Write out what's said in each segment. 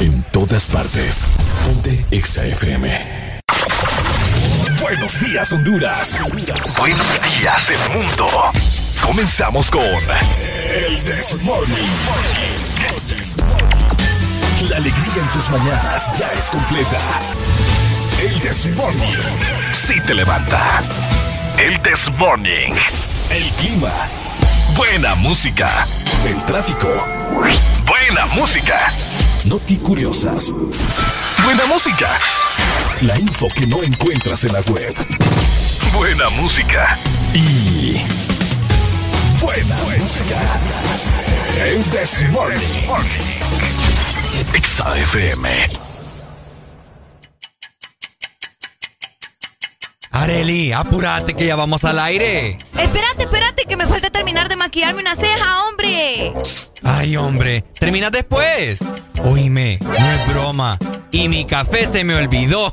En todas partes. Ponte Exa FM. Buenos días, Honduras. Buenos días, el mundo. Comenzamos con El This Morning. La alegría en tus mañanas ya es completa. El This Morning. Sí te levanta. El This Morning. El clima. Buena música. El tráfico. Buena música. Noti curiosas. Buena música. La info que no encuentras en la web. Buena música. Y. Buena, música. El This Morning. Exa FM. Areli, apúrate que ya vamos al aire. Espérate, espérate, que me falta terminar de maquillarme una ceja, hombre. Ay, hombre, terminas después. Oíme, no es broma. Y mi café se me olvidó.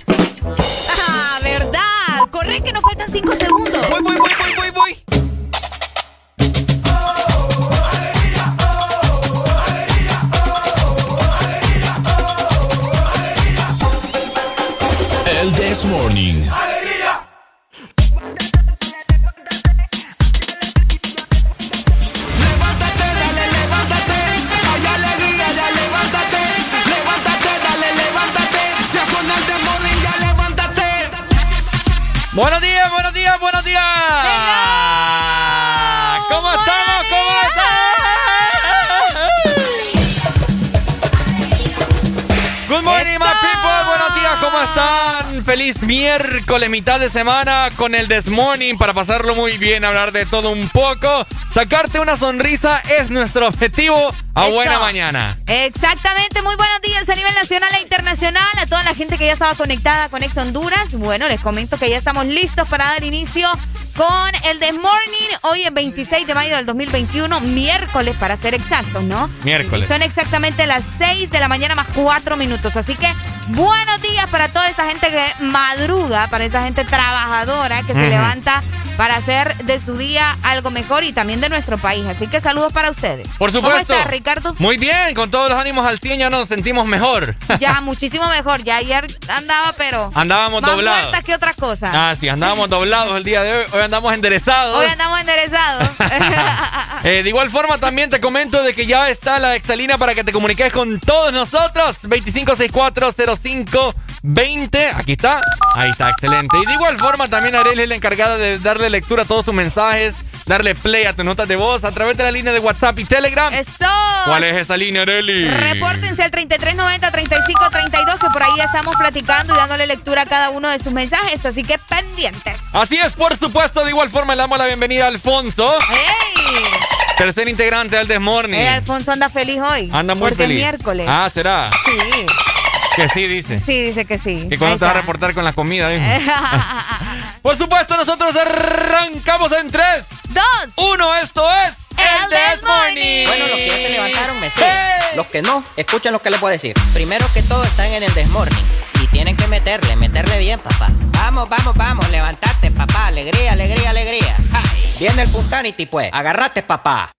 Mitad de semana con el This Morning para pasarlo muy bien, hablar de todo un poco. Sacarte una sonrisa es nuestro objetivo a Eso. buena mañana. Exactamente, muy buenos días a nivel nacional e internacional, a toda la gente que ya estaba conectada con Ex Honduras. Bueno, les comento que ya estamos listos para dar inicio con el The Morning, hoy es 26 de mayo del 2021, miércoles para ser exactos, ¿no? Miércoles. Son exactamente las 6 de la mañana más 4 minutos, así que buenos días para toda esa gente que madruga, para esa gente trabajadora que se levanta para hacer de su día algo mejor y también de nuestro país. Así que saludos para ustedes. Por supuesto. ¿Cómo estás, Ricardo? Muy bien, con todos los ánimos al 100 ya nos sentimos mejor. Ya, muchísimo mejor. Ya ayer andaba, pero. Andábamos más doblados. muertas que otra cosa. Ah, sí, andábamos doblados el día de hoy. Hoy andamos enderezados. Hoy andamos enderezados. Eh, de igual forma, también te comento de que ya está la exalina para que te comuniques con todos nosotros. 25640520. Aquí está. Ahí está, excelente. Y de igual forma, también Arely es la encargada de darle lectura a todos tus mensajes, darle play a tus notas de voz a través de la línea de WhatsApp y Telegram. ¡Eso! ¿Cuál es esa línea, Arely? Repórtense al 3390-3532, que por ahí estamos platicando y dándole lectura a cada uno de sus mensajes. Así que pendientes. Así es, por supuesto. De igual forma, le damos la bienvenida a Alfonso, ¡Ey! tercer integrante del Desmorning. Eh, Alfonso anda feliz hoy. Anda muy porque feliz. es miércoles. Ah, ¿será? Sí, Que sí, dice. sí, dice que sí. ¿Y cuándo te vas a reportar con la comida? dijo? Por supuesto, nosotros arrancamos en 3, Dos. 1. Esto es El This Morning. Bueno, los que ya se levantaron me siguen. Los que no, escuchen lo que les voy a decir. Primero que todo están en el Desmorning. Tienen que meterle, meterle bien, papá. Vamos, vamos, vamos, levantate, papá. Alegría, alegría, alegría. Ja. Viene el Punsanity, pues. Agarrate, papá.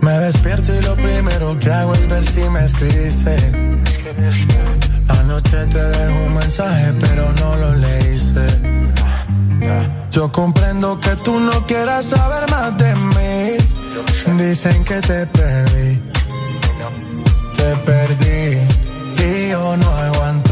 Me despierto y lo primero que hago es ver si me escribiste. Anoche te dejo un mensaje, pero no lo leíste. Yo comprendo que tú no quieras saber más de mí. Dicen que te perdí. Te perdí. Y yo no aguanto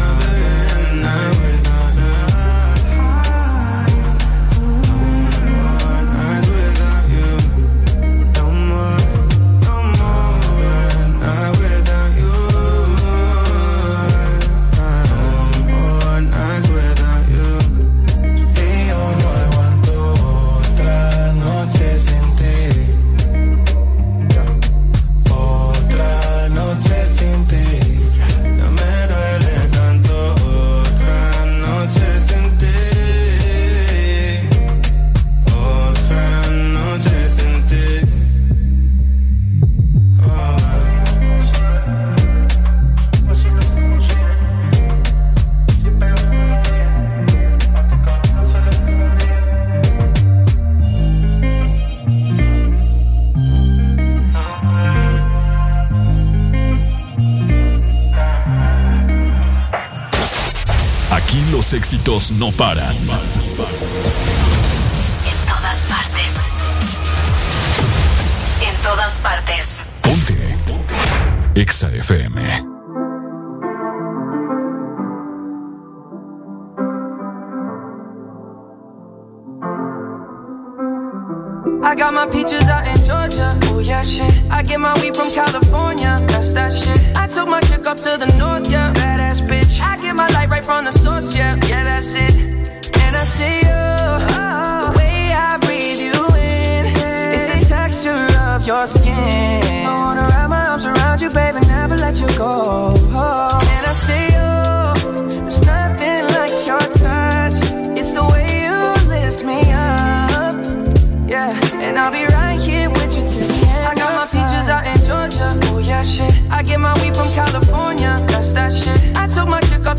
Los éxitos no paran. En todas partes. En todas partes. Ponte. Exa FM. I got my peaches out in Georgia. Oh yeah, shit. I get my weed from California. That's that shit. I took my chick up to the north, yeah. my light right from the source, yeah. Yeah, that's it. And I see you. The way I breathe you in is the texture of your skin. I wanna wrap my arms around you, baby, never let you go. And I see you. There's nothing like your touch. It's the way you lift me up. Yeah, and I'll be right here with you till the end. I got my peaches out in Georgia. Oh, yeah, shit. I get my weed from California. That's that shit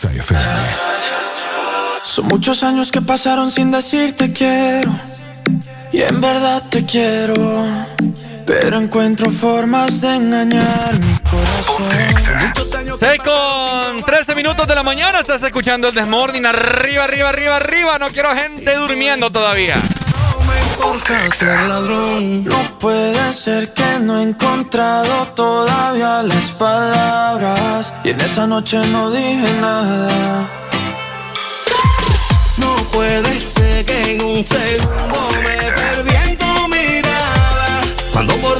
Exa FM. Son muchos años que pasaron sin decirte quiero. Y en verdad te quiero. Pero encuentro formas de engañar mi corazón. 6 con 13 minutos de la mañana. Estás escuchando el Desmorning. Arriba, arriba, arriba, arriba. No quiero gente durmiendo todavía. Porque ser ladrón. No puede ser que no he encontrado todavía las palabras. Y en esa noche no dije nada. No puede ser que en un segundo me perdí en tu mirada. Cuando por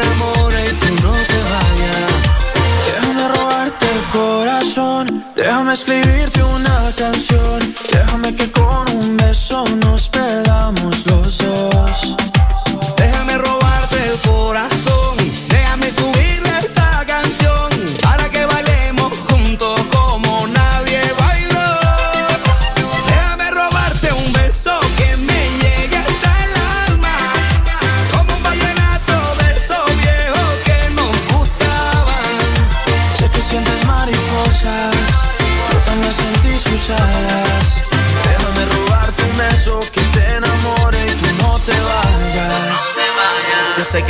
déjame escribirte una canción. Déjame que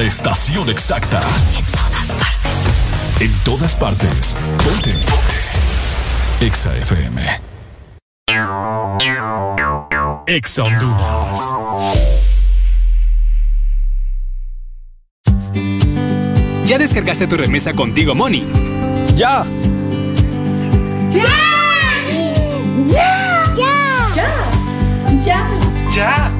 La estación exacta. En todas partes. En todas partes. Ponte. Exa FM. Exa Honduras. ¿Ya descargaste tu remesa contigo, Money? ¡Ya! ¡Ya! ¡Ya! ¡Ya! ¡Ya! ¡Ya!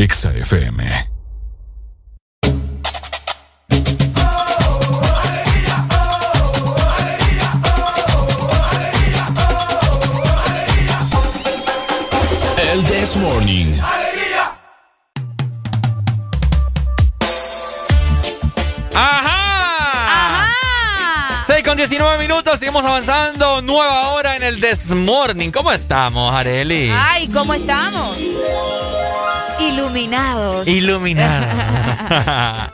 Exa FM. El This Morning. ¡Ajá! ¡Ajá! 6 con 19 minutos, seguimos avanzando. Nueva hora en el This Morning. ¿Cómo estamos, Areli? Ay, ¿cómo estamos? Iluminados. Iluminado.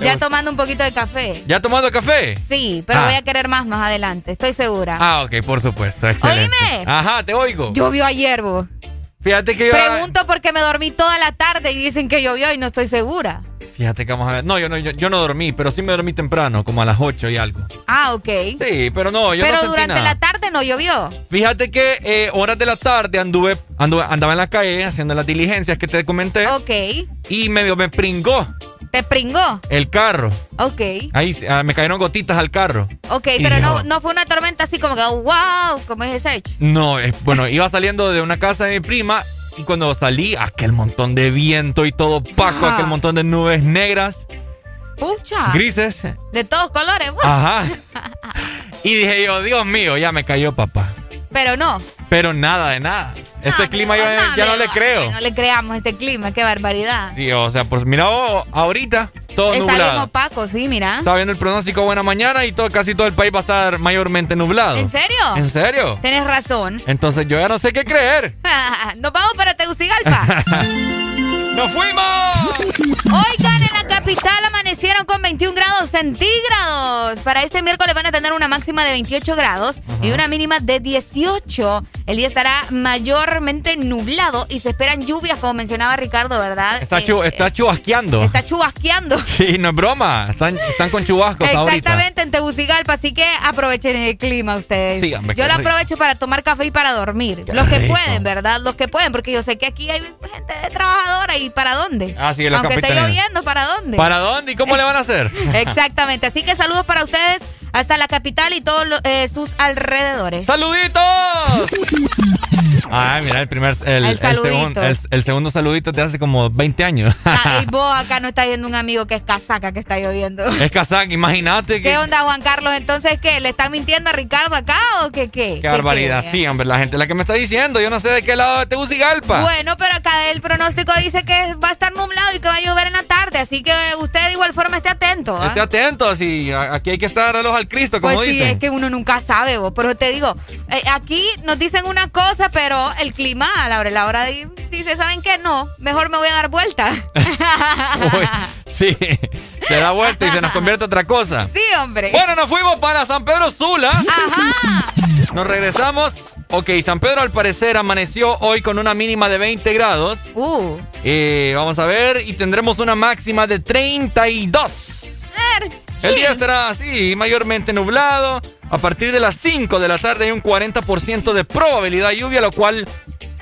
ya tomando un poquito de café. ¿Ya tomando café? Sí, pero Ah. voy a querer más más adelante, estoy segura. Ah, ok, por supuesto. Excelente. Oíme. Ajá, te oigo. Llovió ayer, vos. Fíjate que yo. Pregunto porque me dormí toda la tarde y dicen que llovió y no estoy segura. Fíjate que vamos a ver. No, yo no, yo, yo no dormí, pero sí me dormí temprano, como a las 8 y algo. Ah, ok. Sí, pero no, yo pero no durante nada. la tarde no llovió. Fíjate que eh, horas de la tarde anduve, anduve, andaba en la calle haciendo las diligencias que te comenté. Ok. Y medio me pringó ¿Te pringó? el carro. Ok. Ahí ah, me cayeron gotitas al carro. Ok, Y pero no, no fue una tormenta así como que, wow, como es ese hecho. No, eh, bueno, iba saliendo de una casa de mi prima y cuando salí, aquel montón de viento y todo opaco, Ajá. aquel montón de nubes negras, Pucha. grises. De todos colores. pues. Ajá. Y dije yo, Dios mío, ya me cayó papá. Pero no. Pero nada de nada. Este clima yo No, ya no le creo. No le creamos este clima, qué barbaridad. Sí, o sea, pues mira, oh, ahorita todo Está bien nublado. opaco, sí, mira. Estaba viendo el pronóstico buena mañana y todo, casi todo el país va a estar mayormente nublado. ¿En serio? ¿En serio? Tienes razón. Entonces yo ya no sé qué creer. Nos vamos para Tegucigalpa. ¡Nos fuimos! Oigan, en la capital amanecieron con 21 grados centígrados. Para este miércoles van a tener una máxima de 28 grados y una mínima de 18. El día estará mayormente nublado y se esperan lluvias, como mencionaba Ricardo, ¿verdad? Está, Eh, chu- está chubasqueando. está chubasqueando. Sí, no es broma. Están, están con chubascos ahorita. Exactamente, en Tegucigalpa, así que aprovechen el clima ustedes. Sí, hombre, yo lo rico. aprovecho para tomar café y para dormir. Qué Los que rico. pueden, ¿verdad? Los que pueden, porque yo sé que aquí hay gente trabajadora y ¿para dónde? Ah, sí, Aunque esté lloviendo, ¿para dónde? ¿Para dónde y cómo le van a hacer? Exactamente, así que saludos para ustedes hasta la capital y todos lo- eh, sus alrededores. ¡Saluditos! Ay, mira, el primer. El, El el el, el segundo saludito de hace como 20 años. Ah, y vos acá no está yendo un amigo que es casaca que está lloviendo. es Kazak, imagínate que. ¿Qué onda, Juan Carlos? Entonces, ¿qué? ¿Le están mintiendo a Ricardo acá o qué? ¿Qué, Qué barbaridad. Sí, hombre, la gente la que me está diciendo. Yo no sé de qué lado de Tegucigalpa. Bueno, pero acá el pronóstico dice que va a estar nublado y que va a llover en la tarde, así que usted de igual forma esté atento. ¿ah? Esté atento, si aquí hay que estar reloj al Cristo, como Pues sí, dicen. es que uno nunca sabe, vos. Pero te digo, eh, aquí nos dicen una cosa, pero el clima a la hora, la hora de- dice, ¿saben qué? No, mejor me voy a dar vuelta. Uy, sí, se da vuelta y se nos convierte en otra cosa. sí, hombre. Bueno, nos fuimos para San Pedro Sula. Ajá. Nos regresamos. Ok, San Pedro al parecer amaneció hoy con una mínima de 20 grados. Uh. Eh, vamos a ver, y tendremos una máxima de 32. Er, El día estará así, mayormente nublado. A partir de las 5 de la tarde hay un 40% de probabilidad de lluvia, lo cual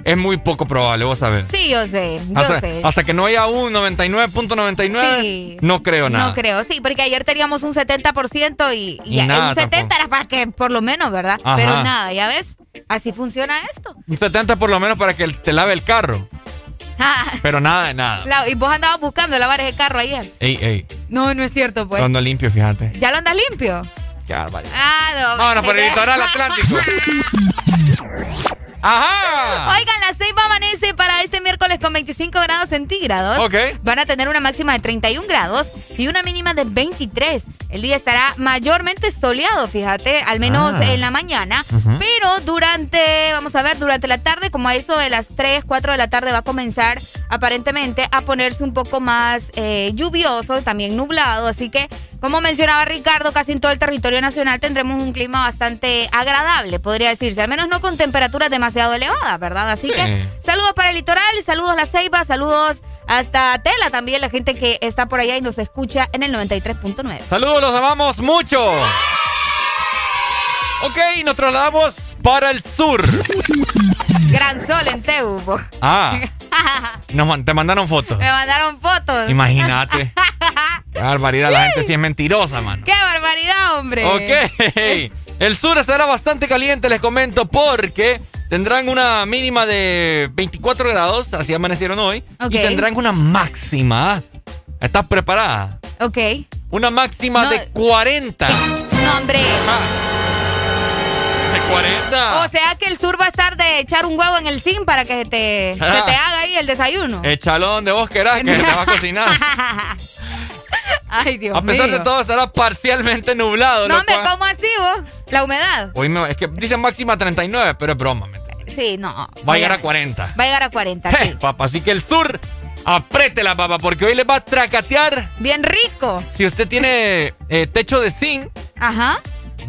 es muy poco probable, vos sabés. Sí, yo sé, yo hasta, sé. hasta que no haya un 99.99, Sí. no creo nada. No creo, sí, porque ayer teníamos un 70% y, y Y ya- nada un 70 tampoco. era para que por lo menos, ¿verdad? Ajá. Pero nada, ya ves, así funciona esto. Un 70 por lo menos para que te lave el carro. Pero nada de nada. La- y vos andabas buscando lavar ese carro ayer. Ey, ey. No, no es cierto, pues. Cuando limpio, fíjate. ¿Ya lo andas limpio? Qué barbaridad. Ah, no. Vámonos por el litoral atlántico. ¡Ajá! Oigan, la ceiba amanece para este miércoles con 25 grados centígrados. Ok. Van a tener una máxima de 31 grados y una mínima de 23. El día estará mayormente soleado, fíjate, al menos Ah. en la mañana. Pero durante, vamos a ver, durante la tarde, como a eso de las 3, 4 de la tarde, va a comenzar aparentemente a ponerse un poco más eh, lluvioso, también nublado. Así que, como mencionaba Ricardo, casi en todo el territorio nacional tendremos un clima bastante agradable, podría decirse. Al menos no con temperaturas demasiado elevadas, ¿verdad? Así Sí. que saludos para el litoral, saludos La Ceiba, saludos hasta Tela también, la gente que está por allá y nos escucha en el 93.9. Saludos, los amamos mucho. Ok, nos trasladamos para el sur. Gran sol en Teubo. Ah, nos te mandaron fotos. Me mandaron fotos. Imagínate. Qué barbaridad, la gente sí es mentirosa, man. ¡Qué barbaridad, hombre! Ok. El sur estará bastante caliente, les comento, porque tendrán una mínima de 24 grados, así amanecieron hoy. Y tendrán una máxima. ¿Estás preparada? Ok. Una máxima No. de 40. No, hombre. ¿De 40? O sea que el sur va a estar de echar un huevo en el zinc para que te, se te haga ahí el desayuno. Échalo donde vos querás, que te va a cocinar. Ay, Dios A pesar mío. de todo, estará parcialmente nublado. No, hombre, cual- ¿cómo así vos? La humedad. Hoy me- es que dice máxima 39, pero es broma. ¿me entiendes? Sí, no. Va a llegar a 40. Va a llegar a 40, sí. Papá, así que el sur, apriétela, papá, porque hoy les va a tracatear. Bien rico. Si usted tiene eh, techo de zinc, Ajá.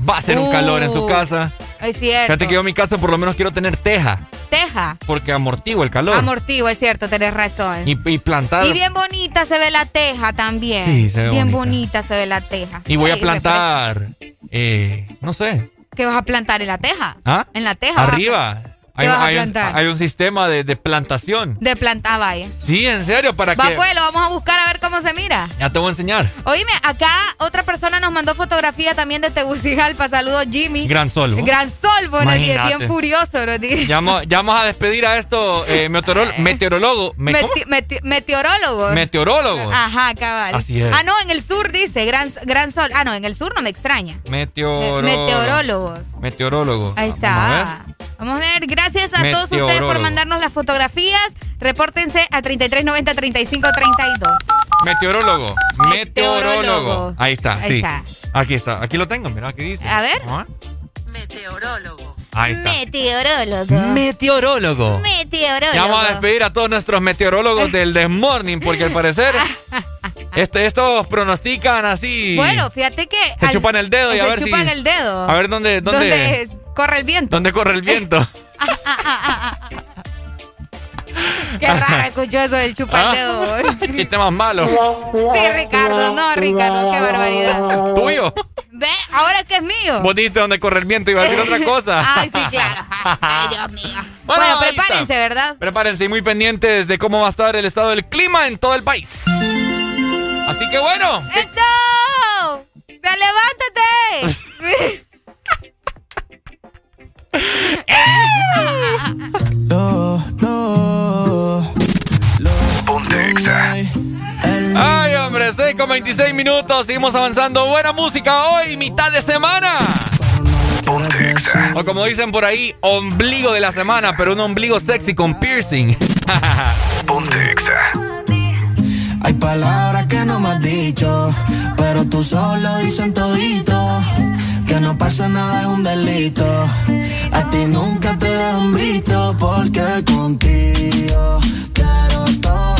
va a hacer un Uh. calor en su casa. Es cierto. Fíjate que yo en mi casa por lo menos quiero tener teja, Teja. porque amortigua el calor. Amortivo, es cierto, tenés razón. y, y plantar. Y bien bonita se ve la teja también. Sí, se ve Bien bonita. bonita. se ve la teja. Y voy a plantar, eh, no sé, ¿Qué vas a plantar en la teja? ¿ah? En la teja. Arriba. ¿Qué vas a hay un, plantar? hay un sistema de, de plantación. De planta, vaya. Sí, en serio, para Va que... pues, lo vamos a buscar a ver cómo se mira. Ya te voy a enseñar. Oíme, acá otra persona nos mandó fotografía también de Tegucigalpa. Saludos, Jimmy. Gran sol. ¿no? Gran sol, bueno, bien furioso. ¿no? Ya vamos, ya vamos a despedir a esto, eh, meteorol- meteorólogo. meteorólogo. Meteorólogo. Ajá, cabal. Así es. Ah, no, en el sur dice, gran, gran sol. Ah, no, en el sur no me extraña. Meteorólogo. Meteorólogos. Meteorólogo. Ahí Vamos a ver. Vamos a ver, gracias a todos ustedes por mandarnos las fotografías. Repórtense a 3390-3532. Meteorólogo. Meteorólogo. Ahí está, Ahí sí. está. Aquí está. Aquí lo tengo, mira, aquí dice. A ver. Meteorólogo. Ahí está. Meteorólogo. Meteorólogo. Meteorólogo. Ya vamos a despedir a todos nuestros meteorólogos del This Morning, porque al parecer este, estos pronostican así. Bueno, fíjate que. Se chupan el dedo y a se ver si- chupan el dedo. a ver dónde- dónde- Corre el viento. ¿Dónde corre el viento? Qué raro escuchó eso del chupar dedo. ¿Ah? Sistemas malos. Sí, Ricardo, no, Ricardo, qué barbaridad. ¿Tuyo? ¿Ve? Ahora que es mío. Vos dijiste dónde corre el viento y iba a decir otra cosa. Ay, sí, claro. Ay, Dios mío. Bueno, prepárense, ¿verdad? Prepárense y muy pendientes de cómo va a estar el estado del clima en todo el país. Así que bueno. ¡Eso! ¡Levántate! Ponte exa. Ay, hombre, 6 con 26 minutos. Seguimos avanzando. Buena música hoy, mitad de semana. Ponte exa. O como dicen por ahí, ombligo de la semana, pero un ombligo sexy con piercing. Ponte exa. Hay palabras que no me has dicho, pero tú solo dicen todito que no pasa nada es un delito. A ti nunca te invito porque contigo quiero todo.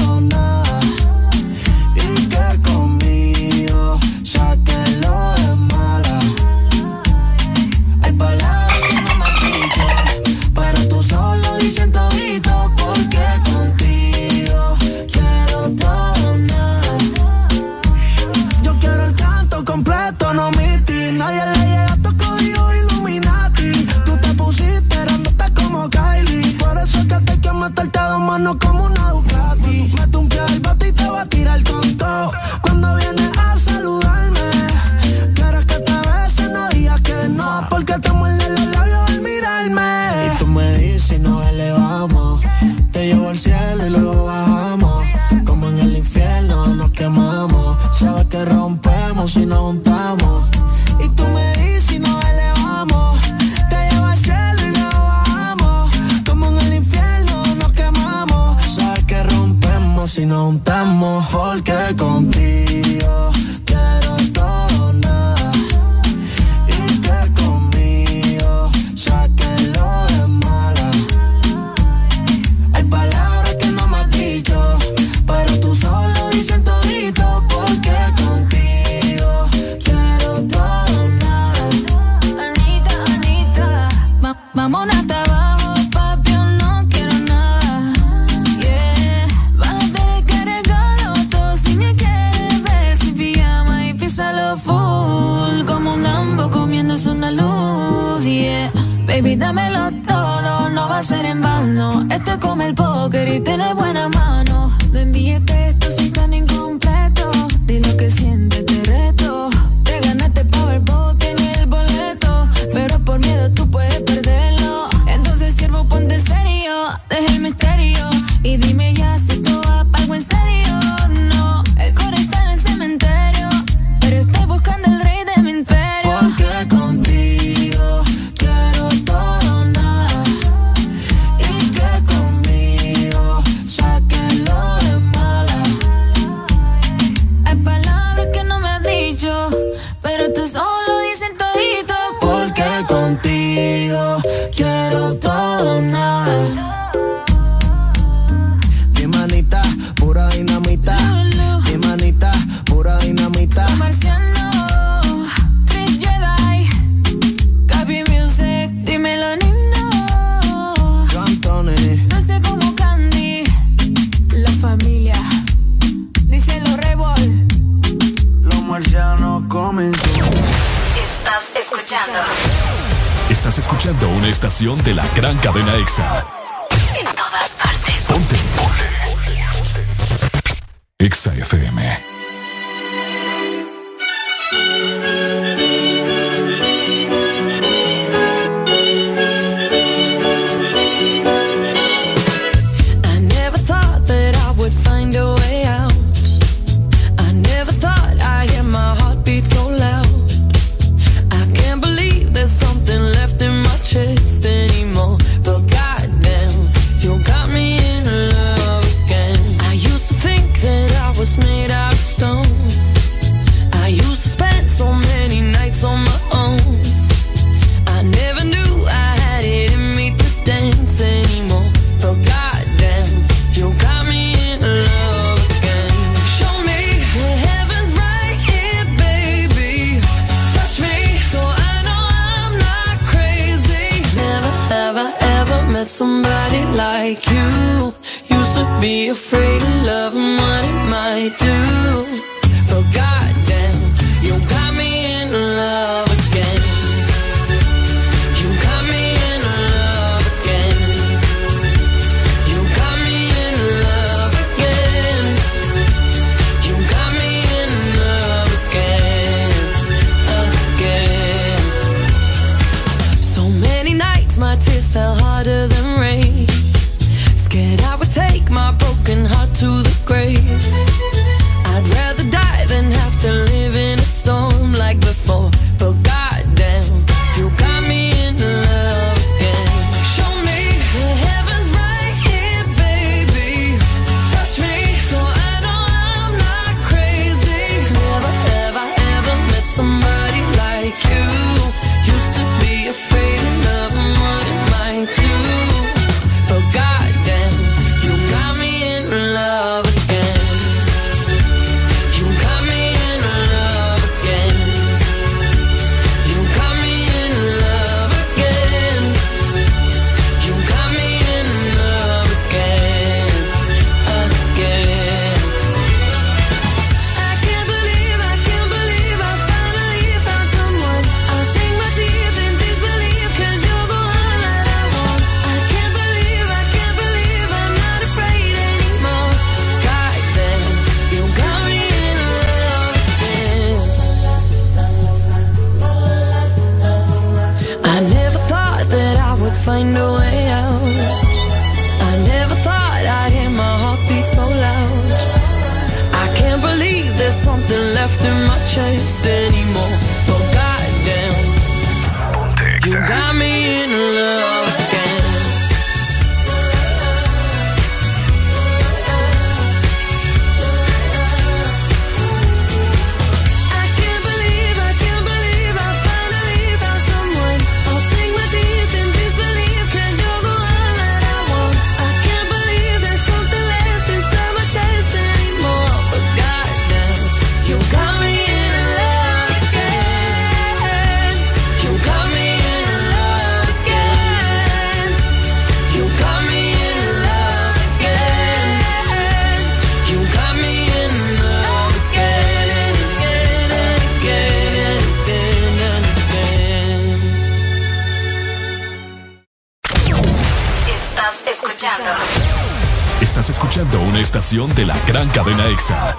Estación de la gran cadena EXA.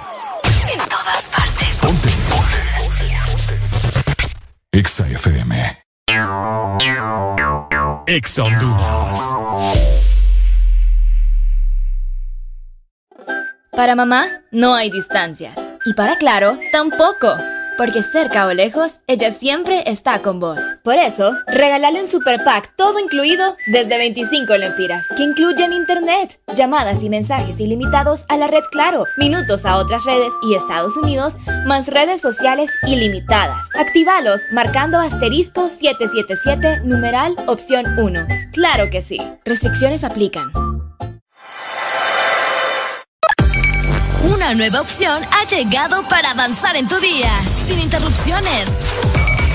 en todas partes. Ponte. Ponte. EXA FM. EXA Honduras. Para mamá, no hay distancias. Y para Claro, tampoco. Porque cerca o lejos, ella siempre está con vos. Por eso, regálale un super pack todo incluido desde 25 lempiras, que incluyen internet, llamadas y mensajes ilimitados a la red Claro, minutos a otras redes y Estados Unidos, más redes sociales ilimitadas. Actívalos marcando asterisco 777 numeral opción 1. Claro que sí. Restricciones aplican. Una nueva opción ha llegado para avanzar en tu día, sin interrupciones.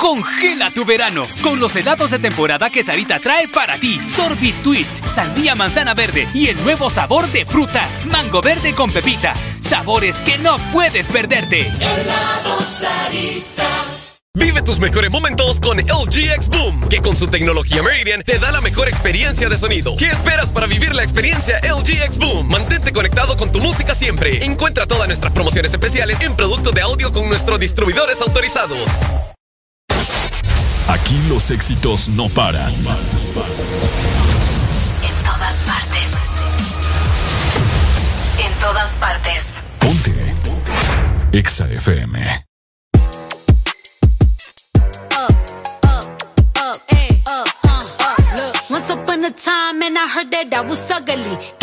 Congela tu verano con los helados de temporada que Sarita trae para ti. Sorbit Twist, sandía manzana verde y el nuevo sabor de fruta, mango verde con pepita. Sabores que no puedes perderte. Helado Sarita. Vive tus mejores momentos con LG X Boom, que con su tecnología Meridian te da la mejor experiencia de sonido. ¿Qué esperas para vivir la experiencia LG X Boom? Mantente conectado con tu música siempre. Encuentra todas nuestras promociones especiales en productos de audio con nuestros distribuidores autorizados. Aquí los éxitos no paran. En todas partes. En todas partes. Ponte. Exa FM. Oh, oh, oh, eh, uh, uh, Once upon a time, and I heard that I was ugly.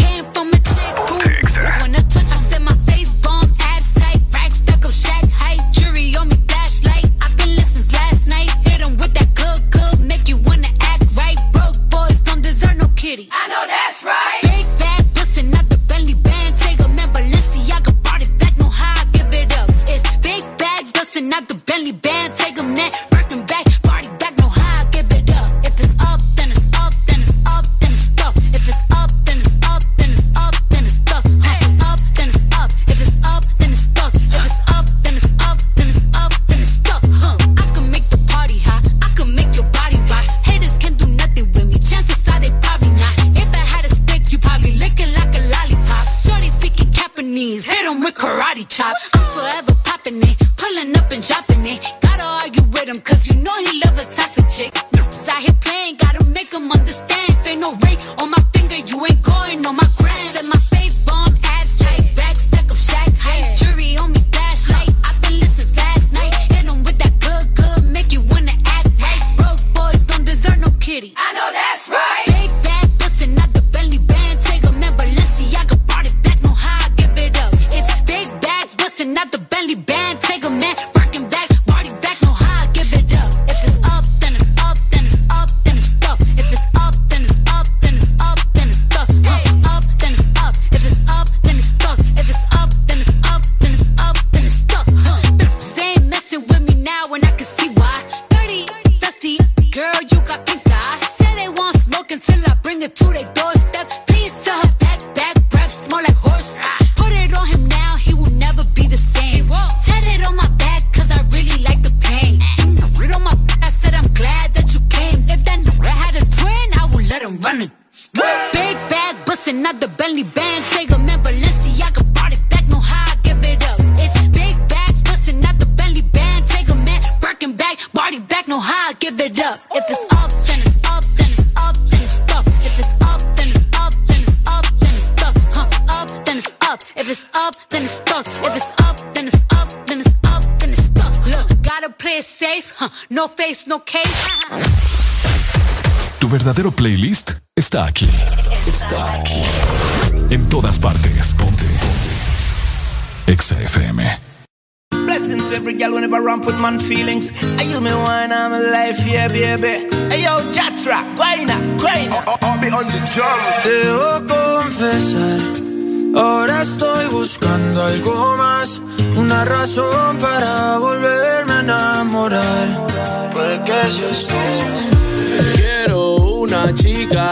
chica.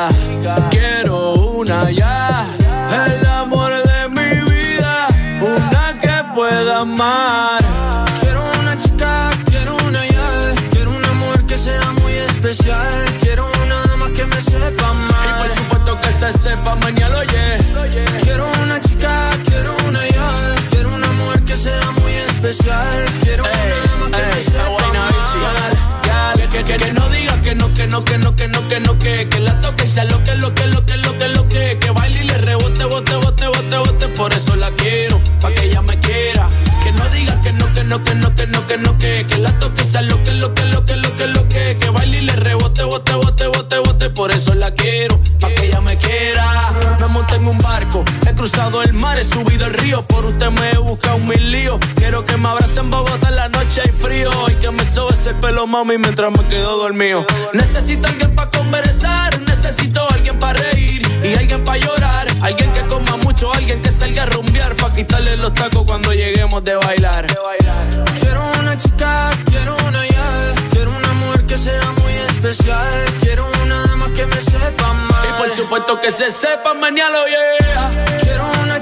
Por usted me he buscado mil líos. Quiero que me abracen Bogotá en la noche hay frío. Y que me sobes el pelo, mami, mientras me quedo dormido. Necesito alguien para conversar. Necesito alguien para reír y alguien para llorar. Alguien que coma mucho, alguien que salga a rumbear. Pa' quitarle los tacos cuando lleguemos de bailar. Quiero una chica, quiero una ya. Quiero una mujer que sea muy especial. Quiero una dama que me sepa más. Y por supuesto que se sepa mañana, yeah. Quiero una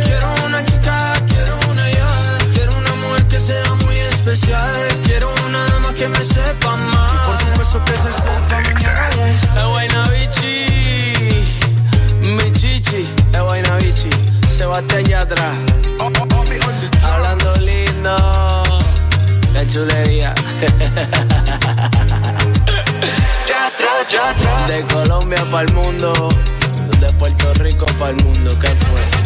Quiero una chica, quiero una ya. Quiero una mujer que sea muy especial. Quiero una dama que me sepa más. Por supuesto que se sepa, mañana yeah. El Guaynabichi, mi chichi. El Guaynabichi, Sebastián Yatra. Oh, oh, atrás. Hablando lindo, la chulería. Yatra, Yatra. De Colombia para el mundo el mundo, ¿qué fue?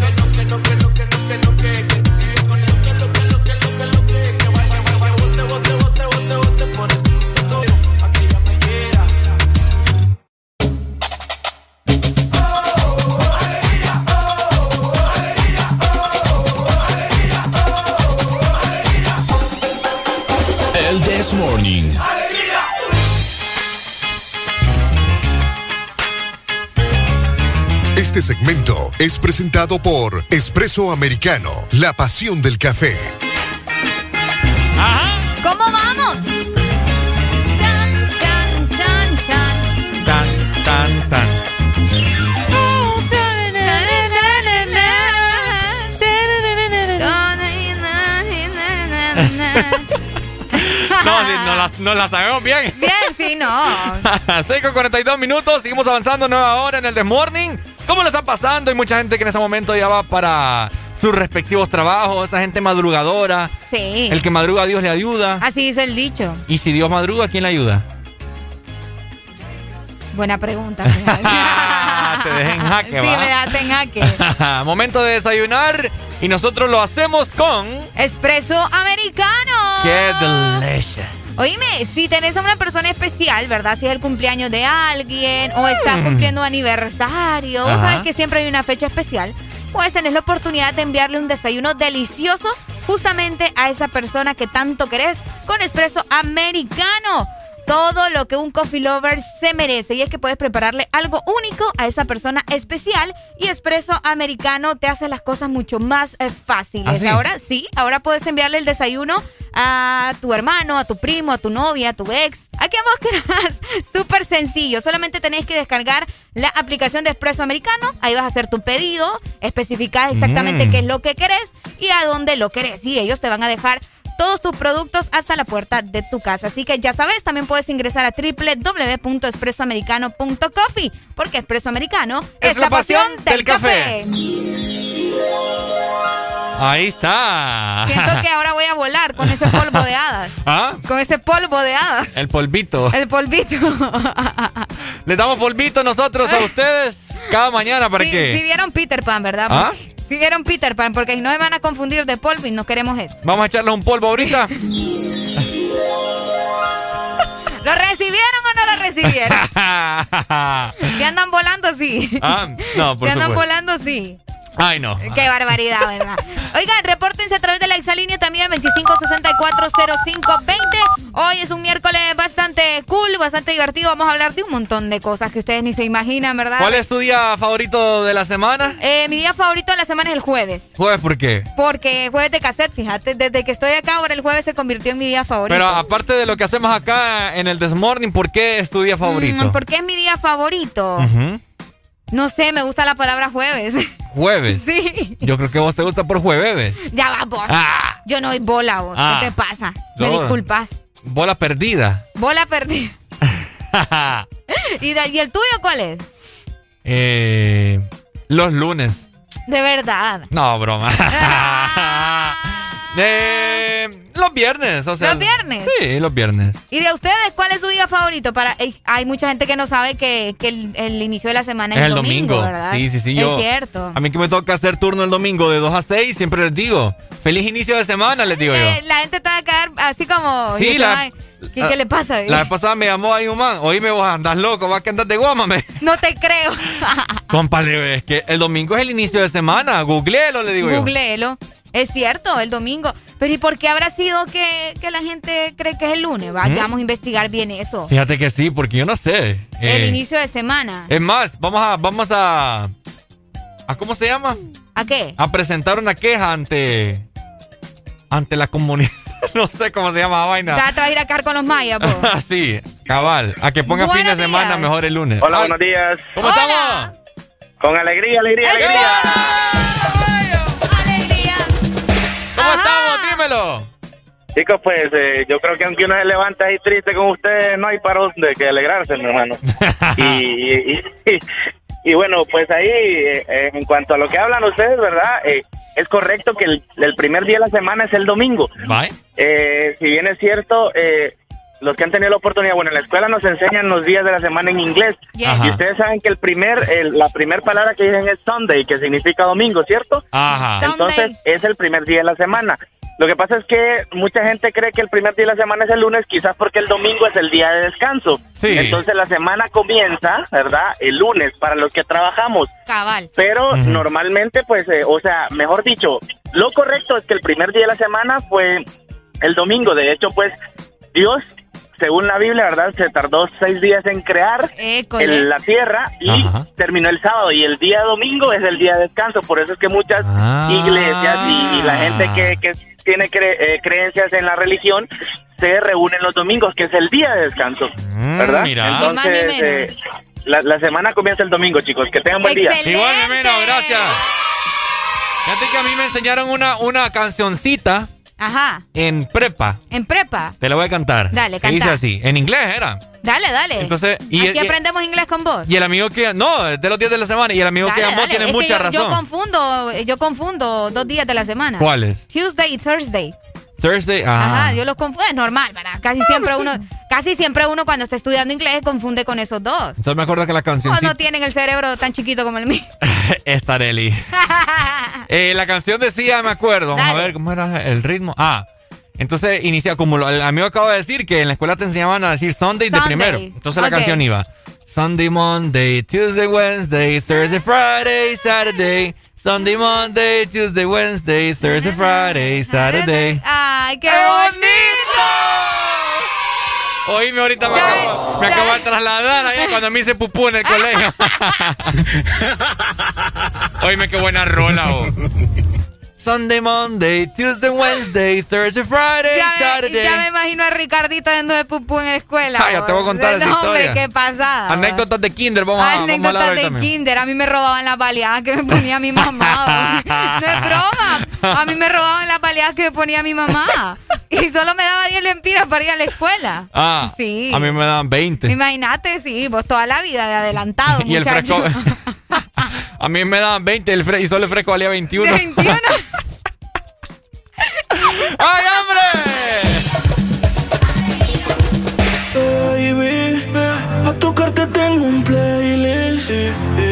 Es presentado por Espresso Americano, la pasión del café. ¿Cómo vamos? Tan, tan, tan. No, sí, no las, no las sabemos bien. Bien, sí, no. 6 con 42 minutos, seguimos avanzando nueva hora en el The Morning. ¿Cómo lo está pasando? Hay mucha gente que en ese momento ya va para sus respectivos trabajos, esa gente madrugadora. Sí. El que madruga, Dios le ayuda. Así dice el dicho. Y si Dios madruga, ¿quién le ayuda? Buena pregunta. te dejé en jaque, Sí, ¿va? me daste en jaque. Momento de desayunar y nosotros lo hacemos con... Espresso americano. ¡Qué delicious! Oíme, si tenés a una persona especial, ¿verdad? Si es el cumpleaños de alguien o estás cumpliendo aniversario, vos Ajá. sabes que siempre hay una fecha especial, puedes tener la oportunidad de enviarle un desayuno delicioso justamente a esa persona que tanto querés con espresso americano. Todo lo que un coffee lover se merece y es que puedes prepararle algo único a esa persona especial y Espresso Americano te hace las cosas mucho más eh, fáciles. ¿Ah, sí? Ahora sí, ahora puedes enviarle el desayuno a tu hermano, a tu primo, a tu novia, a tu ex, a quien vos quieras. Súper sencillo, solamente tenés que descargar la aplicación de Espresso Americano, ahí vas a hacer tu pedido, especificar exactamente Mm. qué es lo que querés y a dónde lo querés y ellos te van a dejar todos tus productos hasta la puerta de tu casa. Así que ya sabes, también puedes ingresar a www.expresoamericano.coffee porque Espresso Americano es, la pasión del café. Ahí está. Siento que ahora voy a volar con ese polvo de hadas. ¿Ah? Con ese polvo de hadas. El polvito. El polvito. Les damos polvito nosotros a ustedes cada mañana para Sí, que... sí vieron Peter Pan, ¿verdad? ¿Ah? Sí vieron Peter Pan, porque si no me van a confundir de polvo y no queremos eso. Vamos a echarles un polvo ahorita. ¿Lo recibieron o no lo recibieron? Si andan volando, sí. Ah, no, por Si andan supuesto. volando, sí. Ay, no. Qué barbaridad, ¿verdad? Oigan, repórtense a través de la exalínea también 25640520. Hoy es un miércoles bastante cool, bastante divertido. Vamos a hablar de un montón de cosas que ustedes ni se imaginan, ¿verdad? ¿Cuál es tu día favorito de la semana? Eh, mi día favorito de la semana es el jueves. Jueves, ¿por qué? Porque jueves de cassette, fíjate, desde que estoy acá ahora el jueves se convirtió en mi día favorito. Pero aparte de lo que hacemos acá en el This Morning, ¿por qué es tu día favorito? Mm, ¿Por qué es mi día favorito? Ujú. No sé, me gusta la palabra jueves. Jueves. Sí. Yo creo que vos te gusta por jueves. Ya va vos. Ah. Yo no doy bola vos. Ah. ¿Qué te pasa? Me disculpas. Bola perdida. Bola perdida. ¿Y, de- ¿Y el tuyo cuál es? Eh, los lunes. De verdad. No, broma. Eh, los viernes, o sea. ¿Los viernes? Sí, los viernes. ¿Y de ustedes cuál es su día favorito? Para Ey, Hay mucha gente que no sabe que, que el, el inicio de la semana es, Es el domingo. ¿verdad? Sí, sí, sí. Es Yo, cierto. A mí que me toca hacer turno el domingo de 2 a 6, siempre les digo. Feliz inicio de semana, les digo yo. Eh, la gente te va a quedar así como... Sí, la- ay, ¿Qué, qué le pasa? La vez pasada me llamó ahí un man. Oíme, vos andás loco, vas que andas de guama, me. No te creo. Compadre, es que el domingo es el inicio de semana. Googleelo, le digo yo. Googleelo. Es cierto, el domingo. Pero ¿y por qué habrá sido que, que la gente cree que es el lunes? Vayamos a investigar bien eso. Fíjate que sí, porque yo no sé. El Eh, inicio de semana. Es más, vamos a, vamos a, a ¿cómo se llama? ¿A qué? A presentar una queja ante, ante la comunidad. no sé cómo se llama la vaina. Ya te vas a ir a caer con los mayas, vos. sí, cabal. A que ponga fin de semana mejor el lunes. Hola, Ay, buenos días. ¿Cómo estamos? Con alegría, alegría, alegría. ¡Alegría! ¿Cómo estamos? Dímelo. Chicos, pues eh, yo creo que aunque uno se levanta ahí triste con ustedes, no hay para dónde que alegrarse, mi hermano. y, y, y- y bueno, pues ahí, eh, eh, en cuanto a lo que hablan ustedes, ¿verdad? Eh, es correcto que el, el primer día de la semana es el domingo. Bye. Eh, si bien es cierto, eh, los que han tenido la oportunidad, bueno, en la escuela nos enseñan los días de la semana en inglés. Y ustedes saben que el primer, el- la primera palabra que dicen es Sunday, que significa domingo, ¿cierto? Ajá. Entonces, es el primer día de la semana. Lo que pasa es que mucha gente cree que el primer día de la semana es el lunes, quizás porque el domingo es el día de descanso. Sí. Entonces la semana comienza, ¿verdad? El lunes para los que trabajamos. Cabal. Pero normalmente, pues, eh, o sea, mejor dicho, lo correcto es que el primer día de la semana fue el domingo. De hecho, pues, Dios, según la Biblia, ¿verdad? Se tardó seis días en crear el- la tierra y Ajá. terminó el sábado. Y el día domingo es el día de descanso. Por eso es que muchas Ah. iglesias y, y la gente que, que tiene cre- eh, creencias en la religión se reúnen los domingos, que es el día de descanso, ¿verdad? Mm, mira. Más ni Entonces, menos. eh, la, la semana comienza el domingo, chicos. Que tengan buen día. Excelente. Igual, mi meno, gracias. Fíjate que a mí me enseñaron una, una cancioncita Ajá. en prepa. En prepa. Te la voy a cantar. Dale, Que dice canta. así. En inglés era. Dale, dale. Entonces, y- Aquí y- aprendemos inglés con vos. Y el amigo que. No, de los días de la semana. Y el amigo que llamó tiene Es que mucha yo, razón. Yo confundo, yo confundo dos días de la semana. ¿Cuáles? Tuesday y Thursday. Thursday. Ajá. Ajá, yo los confundo, es normal, ¿verdad? Casi siempre uno, casi siempre uno cuando está estudiando inglés confunde con esos dos. Entonces me acuerdo que la canción. no tienen el cerebro tan chiquito como el mío. Esta Areli. Eh, la canción decía, me acuerdo, vamos a ver cómo era el ritmo. Ah, entonces inicia como lo- el amigo acaba de decir que en la escuela te enseñaban a decir Sunday, de primero. Entonces la canción iba Sunday, Monday, Tuesday, Wednesday, Thursday, Friday, Saturday. Sunday, Monday, Tuesday, Wednesday, Thursday, Friday, Saturday. Ay, qué bonito. Oíme, ahorita me acabo, me acabo de trasladar allá cuando me hice pupú en el colegio. Oíme, qué buena rola, oh. Sunday, Monday, Tuesday, Wednesday, Thursday, Friday, Ya me, Saturday. ya me imagino a Ricardito dando de pupú en la escuela. Ah, ya te voy a contar esa no, hombre, historia. qué pasada. Anécdotas de Kinder, vamos a, vamos a hablar Anécdotas de también. kinder. A mí me robaban las baleadas que me ponía mi mamá. no es broma. A mí me robaban las baleadas que me ponía mi mamá. Y solo me daba 10 lempiras para ir a la escuela. Ah, Sí. a mí me daban 20. Imagínate, sí, vos toda la vida de adelantado, Y el muchacho. fresco. a mí me daban 20 el y solo el fresco valía 21. De 21. ¡Ay, hombre! Baby, a tocarte tengo un playlist.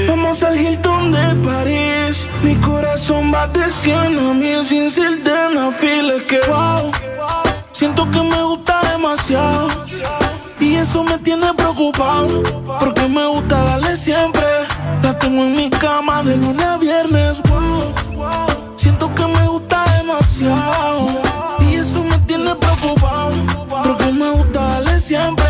Vamos al Hilton de París. Mi corazón va de 100 a 1000 sin ser de no files que wow. Siento que me gusta demasiado. Eso me tiene preocupado. Porque me gusta darle siempre. La tengo en mi cama de lunes a viernes. Siento que me gusta demasiado. Y eso me tiene preocupado. Porque me gusta darle siempre.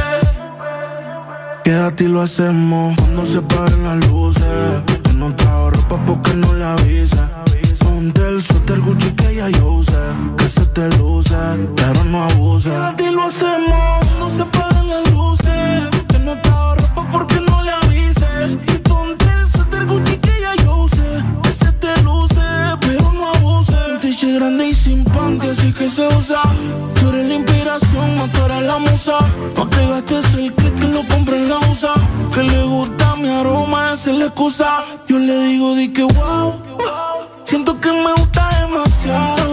Quédate y lo hacemos cuando se paren las luces. Yo no trajo ropa porque no le avisa. Ponte el suéter Gucci que ya yo usé. Que se te luce, pero no abuse. Y lo hacemos cuando se paren las luces. Grande y sin panty, así que se usa. Tú eres la inspiración, no tú la musa. No te gastes el que lo compre en la USA. Que le gusta mi aroma, esa es la excusa. Yo le digo, di que wow. Siento que me gusta demasiado.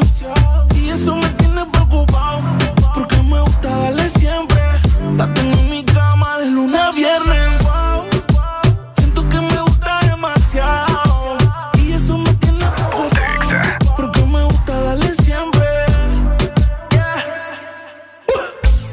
Y eso me tiene preocupado. Porque me gusta darle siempre. La tengo en mi cama de lunes a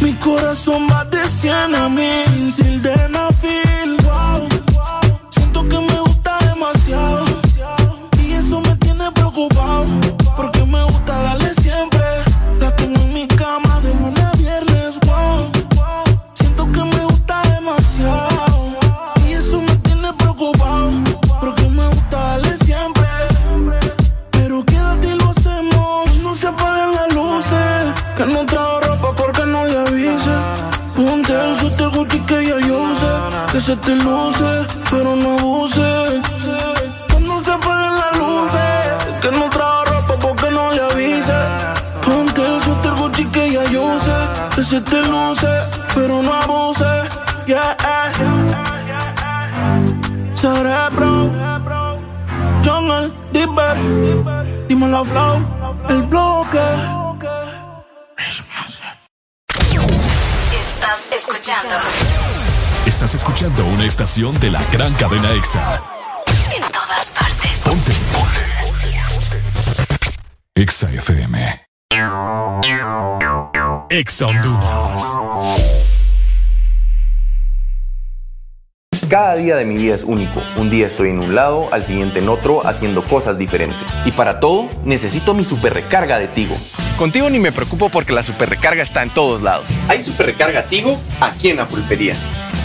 mi corazón va de 100 a mí. Sin sildenafil, wow. Siento que me gusta demasiado. Y eso me tiene preocupado. Porque me gusta darle siempre. La tengo en mi cama de lunes a viernes, wow. Siento que me gusta demasiado. Y eso me tiene preocupado. Porque me gusta darle siempre. Pero quédate y lo hacemos. No se apaguen las luces. Que no se te luce, pero no abuse. Que no se apaguen las luces. Que no trajo ropa porque no le avise. Ponte el suéter Gucci que ya yo sé. Que se te luce, pero no abuse. Yeah. Cerebro. Jungle, Dipper. Dímelo, Flow. El bloque. Estás escuchando Estás escuchando una estación de la gran cadena EXA. en todas partes. Ponte. EXA FM. EXA Honduras. Cada día de mi vida es único. Un día estoy en un lado, al siguiente en otro, haciendo cosas diferentes. Y para todo, necesito mi super recarga de Tigo. Contigo ni me preocupo porque la super recarga está en todos lados. Hay super recarga Tigo aquí en la pulpería,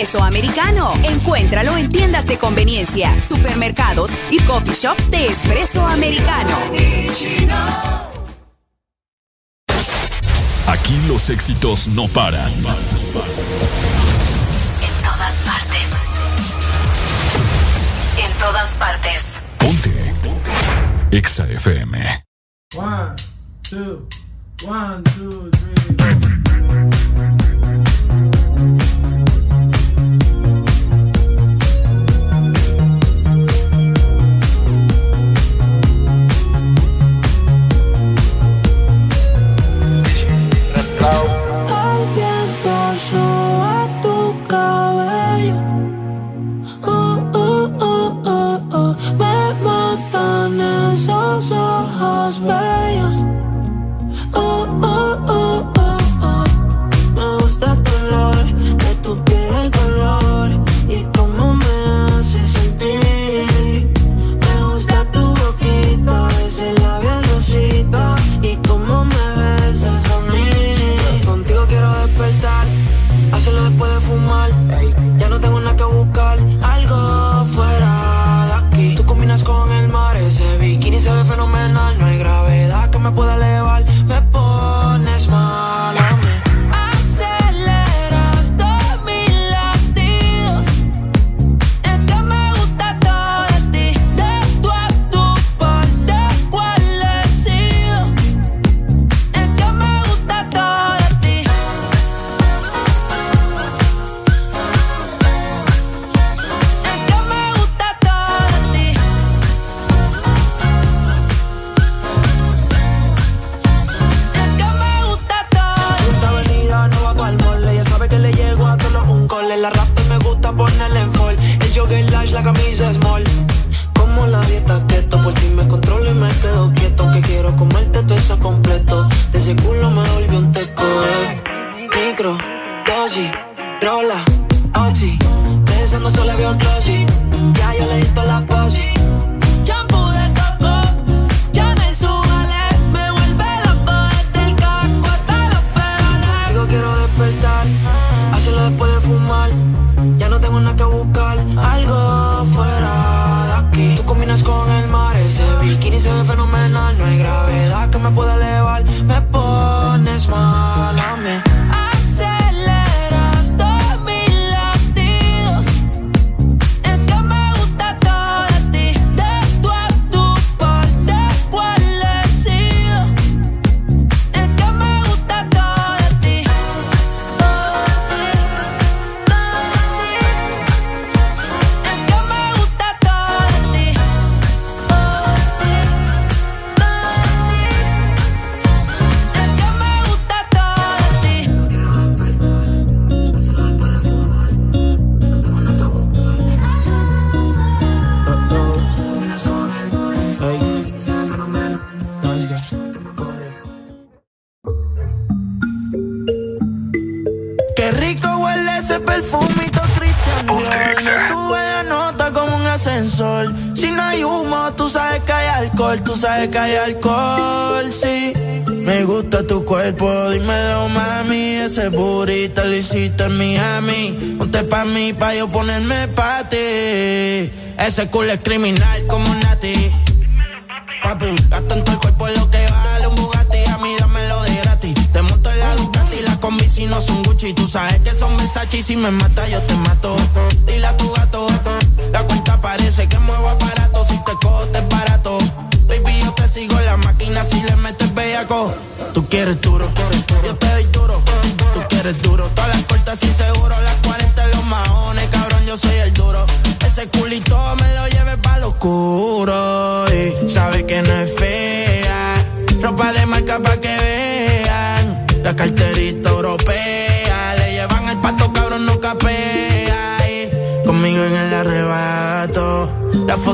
Espresso americano. Encuéntralo en tiendas de conveniencia, supermercados y coffee shops de espresso americano. Aquí los éxitos no paran. En todas partes. En todas partes. Ponte. EXA FM. One, two, one, two, three. Ojos bellos. pa' yo ponerme pate. Ese culo es criminal como Nati.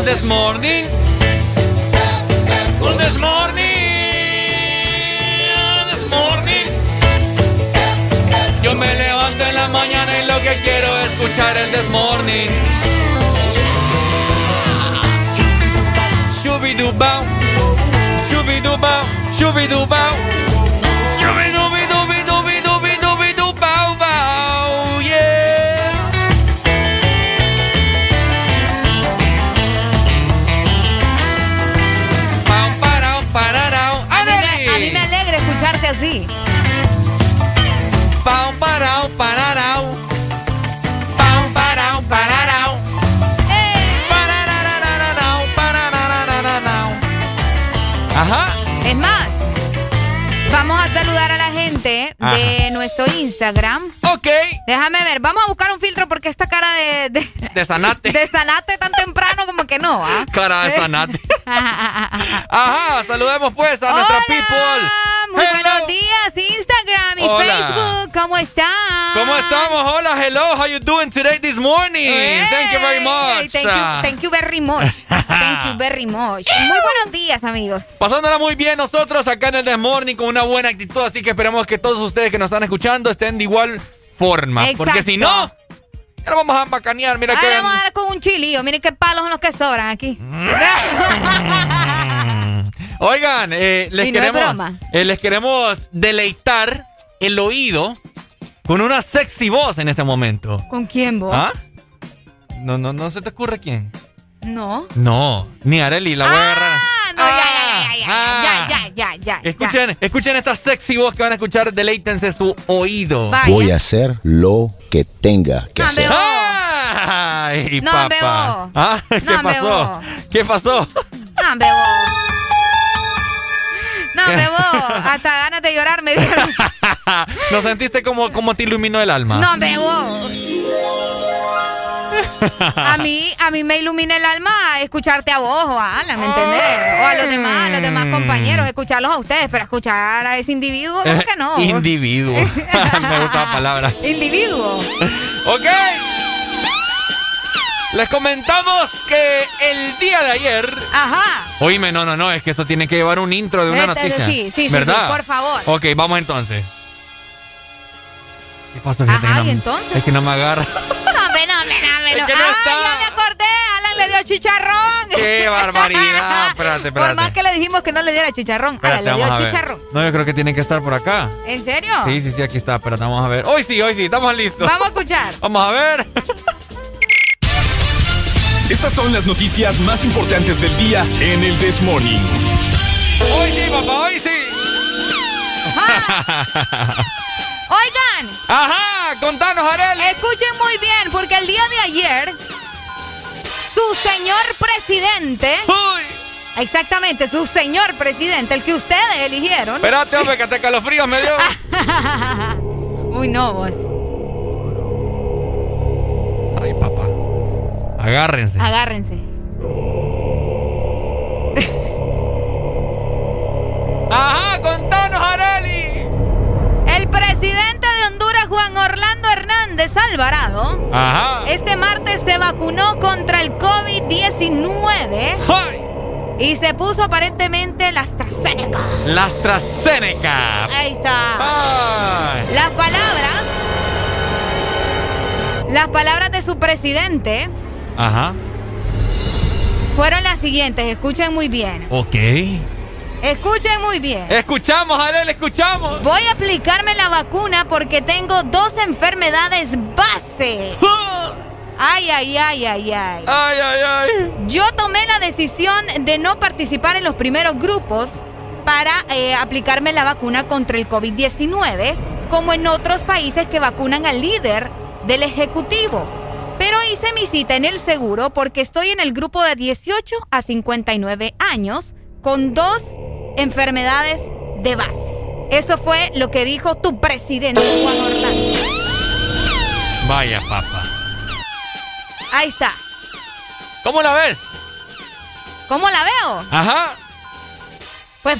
El Desmorning. El Desmorning. Desmorning. Yo me levanto en la mañana y lo que quiero es escuchar el Desmorning. Shubidubau. Shubidubau. Shubidubau. Shubidubidubidubidubidubidubau, escucharte así. Pau, parau, pararau. Pau, pararau. Pararararararau, pararararararau. Ajá. Es más, vamos a saludar a la gente de nuestro Instagram. Ok. Déjame ver, vamos a buscar un filtro porque esta cara de, de, De sanate. de sanate tan temprano como que no, ¿ah? Cara de sanate. Ajá, saludemos pues a nuestra people. Y Hola. Facebook. ¿Cómo están? ¿Cómo estamos? Hola, hello. How you doing today this morning? Thank you very Hey, much. Thank you, thank you very much. Thank you very much. Muy buenos días, amigos. Pasándola muy bien nosotros acá en el Morning con una buena actitud, así que esperamos que todos ustedes que nos están escuchando estén de igual forma. Porque si no, ya lo vamos a macanear. Mira Ahora que... vamos a dar con un chilillo. Miren qué palos son los que sobran aquí. Oigan, eh, les, Y no queremos, broma. eh, les queremos deleitar el oído con una sexy voz en este momento. ¿Con quién vos? ¿Ah? No, no, no se te ocurre quién. No. No, ni Areli, la voy a agarrar. Ah, no, ya, ya, ya, ya, Ah. ya, ya, ya, ya, ya. Escuchen, escuchen esta sexy voz que van a escuchar, deleítense su oído. Vaya. Voy a hacer lo que tenga que Hombre, hacer. ¡Ay, No, papá! ¿Ah? ¿Qué No, pasó? ¿Qué pasó? No, hombre, vos. No, hombre, vos. Hasta ganas de llorar me dieron. ¿No sentiste como, como te iluminó el alma? No, vos. A mí, a mí me ilumina el alma escucharte a vos o a Alan, ¿me entendés? O a los demás, a los demás compañeros, escucharlos a ustedes, pero escuchar a ese individuo, ¿cómo que no? Individuo. Me gusta la palabra. Individuo. Ok. Les comentamos que el día de ayer. Ajá. Oíme, no, no, no, es que esto tiene que llevar un intro de una Este, noticia. sí, sí, sí, ¿Verdad? sí, por favor. Ok, vamos entonces. ¿Qué pasó? Fíjate Ajá, que no- ¿y entonces? Es que no me agarra. No, hombre, no, hombre, no, hombre, Es que no ah, está. ya me acordé, Alan le dio chicharrón. ¡Qué barbaridad! Espérate, Por más espérate. que le dijimos que no le diera chicharrón, Espérate, Alan le dio chicharrón. No, yo creo que tiene que estar por acá. ¿En serio? Sí, sí, sí, aquí está. Espérate, vamos a ver. Hoy sí, hoy sí, estamos listos. Vamos a escuchar. Vamos a ver. Estas son las noticias más importantes del día en el This Morning. Hoy sí, papá, hoy sí. Oigan. Ajá, contanos, Arel. Escuchen muy bien, porque el día de ayer, su señor presidente. Exactamente, su señor presidente, el que ustedes eligieron. Espérate, hombre, que te calofríos me dio. Uy, no, vos. Ay, papá. Agárrense. Agárrense. Ajá, contanos, Areli. El presidente de Honduras, Juan Orlando Hernández Alvarado, Ajá. este martes se vacunó contra el COVID-19 y se puso aparentemente la AstraZeneca. La AstraZeneca. Ahí está. Ay. Las palabras Las palabras de su presidente Ajá. fueron las siguientes, escuchen muy bien. Ok. Escuchen muy bien. Escuchamos, Adel, escuchamos. Voy a aplicarme la vacuna porque tengo dos enfermedades base. Ay, ay, ay, ay, ay. Ay, ay, ay. Yo tomé la decisión de no participar en los primeros grupos para eh, aplicarme la vacuna contra el COVID-19, como en otros países que vacunan al líder del Ejecutivo. Pero hice mi cita en el seguro porque estoy en el grupo de 18 a 59 años con dos enfermedades de base. Eso fue lo que dijo tu presidente Juan Orlando. Vaya, papá. Ahí está. ¿Cómo la ves? ¿Cómo la veo? Ajá. Pues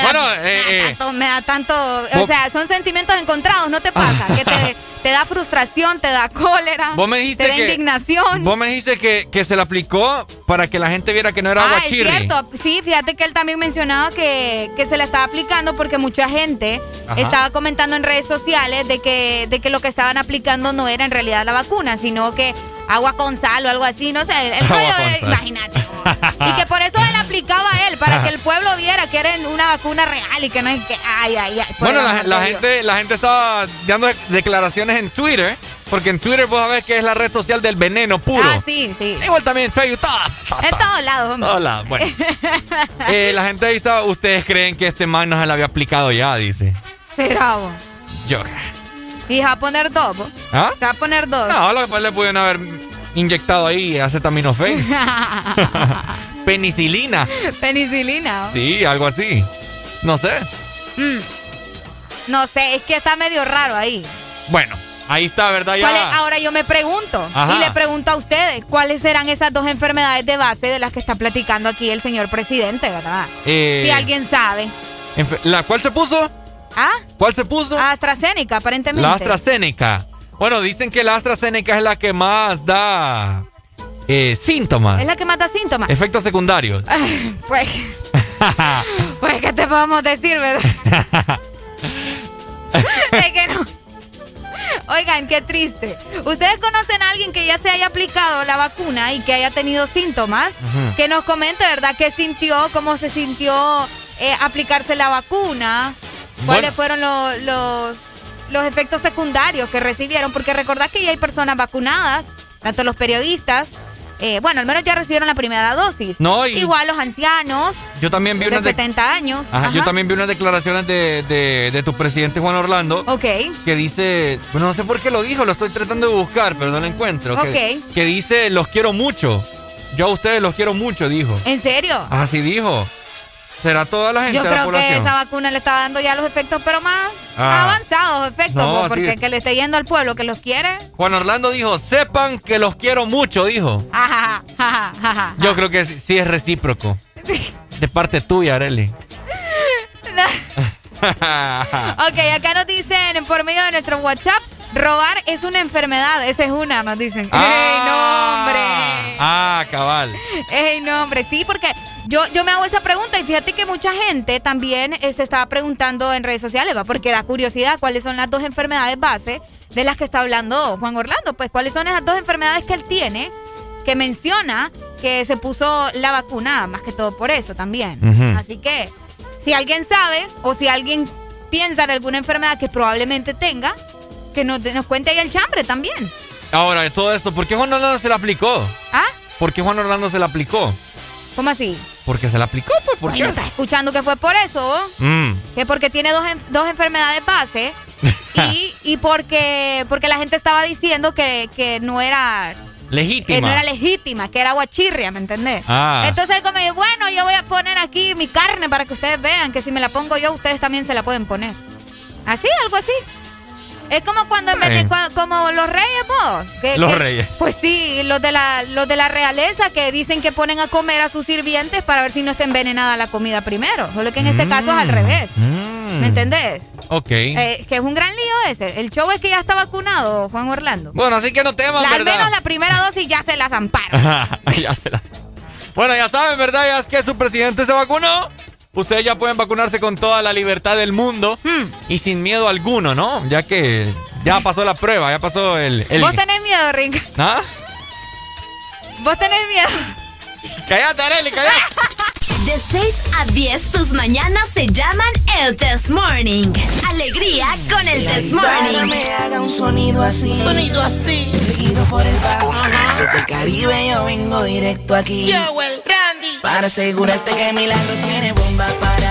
es Bueno, me, eh, da eh, tanto, me da tanto, o sea, son sentimientos encontrados, ¿no te pasa? que te, te da frustración, te da cólera, Vos me dijiste te da que. indignación. Vos me dijiste que, que se la aplicó para que la gente viera que no era Ah, es aguachirri. cierto. Sí, fíjate que él también mencionaba que, que se la estaba aplicando porque mucha gente Ajá. estaba comentando en redes sociales de que, de que lo que estaban aplicando no era en realidad la vacuna, sino que agua con sal o algo así, no sé. El, rollo imagínate. Y que por eso él aplicaba a él, para que el pueblo viera que era una vacuna real y que no es que. Ay, ay, ay. Bueno, la, gente, la gente estaba dando declaraciones en Twitter, porque en Twitter vos sabés que es la red social del veneno puro. Ah, sí, sí. Igual también en Facebook, todo, En todos lados, hombre. Hola, bueno. Eh, la gente ahí estaba, ustedes creen que este man no se la había aplicado ya, dice. Será vos. Yo. Y va a poner dos. ¿Ah? Se va a poner dos. No, lo que le pudieron haber inyectado ahí acetaminofén. Penicilina. Penicilina. Sí, algo así. No sé. Mm. No sé, es que está medio raro ahí. Bueno, ahí está, ¿verdad? ¿Cuál es- Ya. ahora yo me pregunto Ajá. y le pregunto a ustedes, ¿cuáles serán esas dos enfermedades de base de las que está platicando aquí el señor presidente, verdad? Eh, Si alguien sabe. ¿La cuál se puso? ¿Ah? ¿Cuál se puso? AstraZeneca, aparentemente. La AstraZeneca. Bueno, dicen que la AstraZeneca es la que más da eh, síntomas, Es la que mata síntomas. efectos secundarios. Pues, pues, ¿qué te podemos decir, verdad? es que no. Oigan, qué triste. ¿Ustedes conocen a alguien que ya se haya aplicado la vacuna y que haya tenido síntomas? Ujú. Que nos comente, ¿verdad? ¿Qué sintió? ¿Cómo se sintió eh, aplicarse la vacuna? ¿Cuáles Bueno. fueron lo- los, los efectos secundarios que recibieron? Porque recordad que ya hay personas vacunadas, tanto los periodistas, eh, bueno, al menos ya recibieron la primera dosis. No, y- Igual los ancianos Yo también vi de unas de- 70 años. Ajá, Yo también vi unas declaraciones de, de- de tu presidente Juan Orlando. Ok. Que dice, bueno, no sé por qué lo dijo, lo estoy tratando de buscar, pero no lo encuentro. Que, Ok. que dice, los quiero mucho. Yo a ustedes los quiero mucho, dijo. ¿En serio? Así dijo. ¿Será toda la gente Yo la creo que esa vacuna le estaba dando ya los efectos, pero más Ah. avanzados efectos, No, pues, sí. porque que le esté yendo al pueblo que los quiere. Juan Orlando dijo, sepan que los quiero mucho, dijo. Ajá, ajá, ajá. Yo creo que sí sí es recíproco. De parte tuya, Areli. Ok, acá nos dicen por medio de nuestro WhatsApp, robar es una enfermedad. Esa es una, nos dicen. ¡Ey, no, hombre! Ah, cabal. ¡Ey, no, hombre! Sí, porque yo, yo me hago esa pregunta y fíjate que mucha gente también eh, se estaba preguntando en redes sociales, ¿va? Porque da curiosidad cuáles son las dos enfermedades base de las que está hablando Juan Orlando. Pues, ¿cuáles son esas dos enfermedades que él tiene? Que menciona que se puso la vacuna, más que todo por eso también. Así que, si alguien sabe o si alguien piensa en alguna enfermedad que probablemente tenga, que nos, nos cuente ahí el chambre también. Ahora, de todo esto, ¿por qué Juan Orlando se la aplicó? ¿Ah? ¿Por qué Juan Orlando se la aplicó? ¿Cómo así? Porque se la aplicó, pues, ¿por qué? estás escuchando que fue por eso, Mm. que porque tiene dos, dos enfermedades base y, y porque, porque la gente estaba diciendo que, que no era que Legítima. no era legítima, que era guachirria, ¿me entendés? Ah. Entonces él como dijo, bueno, yo voy a poner aquí mi carne para que ustedes vean que si me la pongo yo, ustedes también se la pueden poner. Así, algo así. Es como cuando en Eh. como los reyes, vos. que- Los que- reyes. Pues sí, los de la los de la realeza que dicen que ponen a comer a sus sirvientes para ver si no está envenenada la comida primero. Solo que en este caso es al revés. Mm. ¿Me entendés? Ok. Eh, que es un gran lío ese. El show es que ya está vacunado, Juan Orlando. Bueno, así que no temas, La- al menos la primera dosis ya se la zamparon. Ya se las- Bueno, ya saben, ¿verdad? Ya es que su presidente se vacunó. Ustedes ya pueden vacunarse con toda la libertad del mundo Hmm. y sin miedo alguno, ¿no? Ya que ya pasó la prueba, ya pasó el... el- ¿Vos tenés miedo, Rick? ¿Ah? ¿Vos tenés miedo? Cállate, Arely, cállate. De 6 a 10, tus mañanas se llaman el Test Morning. Alegría con el La Test Morning. me haga un sonido así. Sonido así. Seguido por el bajo. Desde el Caribe yo vengo directo aquí. Yo, el Randy. Para asegurarte que Milagro tiene bomba para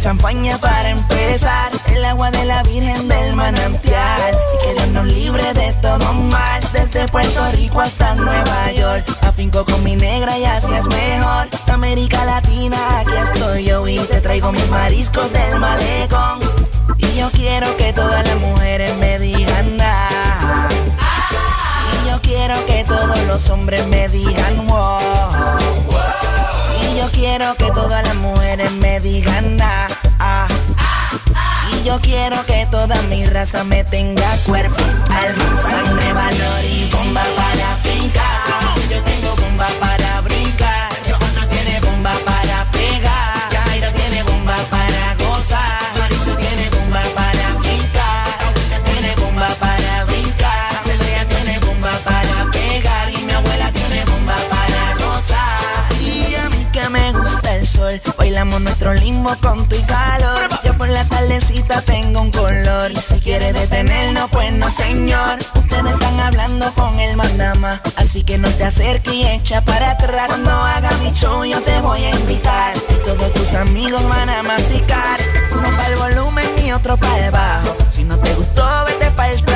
champaña para empezar. El agua de la Virgen del manantial. Y que Dios nos libre de todo mal. Desde Puerto Rico hasta Nueva York. Afinco con mi negra y así es mejor. América Latina, aquí estoy yo. Y te traigo mis mariscos del malecón. Y yo quiero que todas las mujeres me digan nada. Y yo quiero que todos los hombres me digan wow. Yo quiero que todas las mujeres me digan na, ah. Y yo quiero que toda mi raza me tenga cuerpo, alma, sangre, valor y bomba para fincar. Yo tengo bomba para Bailamos nuestro limbo con tu y calor. Yo por la tardecita tengo un color. Y si quiere detenernos, pues no, señor. Ustedes están hablando con el mandama. Así que no te acerques y echa para atrás. Cuando haga mi yo te voy a invitar. Y todos tus amigos van a masticar. Uno para el volumen y otro para el bajo. Si no te gustó, vete para el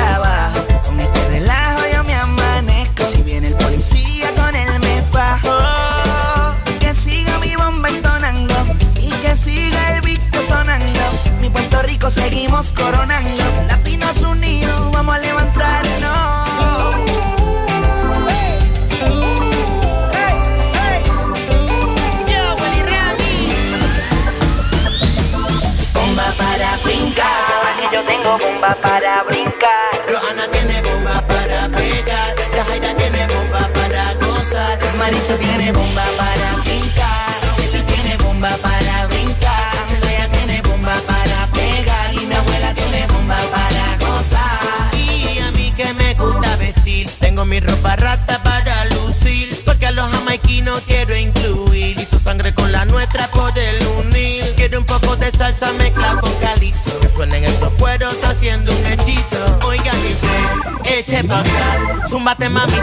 acá, zumbate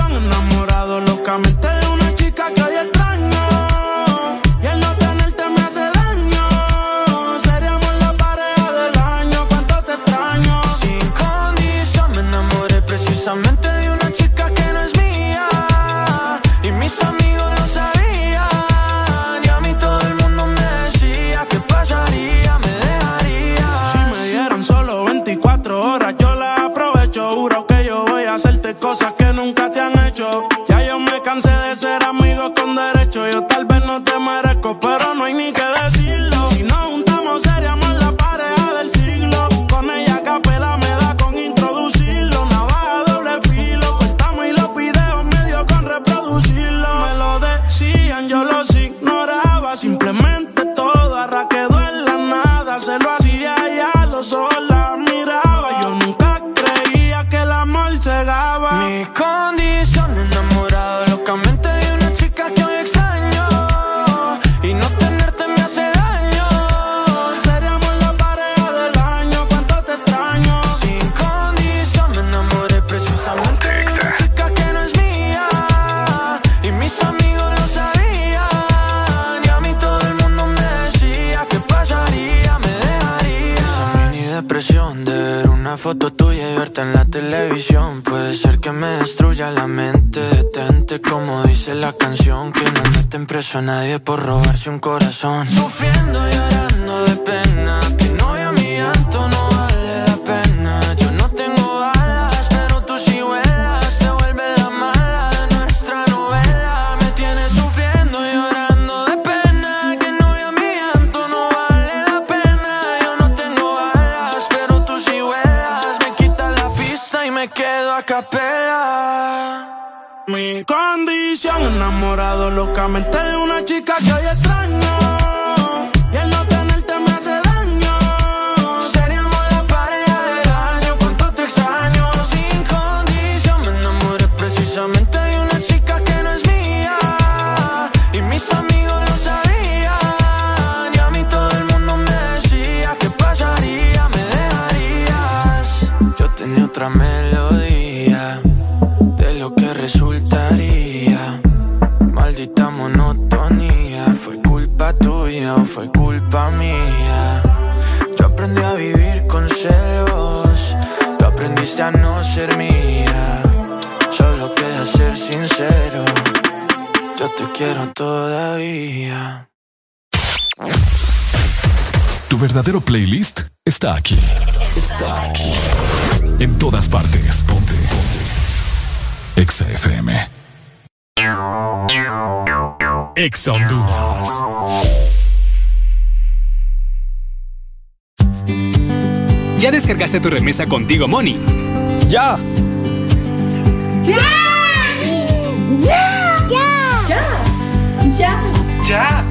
nadie Exa FM. Exa Honduras. ¿Ya descargaste tu remesa contigo, Money? ¡Ya! ¡Ya! ¡Ya! ¡Ya! ¡Ya! ¡Ya!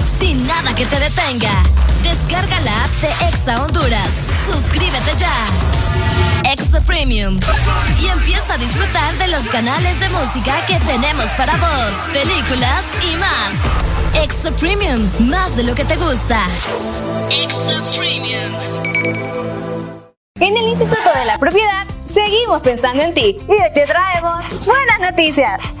sin nada que te detenga. Descarga la app de Exa Honduras. Suscríbete ya. Extra Premium. Y empieza a disfrutar de los canales de música que tenemos para vos, películas y más. Extra Premium, más de lo que te gusta. Extra Premium. En el Instituto de la Propiedad seguimos pensando en ti y te traemos buenas noticias.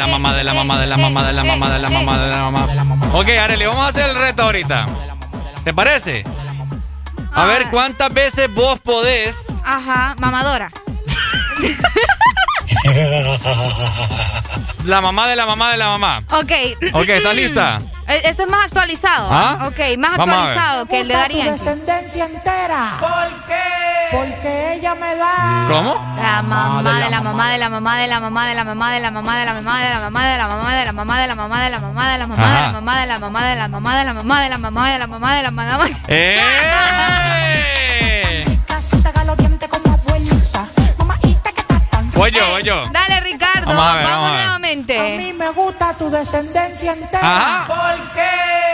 la mamá, de la mamá, de la mamá, de la mamá, de la mamá, de la mamá, de la mamá. Ok, Arely, vamos a hacer el reto ahorita. ¿Te parece? A ver cuántas veces vos podés. Ajá, mamadora. La mamá de la mamá de la mamá. Ok. Ok, ¿estás lista? Esto es más actualizado. ¿Ah? Ok, más Vamos actualizado que el de Darían. descendencia entera. ¿Por qué? Porque ella me da. ¿Cómo? La mamá de la mamá de la mamá de la mamá de la mamá de la mamá de la mamá de la mamá de la mamá de la mamá de la mamá de la mamá de la mamá de la Ajá. mamá de la mamá de la mamá de la mamá de la mamá de la mamá de la mamá. ¡Eh! Casi pega los dientes como. Voy yo, voy yo. Dale, Ricardo. Vamos a ver, vamos vamos a ver. nuevamente. A mí me gusta tu descendencia entera. Ajá. ¿Por qué?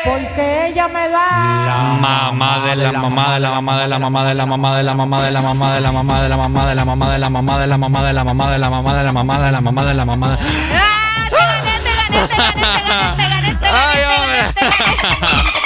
Porque ella me da. Mamá de la mamá de la mamá de la mamá de la mamá de la mamá de la mamá de la mamá de la mamá de la mamá de la mamá de la mamá de la mamá de la mamá de la mamá de la mamá de la mamá de Ay, hombre. Con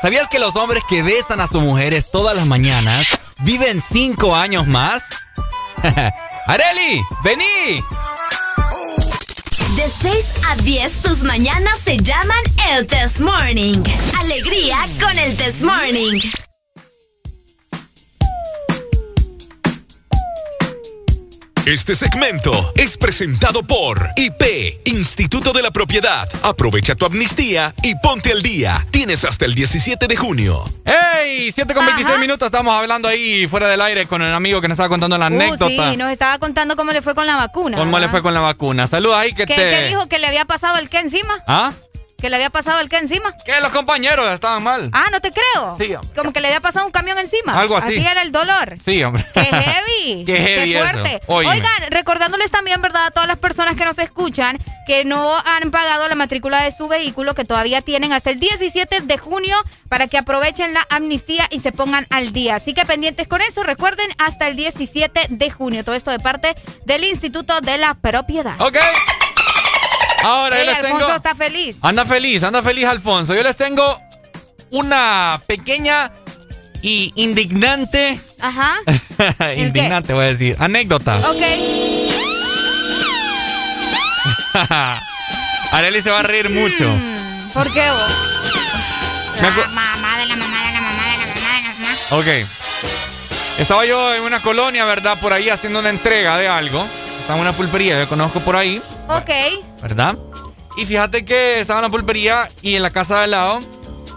¿Sabías que los hombres que besan a sus mujeres todas las mañanas viven cinco años más? ¡Areli! ¡Vení! De 6 a 10 tus mañanas se llaman el Test Morning. Alegría con el Test Morning. Este segmento es presentado por IP, Instituto de la Propiedad. Aprovecha tu amnistía y ponte al día. Tienes hasta el 17 de junio. ¡Ey! 7 con 26 minutos. Estamos hablando ahí fuera del aire con el amigo que nos estaba contando la Uh, anécdota. sí, nos estaba contando cómo le fue con la vacuna. ¿Cómo le fue con la vacuna? Saludos ahí que ¿Qué, te. qué dijo? ¿Que le había pasado el qué encima? ¿Ah? ¿Que le había pasado el qué encima? Que los compañeros estaban mal. Ah, no te creo. Sí, hombre. Como que le había pasado un camión encima. Algo así. Así era el dolor. Sí, hombre. ¡Qué heavy! Qué heavy eso. fuerte! Oigan, recordándoles también, ¿verdad? A todas las personas que nos escuchan que no han pagado la matrícula de su vehículo, que todavía tienen hasta el 17 de junio para que aprovechen la amnistía y se pongan al día. Así que pendientes con eso, recuerden, hasta el 17 de junio. Todo esto de parte del Instituto de la Propiedad. Ok. Ahora Ey, yo les Alfonso tengo. está feliz. Anda feliz, anda feliz, Alfonso. Yo les tengo una pequeña y indignante. Ajá. indignante, voy a decir. Anécdota. Ok. Areli se va a reír mucho. ¿Por qué vos? Acu- mamá de la mamá de la mamá de la mamá de la mamá. Ok. Estaba yo en una colonia, ¿verdad? Por ahí haciendo una entrega de algo. Estaba en una pulpería, yo conozco por ahí. Ok. ¿Verdad? Y fíjate que estaba en la pulpería y en la casa de al lado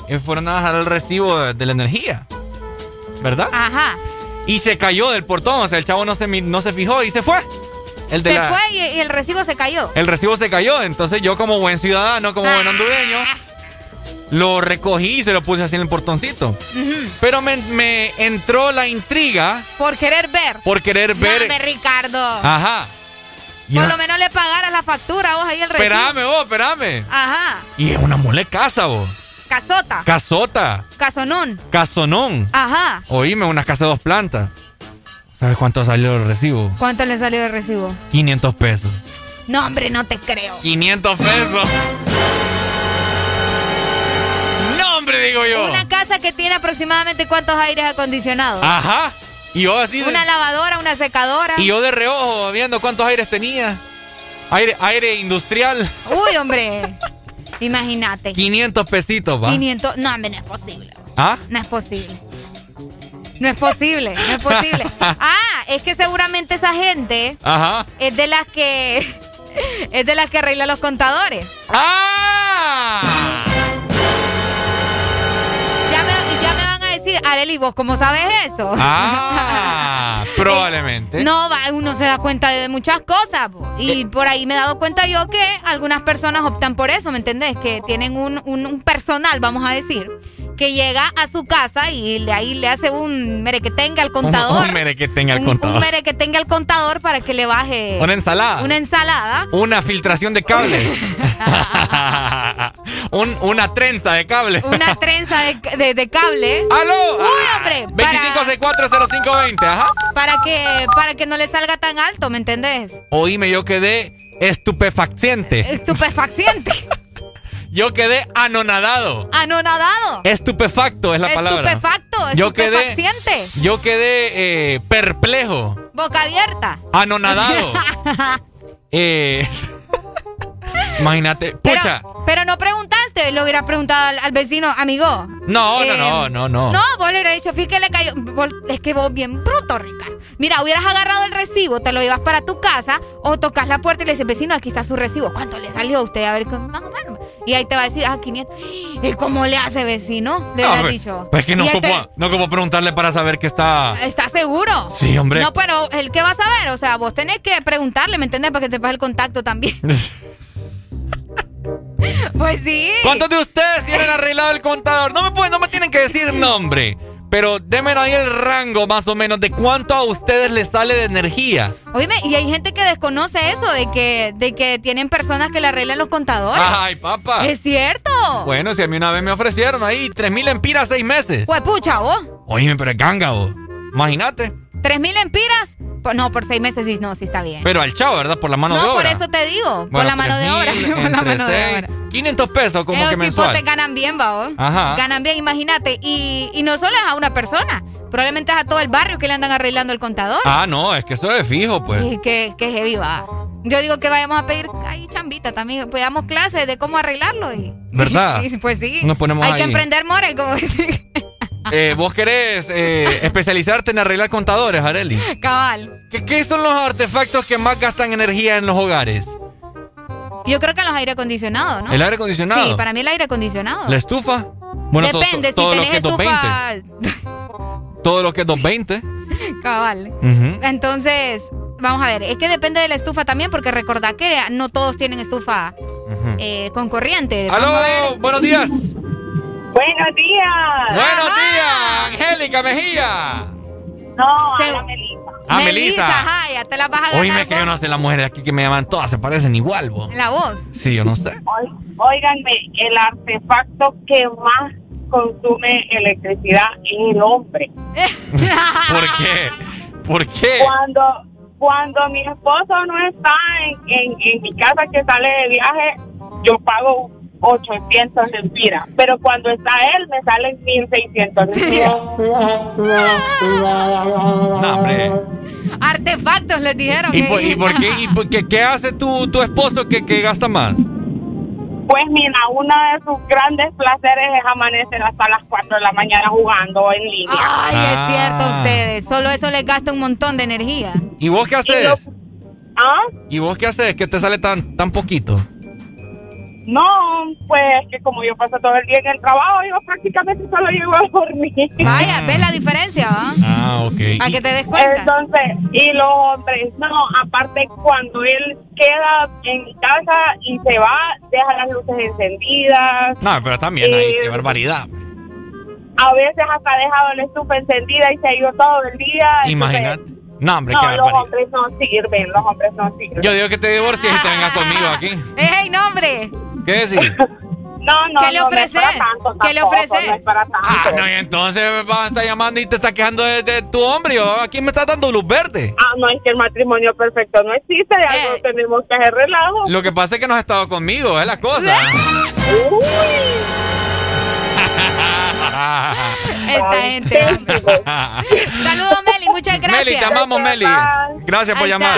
eh, fueron a dejar el recibo de, de la energía. ¿Verdad? Ajá. Y se cayó del portón, o sea, el chavo no se, no se fijó y se fue. El de Se la- fue y, y el recibo se cayó. El recibo se cayó, entonces yo como buen ciudadano, como buen hondureño, lo recogí y se lo puse así en el portoncito. Pero me, me entró la intriga Por querer ver. por querer No, ver... hombre, Ricardo. Ajá. Por lo menos le pagaras la factura vos ahí el recibo. Espérame vos, espérame. Ajá. Y es una mole casa vos. Casota. Casota. Casonón. Casonón. Ajá. Oíme, una casa de dos plantas. ¿Sabes cuánto salió el recibo? ¿Cuánto le salió de recibo? 500 pesos. No, hombre, no te creo. 500 pesos. No, hombre, digo yo. Una casa que tiene aproximadamente cuántos aires acondicionados. Ajá. Y yo así de, Una lavadora, una secadora. y yo de reojo viendo cuántos aires tenía. Aire, aire industrial. Uy, hombre. Imagínate. 500 pesitos, va. 500. No, hombre, no es posible. ¿Ah? No es posible. No es posible, no es posible. Ah, es que seguramente esa gente Ajá. es de las que es de las que arregla los contadores. ¡Ah! Decir, Areli, ¿vos cómo sabes eso? Ah, probablemente. No, va, uno se da cuenta de muchas cosas. po. Y por ahí me he dado cuenta yo que algunas personas optan por eso, ¿me entendés? Que tienen un, un- un personal, vamos a decir, que llega a su casa y le, ahí le hace un merequetengue al contador. Un, un mere que tenga el Un- contador. Un merequetengue al contador para que le baje Una ensalada. una ensalada. Una filtración de cable. Un- una trenza de cable. Una trenza de, de- de cable. ¡Aló! Uy, hombre. Para, 25640520, ajá. para que, para que no le salga tan alto, ¿me entendés? Oíme, yo quedé estupefaciente. Estupefaciente. Yo quedé anonadado. Anonadado. Estupefacto es la palabra. Estupefacto. Yo quedé, yo quedé eh, perplejo, Boca abierta. anonadado. Eh, imagínate, pucha. Pero, pero no preguntaste, lo hubieras preguntado al, al vecino, amigo. No, Eh, no, no, no, no. No, vos le hubieras dicho, fíjate le cayó. vos- es que vos bien bruto, Ricardo. Mira, hubieras agarrado el recibo, te lo llevas para tu casa o tocas la puerta y le dices, vecino, aquí está su recibo. ¿Cuánto le salió a usted? A ver, más o menos. Y ahí te va a decir, ah, 500. ¿Y cómo le hace, vecino? Le No, hubieras pues, dicho. Pues que no él te- como, no como preguntarle para saber que está. ¿Estás seguro? Sí, hombre. No, pero el que va a saber, o sea, vos tenés que preguntarle, ¿me entiendes? Para que te pase el contacto también. pues sí. ¿Cuántos de ustedes tienen arreglado el contador? No me pueden, no me tienen que decir nombre. Pero denme ahí el rango más o menos de cuánto a ustedes les sale de energía. Oíme, y hay gente que desconoce eso, de que, de que tienen personas que le arreglan los contadores. Ay, papá. Es cierto. Bueno, si a mí una vez me ofrecieron ahí 3 mil empiras seis meses. Pues pucha, vos. Oíme, pero es ganga, vos. Imagínate. ¿Tres mil empiras? Pues no, por seis meses sí, no, sí está bien. Pero al chavo, ¿verdad? Por la mano de no, obra. por eso te digo, por la mano de obra. 3.000 por la mano de seis, obra. 500 pesos como Ellos que mensual. te ganan bien, va, vos. Ajá. Ganan bien, imagínate. Y, y no solo es a una persona, probablemente es a todo el barrio que le andan arreglando el contador. Ah, no, es que eso es fijo, pues. Y que, que heavy va. Yo digo que vayamos a pedir ahí chambita también, pues damos clases de cómo arreglarlo y... ¿Verdad? y pues sí. Nos ponemos Hay ahí. que emprender more, como decir. Eh, ¿Vos querés eh, especializarte en arreglar contadores, Areli? Cabal. ¿Qué, ¿Qué son los artefactos que más gastan energía en los hogares? Yo creo que los aire acondicionados, ¿no? ¿El aire acondicionado? Sí, para mí el aire acondicionado. ¿La estufa? Bueno, to- Depende, to- si tenés estufa... 220. Todo lo que es 220. Cabal. Entonces, vamos a ver, es que depende de la estufa también, porque recordad que no todos tienen estufa Ujú. eh, con corriente. ¡Aló! ¡Buenos días! Buenos días. ¡Buenos días! ¡Angélica Mejía! No, Se- a la Melissa. Ah, Melissa. ajá, ya te la vas a ganar. Oíme que yo no sé, las mujeres aquí que me llaman todas se parecen igual, vos. La voz. Sí, yo no sé. Óiganme, el artefacto que más consume electricidad es el hombre. ¿Por qué? ¿Por qué? Cuando cuando mi esposo no está en, en, en mi casa que sale de viaje, yo pago 800 lempiras. Pero cuando está él, me salen 1600 lempiras. No, hombre. Artefactos les dijeron. ¿Y que- por, y por qué, y por qué, qué hace tu, tu esposo que, que gasta más? Pues mira, uno de sus grandes placeres es amanecer hasta las 4 de la mañana jugando en línea. Ay, Ah. es cierto ustedes. Solo eso les gasta un montón de energía. ¿Y vos qué haces? ¿Ah? ¿Y vos qué haces? que te sale tan, tan poquito? No, pues que como yo paso todo el día en el trabajo, yo prácticamente solo llego a dormir. Vaya, ¿ves la diferencia, va? Ah, ok. Para que te des cuenta. Entonces, y los hombres, no, aparte cuando él queda en mi casa y se va, deja las luces encendidas, No, pero también hay qué barbaridad. a veces hasta ha dejado la estufa encendida y se ha ido todo el día. entonces- Imagínate. No, hombre, No, qué los hombres no sirven, los hombres no sirven. Yo digo que te divorcies y te vengas conmigo aquí. ¡Ey, no, hombre! ¿Qué decís? No, no, ¿Qué le no, no es ofreces? para tanto ¿Qué le tampoco, ofreces? No es para tanto. Ah, no, y entonces a estar llamando y te está quejando de, de tu hombre. Yo, aquí me está dando luz verde. Ah, no, es que el matrimonio perfecto no existe, algo Eh. tenemos que hacer relajo. Lo que pasa es que no has estado conmigo, es la cosa. Esta gente. Saludos. Muchas gracias. Meli, te amamos, Meli. Gracias por llamar.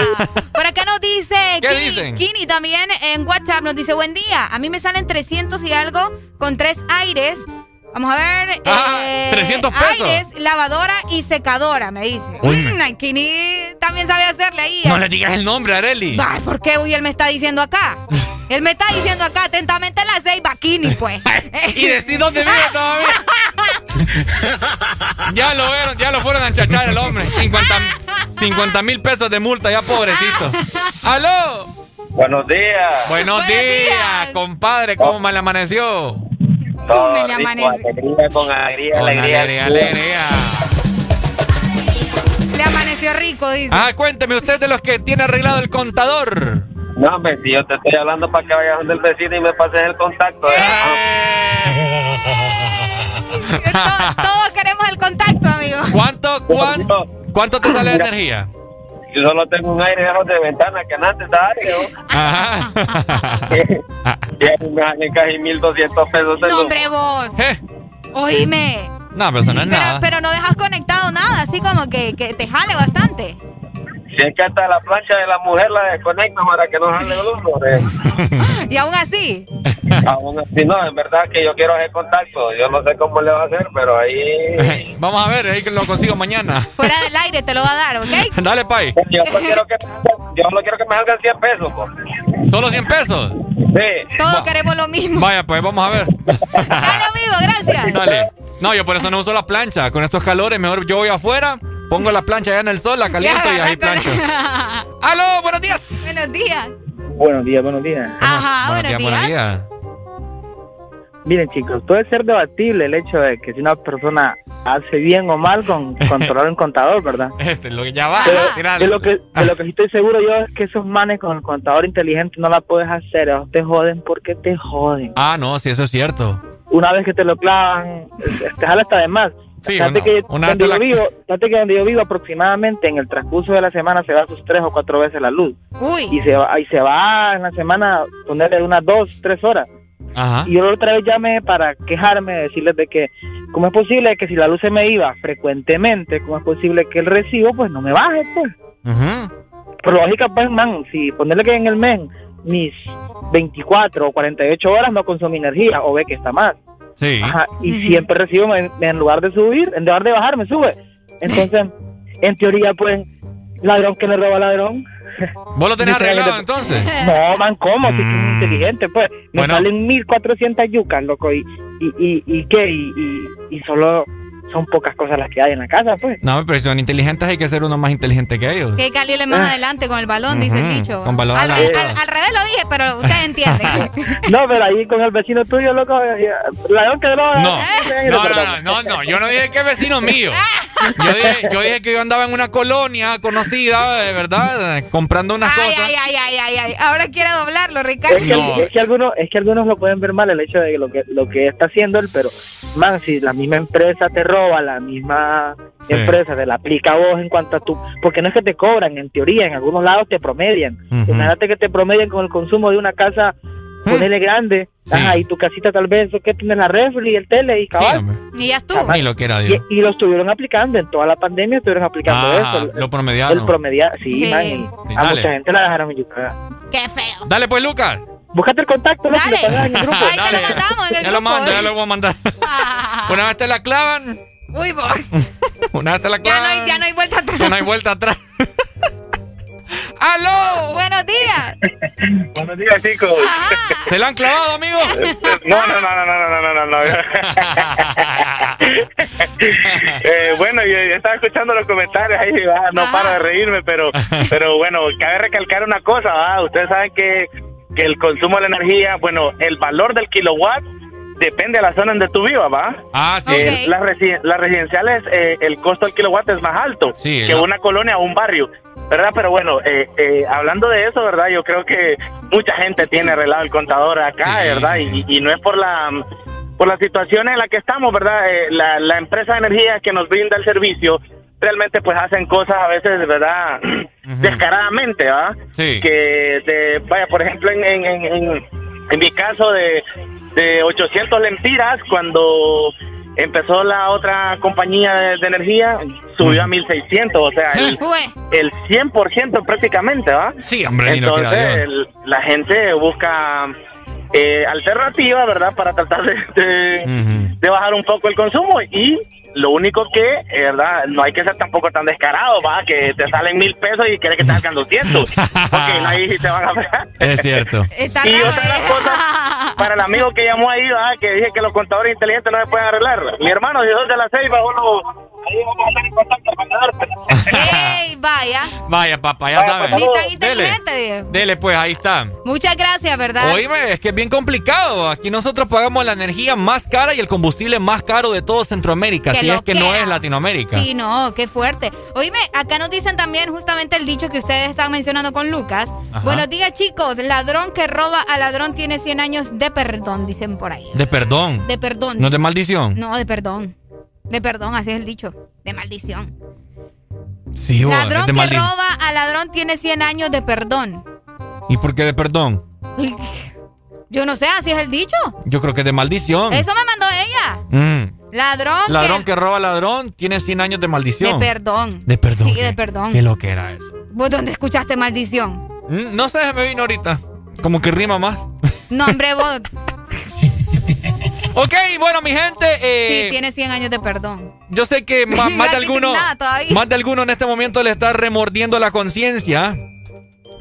Por acá nos dice ¿Qué Kini, dicen? Kini también en WhatsApp nos dice buen día. A mí me salen 300 y algo con tres aires. Vamos a ver. Ah, eh, 300 pesos. Aires, lavadora y secadora, me dice. Uy, Mm, Kini también sabe hacerle ahí. No le digas el nombre, Areli. Ay, ¿por qué? Uy, él me está diciendo acá. Él me está diciendo acá atentamente la seis Kini, pues. Y decís dónde vive todavía. ya lo vieron, ya lo fueron a enchachar el hombre. 50 mil pesos de multa, ya pobrecito. ¡Aló! Buenos días. Buenos, días, compadre. ¿Cómo me le amaneció? Todo me rico, alegría con alegría, Con alegría. alegría, alegría. Le amaneció rico, dice. Ah, cuénteme usted de los que tiene arreglado el contador. No, hombre, si yo te estoy hablando para que vayas donde el vecino y me pases el contacto. ¿eh? Todos, todos queremos el contacto, amigo. ¿Cuánto, cuánto, cuánto te sale de energía? Yo solo tengo un aire lejos de ventana que antes da aire, ¿no? Ajá. Y me salen casi 1.200 pesos de No, hombre, vos. Oíme. No, pero eso no es Pero, nada. pero no dejas conectado nada, así como que, que te jale bastante. Si es que hasta la plancha de la mujer la desconectan para que no jale luz, hombre. Y aún así. Aún así, no, es verdad que yo quiero hacer contacto. Yo no sé cómo le va a hacer, pero ahí... Vamos a ver, ahí que lo consigo mañana. Fuera del aire te lo va a dar, ¿ok? Dale, Pai. Yo solo quiero que, yo solo quiero que me salgan 100 pesos, pues. ¿Solo 100 pesos? Sí. Todos queremos lo mismo. Vaya, pues vamos a ver. Dale, amigo, gracias. Dale. No, yo por eso no uso la plancha. Con estos calores, mejor yo voy afuera, pongo la plancha allá en el sol, la caliento y ahí plancho. ¡Aló! ¡Buenos días! Buenos días. Buenos días, buenos días. Ajá, buenos, días. días. Miren, chicos, puede ser debatible el hecho de que si una persona hace bien o mal con controlar un contador, ¿verdad? Este, lo que ya va. Pero de lo que de lo que sí estoy seguro yo es que esos manes con el contador inteligente no la puedes hacer, ellos te joden porque te joden. Ah, no, sí, eso es cierto. Una vez que te lo clavan, te jala hasta de más. Sí, Fíjate una- que una donde yo la- vivo, que donde yo vivo aproximadamente en el transcurso de la semana se va sus tres o cuatro veces la luz. Uy. Y se va, y se va en la semana ponerle unas dos, tres horas. Ajá. Y yo la otra vez llamé para quejarme, decirles de que, ¿cómo es posible que si la luz se me iba frecuentemente, cómo es posible que el recibo pues no me baje, pues? Por lógica, pues, man, si ponerle que en el mes mis 24 o 48 horas no consumí energía, o ve que está más. Sí. Ajá, y siempre recibo, me- me- en lugar de subir, en lugar de bajar, me sube. Entonces, en teoría, pues, ladrón que le roba ladrón. ¿Vos lo tenés arreglado entonces? No, man, ¿cómo? Si soy Mm. inteligente, pues. Me Bueno. salen 1400 yucas, loco, y, y, y, y qué, y, y, y solo son pocas cosas las que hay en la casa, pues. No, pero si son inteligentes hay que ser uno más inteligente que ellos. Que calile más Ah. adelante con el balón, dice el dicho. con balón al, adelante. al- al revés lo dije, pero usted entiende. No, pero ahí con el vecino tuyo, loco, eh, ladrón que roba. No, eh, no, no, no, no, yo no dije que es vecino mío. Yo dije, yo dije que yo andaba en una colonia conocida, de verdad, comprando unas Ay, cosas. ay, ay, ay, ay, ay. Ahora quiere doblarlo, Ricardo. Es que, es que algunos es que algunos lo pueden ver mal el hecho de lo que lo que está haciendo él, pero man, si la misma empresa te roba, la misma Sí. empresa te la aplica a vos en cuanto a tu, porque no es que te cobran, en teoría, en algunos lados te promedian. Imagínate que te promedian con el consumo de una casa, ponele grande, ajá, y tu casita tal vez, ¿qué tienes la refri, el tele y cabal. Y ya estuvo. Ni lo que era y, y lo estuvieron aplicando en toda la pandemia, estuvieron aplicando Ah, eso. el- lo promediaron. El promediar, sí, Sí. man, y a dale. mucha gente la dejaron en yucada. Qué feo. Dale pues, Lucas. Buscate el contacto, Dale. y lo pasas en el grupo. Ahí te lo mandamos en el Ya lo mando, ya lo voy a mandar. Una vez te la clavan, Uy, voy. Una vez la. Ya no, hay, vuelta atrás. Ya no hay vuelta atrás. ¡Aló! Buenos días. Buenos días, chicos. Ajá. ¿Se la han clavado, amigo? No, no, no, no, no, no, no, no. eh, bueno, yo, estaba escuchando los comentarios ahí, ¿verdad? no Ajá. paro de reírme, pero, pero bueno, cabe recalcar una cosa, ¿verdad? ustedes saben que, que el consumo de la energía, bueno, el valor del kilowatt depende de la zona donde tú vivas, ¿va? Ah, sí. Eh, las, resi- las residenciales, eh, el costo del kilowatt es más alto Sí, que ¿no? una colonia o un barrio, ¿verdad? Pero bueno, eh, eh, hablando de eso, ¿verdad? Yo creo que mucha gente tiene arreglado el contador acá, Sí, ¿verdad? sí, Y, y no es por la por la situación en la que estamos, ¿verdad? Eh, la, la empresa de energía que nos brinda el servicio realmente pues hacen cosas a veces, ¿verdad? Descaradamente, ¿verdad? Sí. Que, de, vaya, por ejemplo, en, en, en, en- en mi caso de, de 800 lempiras, cuando empezó la otra compañía de, de energía, subió a 1600, o sea, el, el 100% prácticamente, ¿va? Sí, hombre, Entonces, el- la gente busca eh, alternativas, ¿verdad? Para tratar de, de bajar un poco el consumo y lo único que, eh, ¿verdad? No hay que ser tampoco tan descarado, ¿va? Que te salen mil pesos y quieres que te salgan 200. Porque ahí te van a pegar. Es cierto. Y otra de las cosas, para el amigo que llamó ahí, ¿va? que dije que los contadores inteligentes no se pueden arreglar. Mi hermano, si sos de la ceiba, uno, ahí vamos a estar en contacto para quedarte. Ey, vaya. Vaya, papá, ya saben. Ni tan inteligente, dele, pues, ahí está. Muchas gracias, ¿verdad? Oíme, es que es bien complicado. Aquí nosotros pagamos la energía más cara y el combustible más caro de todo Centroamérica. Que si es que no es Latinoamérica. Sí, no, qué fuerte. Oíme, acá nos dicen también justamente el dicho que ustedes están mencionando con Lucas. Ajá. Buenos días, chicos. Ladrón que roba a ladrón tiene 100 años de perdón, dicen por ahí. De perdón. De perdón. No de maldición. No, de perdón. De perdón, así es el dicho. De maldición. Sí, ladrón que roba a ladrón tiene 100 años de perdón. ¿Y por qué de perdón? Yo no sé, así es el dicho. Yo creo que de maldición. Eso me mandó ella. Mm. Ladrón, Ladrón que... que roba ladrón tiene 100 años de maldición. De perdón. De perdón. Sí, ¿qué? de perdón. ¿Qué lo que era eso? ¿Vos dónde escuchaste maldición? Mm, No sé, me vino ahorita. Como que rima más. No, hombre, vos. Ok, bueno, mi gente. eh, sí, tiene 100 años de perdón. Yo sé que más, de alguno, más de alguno en este momento le está remordiendo la conciencia.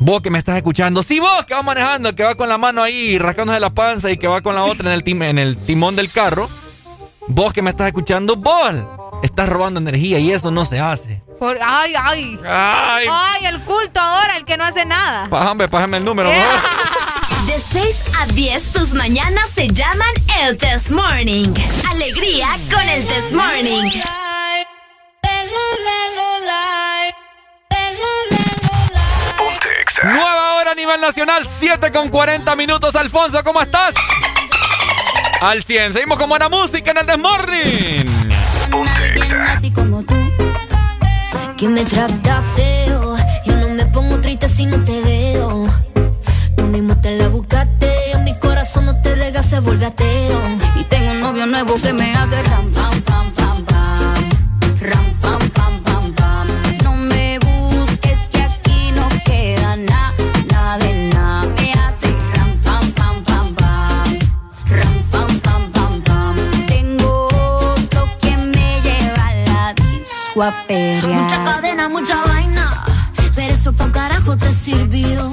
Vos que me estás escuchando, sí, vos que vas manejando, que va con la mano ahí rascándose la panza y que va con la otra en el, tim- en el timón del carro. Vos que me estás escuchando, vos estás robando energía y eso no se hace. Por- ay, ay. Ay. Ay, el culto ahora, el que no hace nada. Pájame, pájame el número. De 6 a 10, tus mañanas se llaman el Test Morning. Alegría con el Test Morning. Nueva hora a nivel nacional, 7 con 40 minutos. Alfonso, ¿cómo estás? Al 100. Seguimos con buena música en el Desmorning. así como tú que me trata feo yo no me pongo triste si no te veo mismo te la buscaste en mi corazón no te rega se vuelve ateo y tengo un novio nuevo que me hace ram pam pam pam pam. Ram pam pam pam no me busques que aquí no queda nada nada de nada me hace ram pam pam pam pam. Ram pam pam pam pam. Tengo otro que me lleva a la disco a. Mucha cadena, mucha vaina, pero eso pa' carajo te sirvió.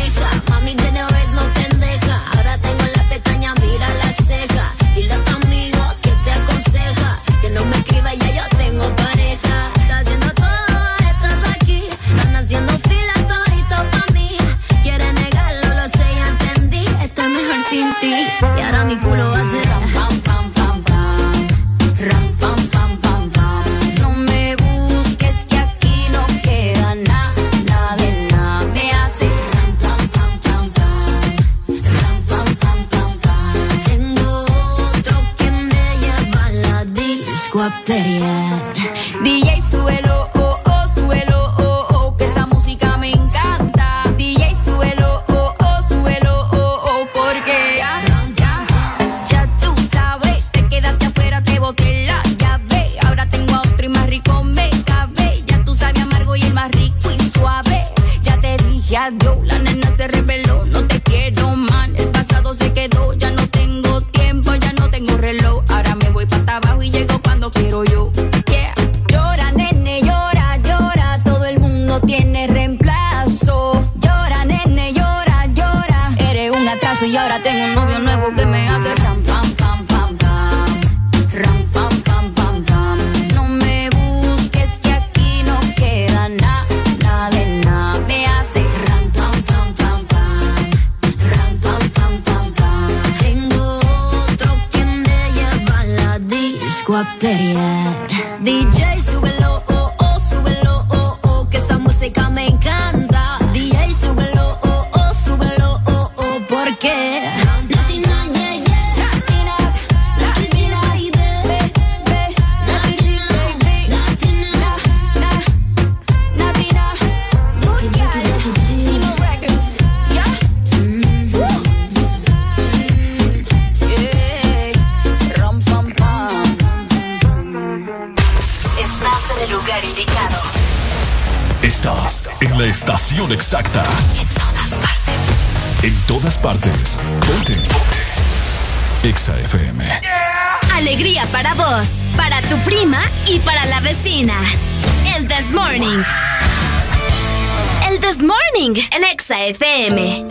mi culo ser ram, pam, pam, pam, pam. Ram, pam, pam, pam, pam. No me busques que aquí no queda nada, nada de nada. Me hace ram, pam, pam, pam, pam. Ram, pam, pam, pam, pam. Tengo otro que me lleva a la disco a pelear. que me hace y para la vecina. El This Morning. El This Morning, el Exa FM.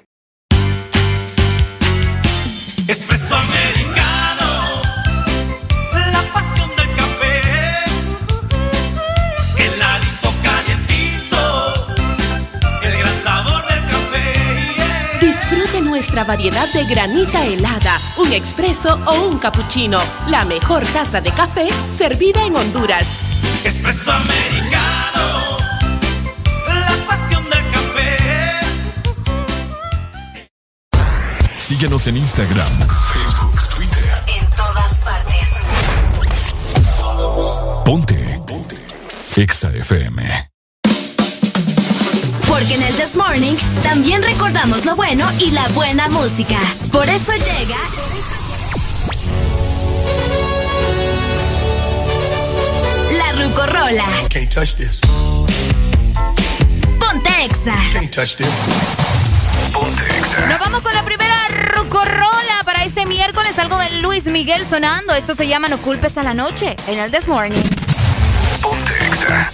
nuestra variedad de granita helada, un expreso o un cappuccino. La mejor taza de café servida en Honduras. Expreso americano. La pasión del café. Síguenos en Instagram, Facebook, Twitter. En todas partes. Ponte. Ponte. Exa FM. Porque en el This Morning también recordamos lo bueno y la buena música. Por eso llega. La Rucorola. Can't touch this. Ponte Exa. Can't touch this. Ponte Exa. Nos vamos con la primera Rucorola para este miércoles. Algo de Luis Miguel sonando. Esto se llama No culpes a la noche en el This Morning. Ponte Exa.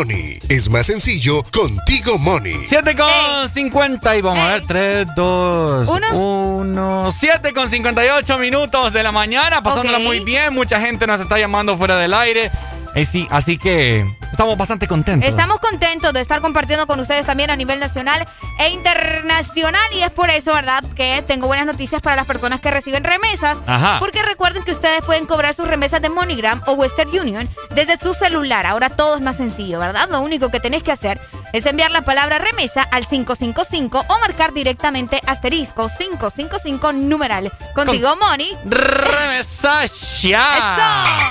Money. Es más sencillo con Tigo Money. 7 con 50 y vamos a ver 3, 2, Uno. 1, 7 con 58 minutos de la mañana, pasándola muy bien. Mucha gente nos está llamando fuera del aire. Eh, sí, así que estamos bastante contentos. Estamos contentos de estar compartiendo con ustedes también a nivel nacional e internacional y es por eso, ¿verdad? Que tengo buenas noticias para las personas que reciben remesas. Ajá. Porque recuerden que ustedes pueden cobrar sus remesas de MoneyGram o Western Union desde su celular. Ahora todo es más sencillo, ¿verdad? Lo único que tenés que hacer es enviar la palabra remesa al 555 o marcar directamente asterisco 555 numeral. Contigo, Money. Remesa ya.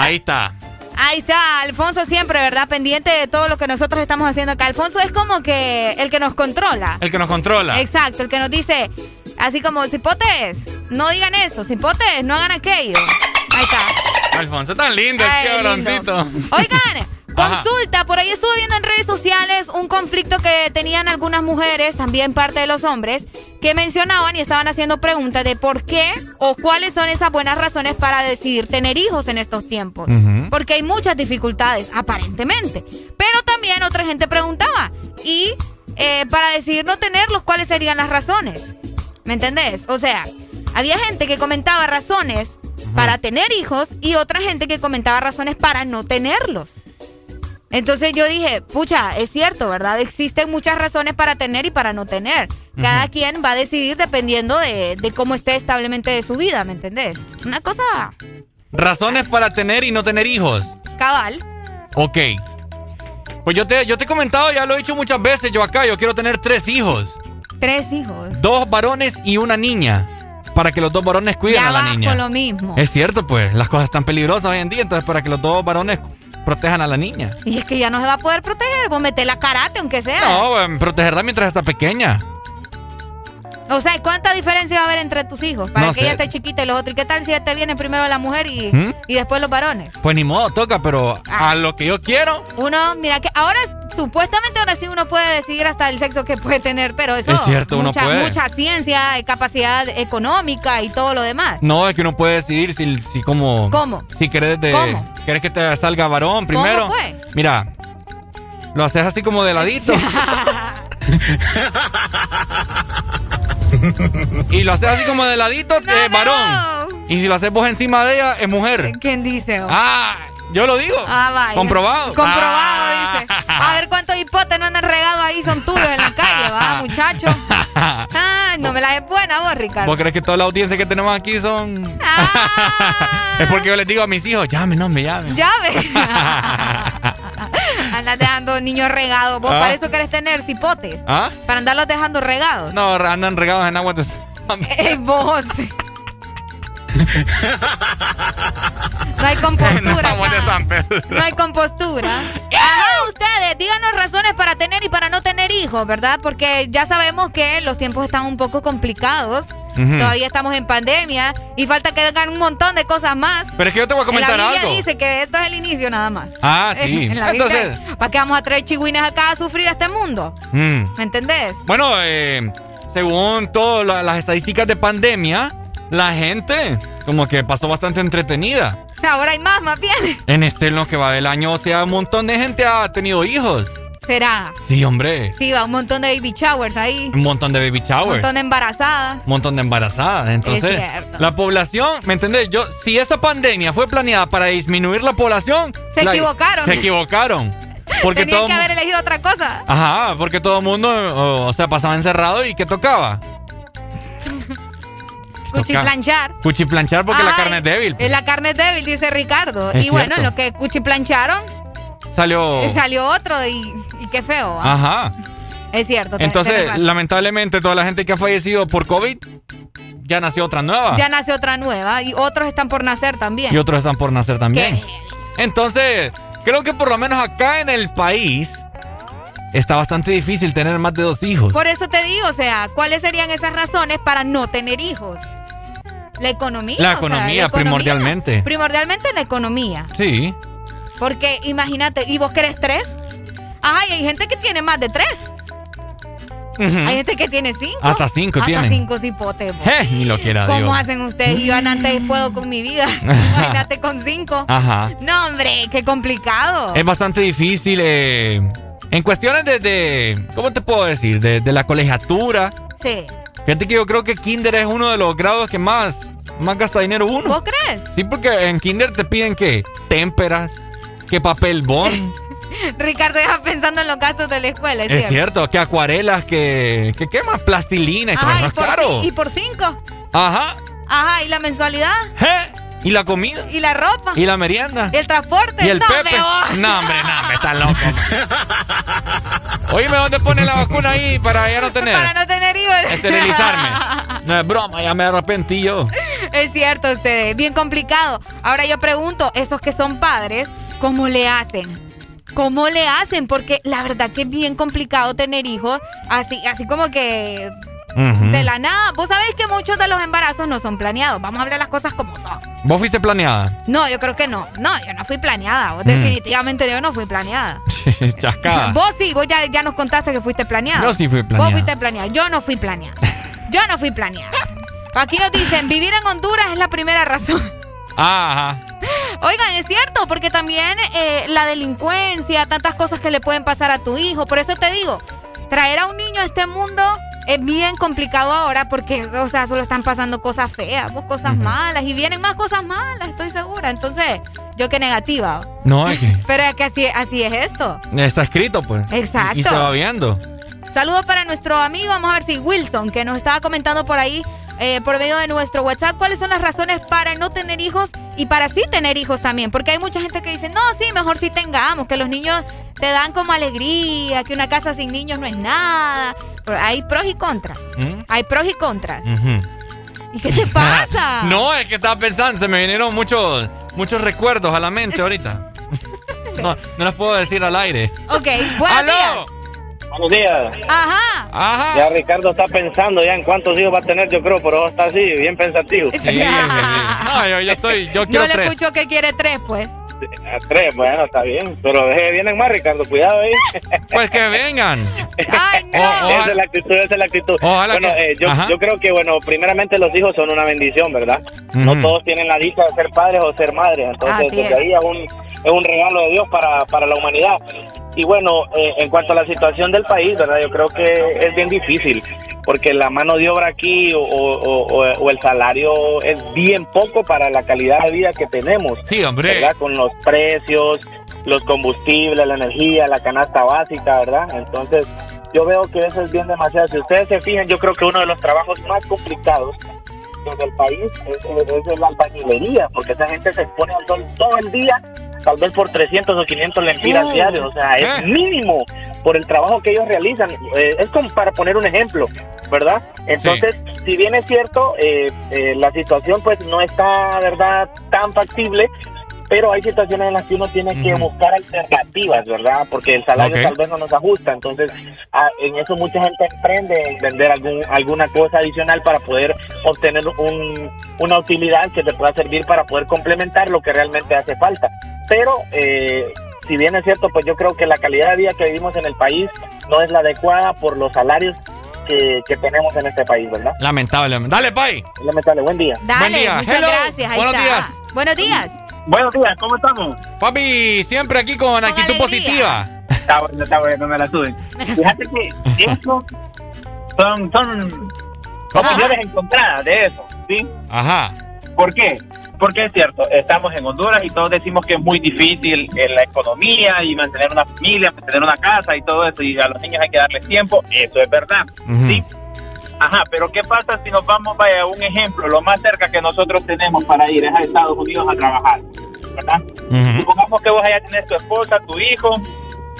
Ahí está. Ahí está, Alfonso siempre, ¿verdad? Pendiente de todo lo que nosotros estamos haciendo acá. Alfonso es como que el que nos controla. El que nos controla. Exacto, el que nos dice, así como, cipotes, no digan eso, cipotes, no hagan aquello. Ahí está. Alfonso, tan lindo, Ay, qué lindo. Oigan, Ajá. consulta, por ahí estuve viendo en redes sociales un conflicto que tenían algunas mujeres, también parte de los hombres, que mencionaban y estaban haciendo preguntas de por qué o cuáles son esas buenas razones para decidir tener hijos en estos tiempos. Porque hay muchas dificultades, aparentemente. Pero también otra gente preguntaba, y eh, para decidir no tenerlos, ¿cuáles serían las razones? ¿Me entendés? O sea, había gente que comentaba razones para tener hijos y otra gente que comentaba razones para no tenerlos. Entonces yo dije, pucha, es cierto, ¿verdad? Existen muchas razones para tener y para no tener. Cada quien va a decidir dependiendo de, de cómo esté establemente de su vida, ¿me entendés? Una cosa Razones para tener y no tener hijos. cabal. Ok. Pues yo te, yo te he comentado, ya lo he dicho muchas veces, yo acá, yo quiero tener tres hijos. Tres hijos. Dos varones y una niña. Para que los dos varones cuiden Ya a la vas niña. con lo mismo. Es cierto, pues, las cosas están peligrosas hoy en día, entonces para que los dos varones protejan a la niña. Y es que ya no se va a poder proteger, vos metés la karate aunque sea. No, em, protegerla mientras está pequeña. O sea, ¿cuánta diferencia va a haber entre tus hijos? Para No que sé. ella esté chiquita y los otros. ¿Y qué tal si te viene primero la mujer y, ¿Mm? y después los varones? Pues ni modo, toca, pero Ah. a lo que yo quiero, Uno, mira que ahora, supuestamente ahora sí uno puede decidir hasta el sexo que puede tener, pero eso Es cierto, uno mucha, puede. mucha ciencia, capacidad económica y todo lo demás. no es que uno puede decidir si, si como... ¿Cómo? Si querés de... ¿Cómo? ¿Querés que te salga varón primero? pues? Mira, lo haces así como de ladito. y lo haces así como de ladito, eh, varón. Y si lo haces vos encima de ella, es mujer. ¿Quién dice? Ah, yo lo digo. Ah, vaya. Comprobado. Comprobado, Ah. dice. A ver cuántos hipotes no andan regados ahí, son tuyos en la calle, va, muchacho. Ay, no me la es buena vos, Ricardo. ¿Vos crees que toda la audiencia que tenemos aquí son.? es porque yo les digo a mis hijos, llamen, hombre, llamen. Ya ves. Andas dejando niños regados. Vos Ah. para eso querés tener cipotes. ¿Ah? Para andarlos dejando regados. No, andan regados en agua de. Ey, vos. No hay compostura. Pedro. No hay compostura. Ajá, ustedes, díganos razones para tener y para no tener hijos, ¿verdad? Porque ya sabemos que los tiempos están un poco complicados. Ujú. Todavía estamos en pandemia y falta que vengan un montón de cosas más. Pero es que yo te voy a comentar en la Biblia algo. dice que esto es el inicio nada más. Ah, sí. En la Biblia, Entonces. ¿Para qué vamos a traer chigüines acá a sufrir a este mundo? mm. ¿Me entendés? Bueno, eh, según todas la- las estadísticas de pandemia, la gente como que pasó bastante entretenida. Ahora hay más, más bien. En este, en lo que va del año, o sea, un montón de gente ha tenido hijos. Será. Sí, hombre. Sí, va un montón de baby showers ahí. Un montón de baby Un showers. montón de embarazadas. Un montón de embarazadas. Entonces, cierto. la población, ¿me entendés? Yo, si esta pandemia fue planeada para disminuir la población, Se la- equivocaron. Se equivocaron. Porque Tenían todo, que haber elegido otra cosa. Ajá, porque todo el mundo, o, o sea, pasaba encerrado y ¿qué tocaba? Cuchiplanchar. Cuchiplanchar porque la carne es débil. eh, La carne es débil, dice Ricardo. Es y bueno, en lo que cuchiplancharon, Salió. eh, salió otro y, y qué feo. ¿va? Ajá. Es cierto. Entonces, lamentablemente, toda la gente que ha fallecido por COVID, ya nació otra nueva. Ya nació otra nueva y otros están por nacer también. Y otros están por nacer también. Entonces, creo que por lo menos acá en el país está bastante difícil tener más de dos hijos. Por eso te digo, o sea, ¿cuáles serían esas razones para no tener hijos? La economía. La o sea, economía, primordialmente. Primordialmente la economía. Sí. Porque imagínate, ¿y vos querés tres? Ajá, y hay gente que tiene más de tres. Hay gente que tiene cinco. Hasta cinco Hasta tiene. cinco cipotes. Je, ni lo quiera ¿Cómo Dios. hacen ustedes? Yo antes puedo con mi vida. Imagínate con cinco. Ajá. No, hombre, qué complicado. Es bastante difícil eh, en cuestiones de, de- ¿cómo te puedo decir? De, de la colegiatura. Sí. Fíjate que yo creo que kinder es uno de los grados que más, más gasta dinero uno. ¿Vos crees? Sí, porque en kinder te piden que témperas, que papel bond. Ricardo deja pensando en los gastos de la escuela, ¿es, es cierto, que acuarelas, que, que qué más plastilina y todo eso y por, caro. y por cinco. Ajá. Ajá, ¿y la mensualidad? Y la comida. ¿Y la ropa? Y la merienda. ¿Y el transporte? Y el no, Pepe. me. No, hombre, no, me está loco. Oíme, ¿dónde pone la vacuna ahí para ya no tener? Para no tener hijos. Esterilizarme. No es broma, ya me arrepentí yo. Es cierto, ustedes. Bien complicado. Ahora yo pregunto, esos que son padres, ¿cómo le hacen? ¿Cómo le hacen? Porque la verdad que es bien complicado tener hijos así, así como que de la nada. Vos sabés que muchos de los embarazos no son planeados. Vamos a hablar las cosas como son. ¿Vos fuiste planeada? No, yo creo que no. No, yo no fui planeada. Vos Mm. Definitivamente yo no fui planeada. Chascada. Vos sí, vos ya, ya nos contaste que fuiste planeada. Yo sí fui planeada. Vos fuiste planeada. Yo no fui planeada. Yo no fui planeada. Aquí nos dicen, vivir en Honduras es la primera razón. Ajá. Oigan, es cierto, porque también eh, la delincuencia, tantas cosas que le pueden pasar a tu hijo. Por eso te digo, traer a un niño a este mundo es bien complicado ahora porque, o sea, solo están pasando cosas feas, pues, cosas malas y vienen más cosas malas, estoy segura. Entonces, yo qué negativa. No, es que Pero es que así, así es esto. está escrito, pues. Exacto. Y, y se va viendo. Saludos para nuestro amigo, vamos a ver si Wilson, que nos estaba comentando por ahí, eh, por medio de nuestro WhatsApp, cuáles son las razones para no tener hijos y para sí tener hijos también. Porque hay mucha gente que dice, no, sí, mejor sí tengamos, que los niños te dan como alegría, que una casa sin niños no es nada. Pero hay pros y contras. ¿Mm? Hay pros y contras. ¿Y qué te pasa? No, es que estaba pensando, se me vinieron muchos, muchos recuerdos a la mente ahorita. No, no los puedo decir al aire. Ok, buenos ¡Aló! días. Buenos días. Ajá. Ajá. Ya Ricardo está pensando ya en cuántos hijos va a tener, yo creo, pero está así, bien pensativo. Sí, sí, sí. No, yo, yo estoy, yo No quiero le tres. escucho que quiere tres, pues. A tres, bueno, está bien. Pero vienen más, Ricardo, cuidado ahí. Pues que vengan. Ay, no. esa es la actitud, esa es la actitud. Ojalá bueno, que- eh, yo, yo creo que, bueno, primeramente los hijos son una bendición, ¿verdad? No todos tienen la dicha de ser padres o ser madres. Entonces, Así desde es. ahí es un, es un regalo de Dios para, para la humanidad. Y bueno, eh, en cuanto a la situación del país, ¿verdad? Yo creo que es bien difícil, porque la mano de obra aquí o, o- o- o el salario es bien poco para la calidad de vida que tenemos. Sí, hombre. ¿verdad? Con los precios, los combustibles, la energía, la canasta básica, ¿verdad? Entonces, yo veo que eso es bien demasiado. Si ustedes se fijan, yo creo que uno de los trabajos más complicados en el país es, es la albañilería, porque esa gente se expone al sol todo el día, tal vez por 300 o 500 lempiras Mm. diarios, o sea, es ¿Eh? mínimo por el trabajo que ellos realizan. Eh, es como para poner un ejemplo, ¿verdad? Entonces, si bien es cierto, eh, eh, la situación pues no está, ¿verdad?, tan factible, pero hay situaciones en las que uno tiene que buscar alternativas, ¿verdad? Porque el salario Ok. tal vez no nos ajusta, entonces ah, en eso mucha gente emprende en vender algún, alguna cosa adicional para poder obtener un, una utilidad que te pueda servir para poder complementar lo que realmente hace falta. Pero eh, si bien es cierto, pues yo creo que la calidad de vida que vivimos en el país no es la adecuada por los salarios que, que tenemos en este país, ¿verdad? Lamentable. Dale, Pai. Lamentable. Buen día. Dale, Buen día. muchas Hello. gracias. Ahí Buenos está. días. Buenos días. Buenos días, ¿cómo estamos? Papi, siempre aquí con actitud alegría. positiva. Está bueno, está bueno, me la suben. Fíjate que eso son, son opiniones encontradas de eso, ¿sí? Ajá. ¿Por qué? Porque es cierto, estamos en Honduras y todos decimos que es muy difícil en la economía y mantener una familia, mantener una casa y todo eso, y a los niños hay que darles tiempo, eso es verdad. Sí. Ajá, pero ¿qué pasa si nos vamos, vaya, un ejemplo, lo más cerca que nosotros tenemos para ir es a Estados Unidos a trabajar, ¿verdad? Supongamos que vos allá tenés tu esposa, tu hijo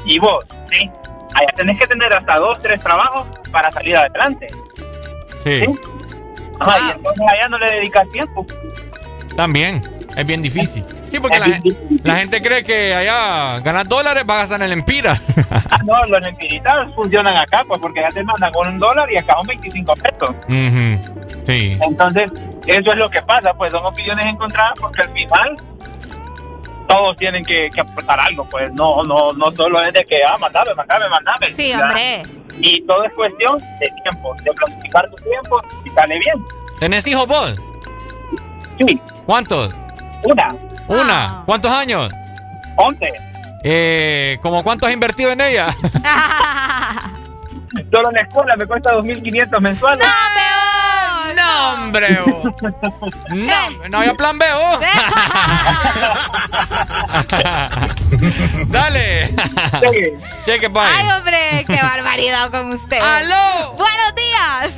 y vos, ¿sí? Allá tenés que tener hasta dos, tres trabajos para salir adelante. Sí. Ajá, y entonces allá no le dedicas tiempo. También. Es bien difícil. Sí, porque la, la gente cree que allá ganar dólares va a gastar en el empira. Ah, no, los empiritas funcionan acá, pues porque ya te mandan con un dólar y acá son 25 pesos. Sí. Entonces, eso es lo que pasa, pues son opiniones encontradas porque al final todos tienen que, que aportar algo, pues no no no solo es de que, ah, mandame, mandame, mandame. Sí, Ya. hombre. Y todo es cuestión de tiempo, de planificar tu tiempo y sale bien. ¿Tenés hijos vos? Sí. ¿Cuántos? Una. ¿Una? ¿Cuántos años? Once. Eh, ¿Cómo cuánto has invertido en ella? Solo en la escuela me cuesta 2.500 mensuales. No, hombre. oh. No, no había plan B. Dale. Cheque, bye. Ay, hombre, qué barbaridad con usted. ¡Aló! Buenos días.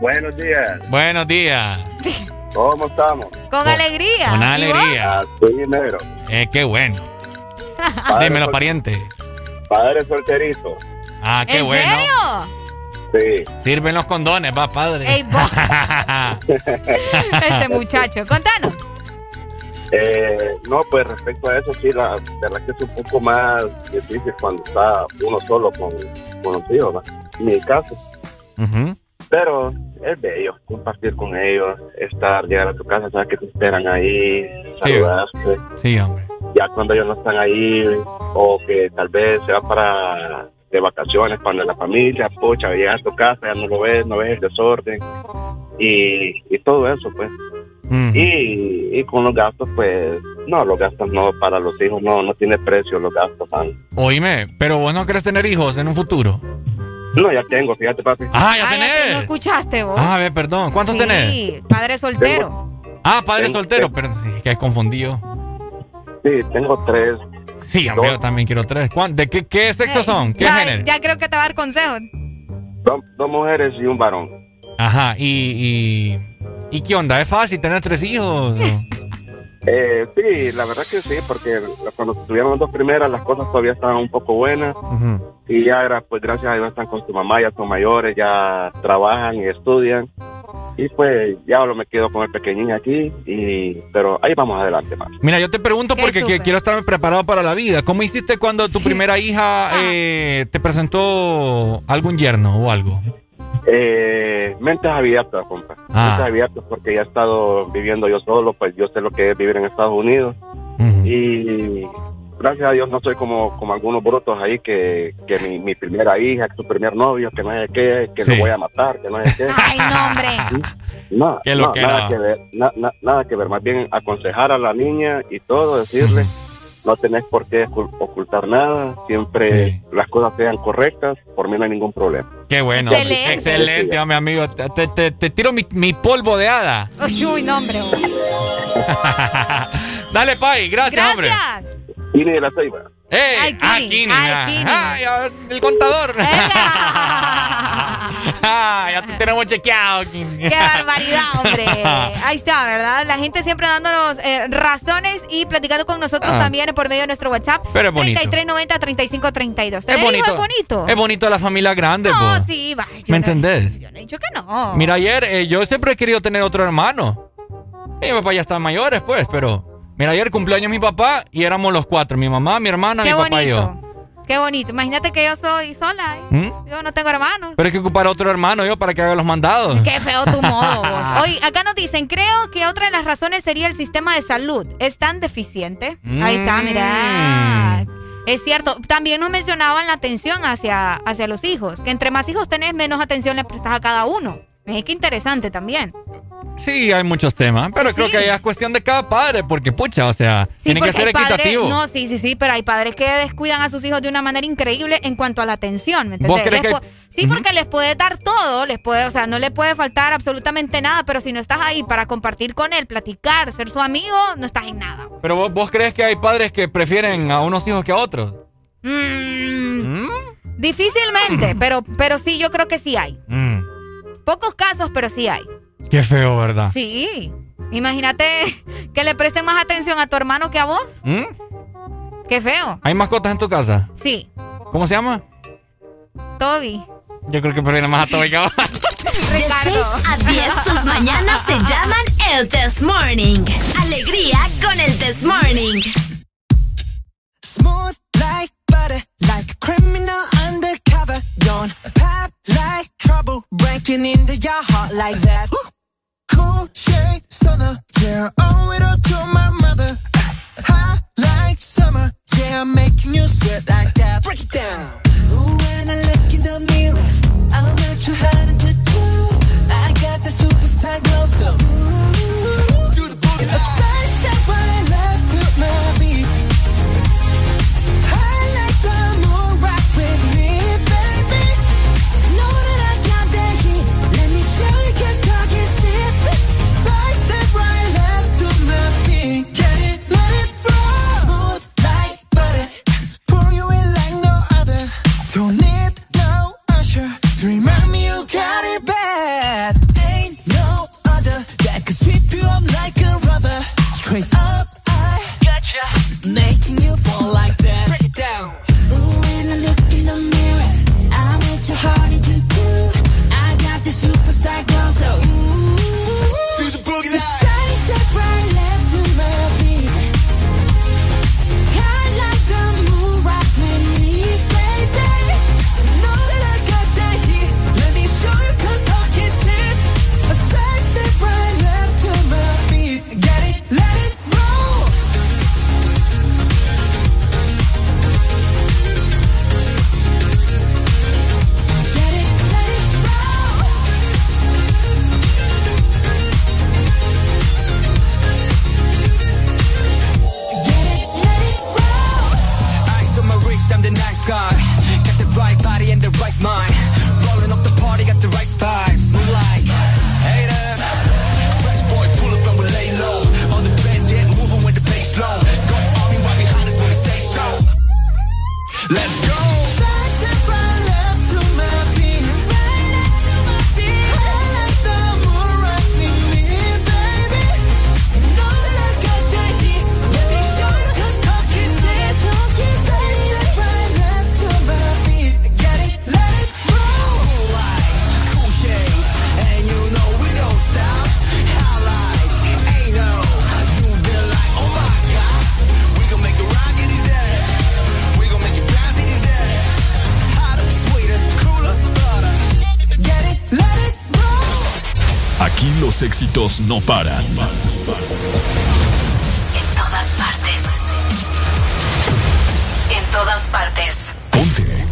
Buenos días. Buenos días. ¿Cómo estamos? Con alegría. Con ¿Y alegría. Soy negro. Eh, qué bueno. Dímelo, pariente. Padre solterito. Ah, qué ¿En bueno. serio? Sí. Sirven los condones, va, padre. Ey, vos. Este muchacho. Contanos. Eh, no, pues respecto a eso, sí, la verdad que es un poco más difícil cuando está uno solo con, con los hijos, ¿va? en mi caso. Ujú. Pero es bello compartir con ellos, estar, llegar a tu casa, sabes que te esperan ahí, saludarte. Sí, hombre. Ya cuando ellos no están ahí, o que tal vez se va para de vacaciones cuando la familia, pocha, llegas a tu casa, ya no lo ves, no ves el desorden y, y todo eso, pues. Y, y con los gastos, pues, no, los gastos no, para los hijos no, no tiene precio los gastos, man. Oíme, pero vos no querés tener hijos en un futuro. No, ya tengo, fíjate, papi. Ah, ya Ah, ya te- tenés. no escuchaste vos. Ah, a ver, perdón. ¿Cuántos sí, tenés? padre soltero. Ah, padre Tengo- soltero, pero sí, que es confundido. Sí, tengo tres. Sí, yo también quiero tres. ¿Cuán- ¿De qué, qué sexo son? ¿Qué ya, género? ya creo que te va a dar consejos. Dos, dos mujeres y un varón. Ajá, y, y. ¿Y qué onda? ¿Es fácil tener tres hijos? Eh, sí, la verdad que sí, porque cuando tuvieron las dos primeras las cosas todavía estaban un poco buenas y ya era, pues gracias a Dios están con su mamá, ya son mayores, ya trabajan y estudian y pues ya lo me quedo con el pequeñín aquí y pero ahí vamos adelante más. Mira, yo te pregunto Qué porque quiero estar preparado para la vida. ¿Cómo hiciste cuando tu primera hija eh, te presentó algún yerno o algo? Eh, mentes abiertas, compa. Ah. Mentes abiertas porque ya he estado viviendo yo solo, pues yo sé lo que es vivir en Estados Unidos. Y gracias a Dios no soy como, como algunos brutos ahí que, que mi, mi primera hija, que su primer novio, que no sé qué, que Sí. lo voy a matar, que no sé qué. Ay, no, hombre. No, nada que ver, na- na- nada que ver, más bien aconsejar a la niña y todo, decirle, no tenés por qué ocul- ocultar nada, siempre las cosas sean correctas, por mí no hay ningún problema. Qué bueno. Excelente. Excelente, mi amigo. Te, te- te- tiro mi, mi polvo de hada. Uy, uy, no, hombre. Dale, Pai. Gracias, hombre. Y de la ceiba. ¡Ey! Ay, ah, Kini. Kini, Ay, ah, Kini. ah, ya, el contador. Ah, ya te tenemos chequeado, Kini. Qué barbaridad, hombre. Ahí está, ¿verdad? La gente siempre dándonos eh, razones y platicando con nosotros Ah. también por medio de nuestro WhatsApp. Pero es bonito. 3390-3532. Es ¿Tener hijos bonito. es bonito? Es bonito la familia grande, No, po. sí, va. ¿Me no- entendés? Yo no he dicho que no. Mira, ayer eh, yo siempre he querido tener otro hermano. Mi papá ya está mayores, pues, pero. Mira, ayer cumpleaños mi papá y éramos los cuatro: mi mamá, mi hermana, Qué mi papá y yo. bonito. Qué bonito. Imagínate que yo soy sola. ¿eh? ¿Mm? Yo no tengo hermanos. Pero hay que ocupar a otro hermano yo para que haga los mandados. Qué feo tu modo, vos. Oye, acá nos dicen, creo que otra de las razones sería el sistema de salud. Es tan deficiente. Ahí está, mira. Es cierto. También nos mencionaban la atención hacia, hacia los hijos. Que entre más hijos tenés, menos atención le prestas a cada uno. Es que interesante también. Sí, hay muchos temas, pero creo que es cuestión de cada padre, porque pucha, o sea, Sí, tiene que ser hay padres, equitativo. no, sí, sí, sí, pero hay padres que descuidan a sus hijos de una manera increíble en cuanto a la atención, ¿me entiendes? ¿Vos crees que- Sí, porque les puede dar todo, les puede, o sea, no le puede faltar absolutamente nada, pero si no estás ahí para compartir con él, platicar, ser su amigo, no estás en nada. Pero vos, vos crees que hay padres que prefieren a unos hijos que a otros. Mm, Difícilmente, pero, pero sí, yo creo que sí hay. Pocos casos, pero sí hay. qué feo, ¿verdad? Sí. Imagínate que le presten más atención a tu hermano que a vos. ¿Mm? Qué feo. ¿Hay mascotas en tu casa? Sí. ¿Cómo se llama? Toby. Yo creo que prefieren más a Toby que a vos. De 6 a 10 tus mañanas se llaman el Test Morning. Alegría con el Test Morning. Smooth like butter, like a criminal undercover. Don't trouble breaking into your heart like that. cool shade stunner, yeah, owe it all to my mother. High like summer, yeah, I'm making you sweat like that. Break it down. Ooh, when I look in the mirror, I'm not too hard to do. I got the superstar glow, so ooh, do the booty. Los éxitos no paran. En todas partes. En todas partes. Ponte.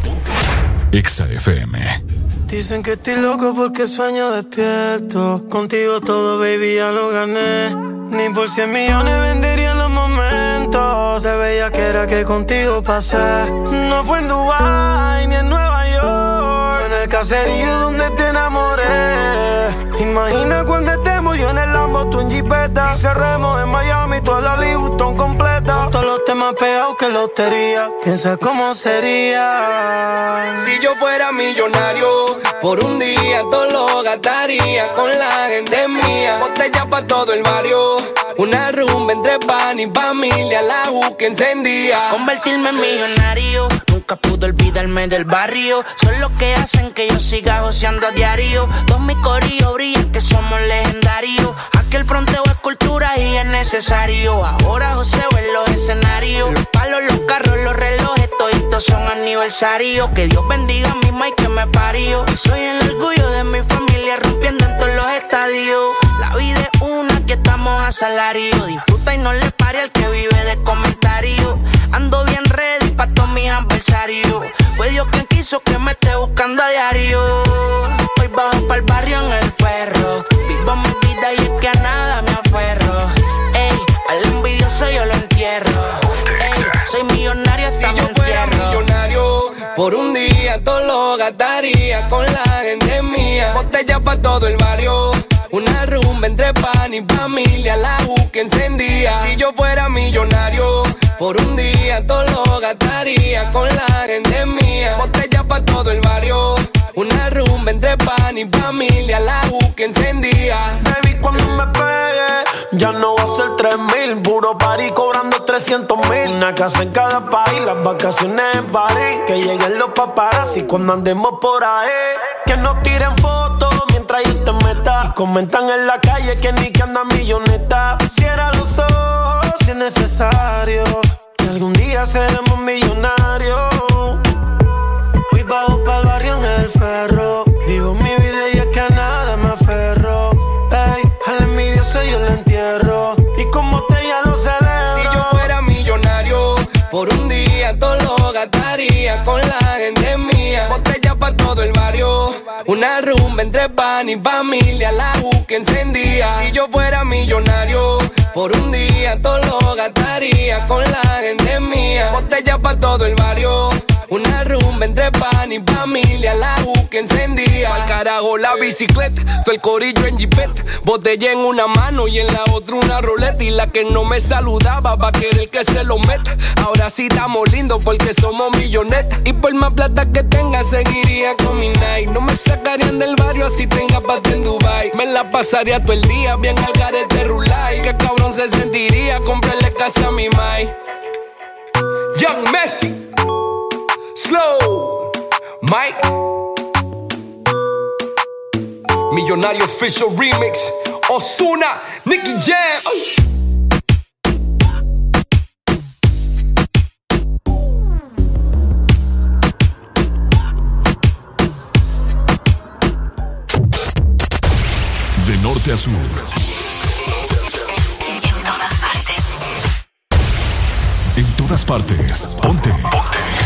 Exa FM. Dicen que estoy loco porque sueño despierto. Contigo todo, baby, ya lo gané. Ni por cien millones vendería los momentos. Se veía que era que contigo pasé. No fue en Dubai ni en Nueva York. Fue en el caserío donde te enamoré. Imagina cuando estemos yo en el Lambo, tú en Jeepeta. Y cerremos en Miami, toda la Louis completa. Con todos los temas pegados que lotería. Piensa cómo sería. Si yo fuera millonario, por un día todo lo gastaría con la gente mía. Botella pa' todo el barrio. Una rumba entre pan y familia, la U que encendía. Convertirme en millonario, nunca pude olvidarme del barrio. Son los que hacen que yo siga joseando a diario. Dos mis corillos brillan que somos legendarios. Aquí el fronteo es cultura y es necesario. Ahora joseo en los escenarios. Los palos, los carros, los relojes, todos son aniversarios. Que Dios bendiga a mi y que me parió. Soy el orgullo de mi familia rompiendo en todos los estadios. La vida es una que estamos a salario. Disfruta y no le pare al que vive de comentarios. Ando bien ready pa' todos mis adversarios. Fue Dios quien quiso que me esté buscando a diario. Hoy bajo pa'l barrio en el ferro. Vivo mi vida y es que a nada me aferro. Ey, al envidioso yo lo entierro. Ey, soy millonario hasta si yo fuera millonario, por un día todo lo gastaría con la gente mía. Botella pa' todo el barrio. Una rumba entre pan y familia, la U que encendía. Si yo fuera millonario, por un día todo lo gastaría con la gente mía. Botella pa' todo el barrio. Una rumba entre pan y familia, la U que encendía. Baby, cuando me pegue, ya no va a ser tres mil. Puro party cobrando 300 mil. Una casa en cada país, las vacaciones en París. Que lleguen los paparazzi cuando andemos por ahí. Que nos tiren fotos mientras yo te meta. Comentan en la calle que ni que anda milloneta. Cierra los ojos si es necesario. Que algún día seremos millonarios. Voy bajo pa'l barrio en el ferro. Vivo mi vida y es que a nada me aferro. Ey, al envidioso yo lo entierro. Y como te ya lo celebro. Si yo fuera millonario, por un día todo lo gastaría con la gente mía. Botella pa' todo el barrio. Una rumba entre pan y familia, la U que encendía. Si yo fuera millonario, por un día todo lo gastaría con la gente mía. Botella pa' todo el barrio. Una rumba entre pan y familia, la U que encendía. Al carajo la bicicleta, todo el corillo en jipeta. Botella en una mano y en la otra una roleta. Y la que no me saludaba va a querer que se lo meta. Ahora sí estamos lindos porque somos millonetas. Y por más plata que tenga, seguiría con mi night. No me sacarían del barrio si tenga pata en Dubai. Me la pasaría todo el día bien al garete rulay. Que cabrón se sentiría comprarle casa a mi mai. Young Messi. Slow, Mike. Millonario Official Remix. Osuna, Nicky Jam. De norte a sur. En todas partes. Ponte. Ponte.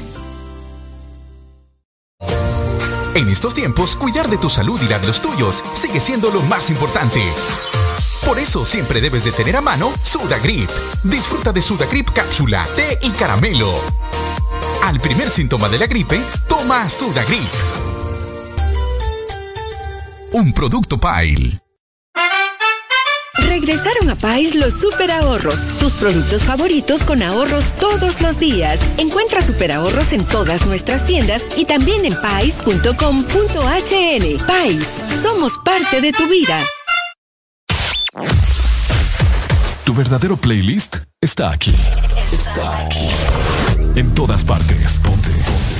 En estos tiempos, cuidar de tu salud y la de los tuyos sigue siendo lo más importante. Por eso siempre debes de tener a mano Sudagrip. Disfruta de Sudagrip cápsula, té y caramelo. Al primer síntoma de la gripe, toma Sudagrip. Un producto Pile. Regresaron a Pais los super ahorros, tus productos favoritos con ahorros todos los días. Encuentra super ahorros en todas nuestras tiendas y también en pais.com.hn. Pais, somos parte de tu vida. Tu verdadero playlist está aquí. Está aquí. En todas partes. Ponte. Ponte.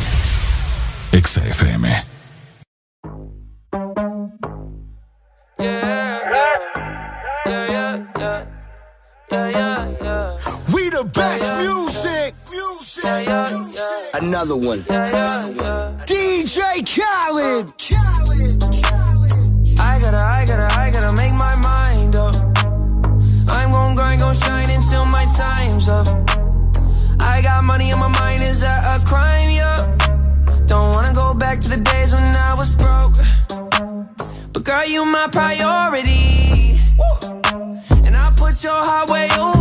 The best music. Music. Another one. DJ Khaled. I gotta, I gotta, I gotta make my mind up. I'm gon' grind, gon' shine until my time's up. I got money on my mind, is that a crime? Yeah. Don't wanna go back to the days when I was broke. But girl, you my priority. And I put your heart way over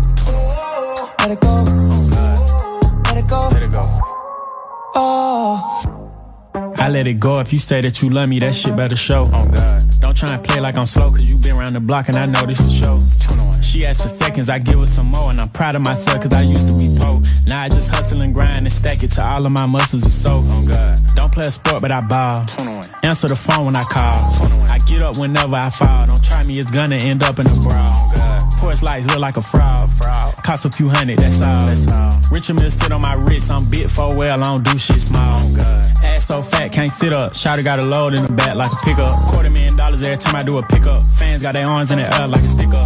Let it go. Let it go. Oh. I let it go. If you say that you love me, that shit better show. Oh God. Don't try and play like I'm slow, cause you been around the block and I know this for sure. She asked for seconds, I give her some more, and I'm proud of myself cause I used to be poor. Now I just hustle and grind and stack it to all of my muscles and soul. Oh God. Don't play a sport, but I ball. Answer the phone when I call. I get up whenever I fall. Don't try me, it's gonna end up in a brawl. Oh, Porch lights look like a fraud. fraud. Cost a few hundred, that's all. That's all. Richard Mill sit on my wrist, I'm bit for well, I don't do shit small. Oh, Ass so fat, can't sit up. Shotty got a load in the back like a pickup. Quarter million dollars every time I do a pickup. Fans got their arms in the air like a sticker.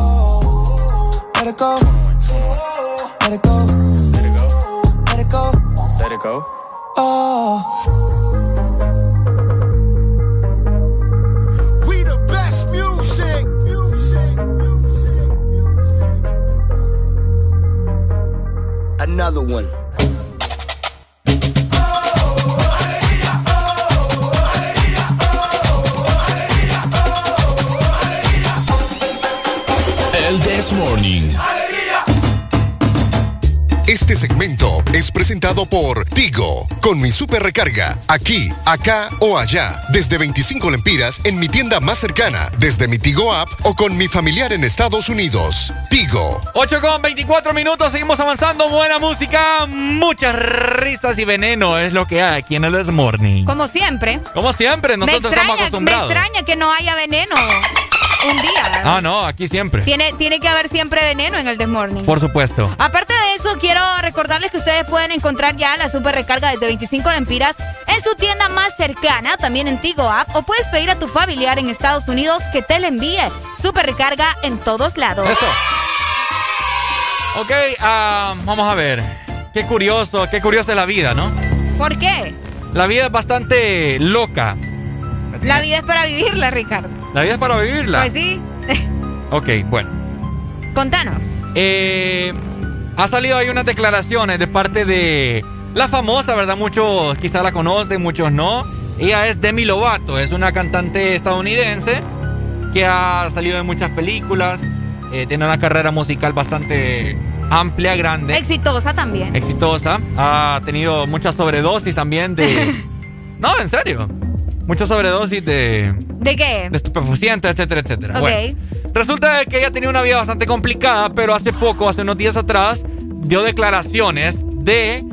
Let it go. Let it go. Let it go. Let it go. Oh. We the best music. Another one. El This Morning. Este segmento es presentado por Tigo, con mi super recarga, aquí, acá o allá, desde 25 lempiras en mi tienda más cercana, desde mi Tigo app o con mi familiar en Estados Unidos. Tigo. 8 con 24 minutos, seguimos avanzando. Buena música, muchas risas y veneno es lo que hay aquí en el This Morning. Como siempre. Como siempre, nosotros me extraña, estamos acostumbrados. Me extraña que no haya veneno un día. Ah, no, aquí siempre. Tiene, tiene que haber siempre veneno en el This Morning. Por supuesto. Aparte de eso, quiero recordarles que ustedes pueden encontrar ya la super recarga desde 25 lempiras en su tienda más cercana, también en Tigo App, o puedes pedir a tu familiar en Estados Unidos que te la envíe. Super recarga en todos lados. Eso. Ok, ah, vamos a ver. Qué curioso, qué curiosa es la vida, ¿no? ¿Por qué? la vida es bastante loca. La vida es para vivirla, Ricardo. La vida es para vivirla. Pues sí. Ok, bueno. Contanos. Eh, ha salido ahí unas declaraciones de parte de la famosa, ¿verdad? Muchos quizá la conocen, muchos no. Ella es Demi Lovato, es una cantante estadounidense que ha salido en muchas películas, eh, tiene una carrera musical bastante amplia, grande. Exitosa también. Exitosa. Ha tenido muchas sobredosis también de... no, en serio. Muchas sobredosis de... ¿De qué? De estupefacientes, etcétera, etcétera. Ok. Bueno, resulta que ella tenía una vida bastante complicada, pero hace poco, hace unos días atrás, dio declaraciones de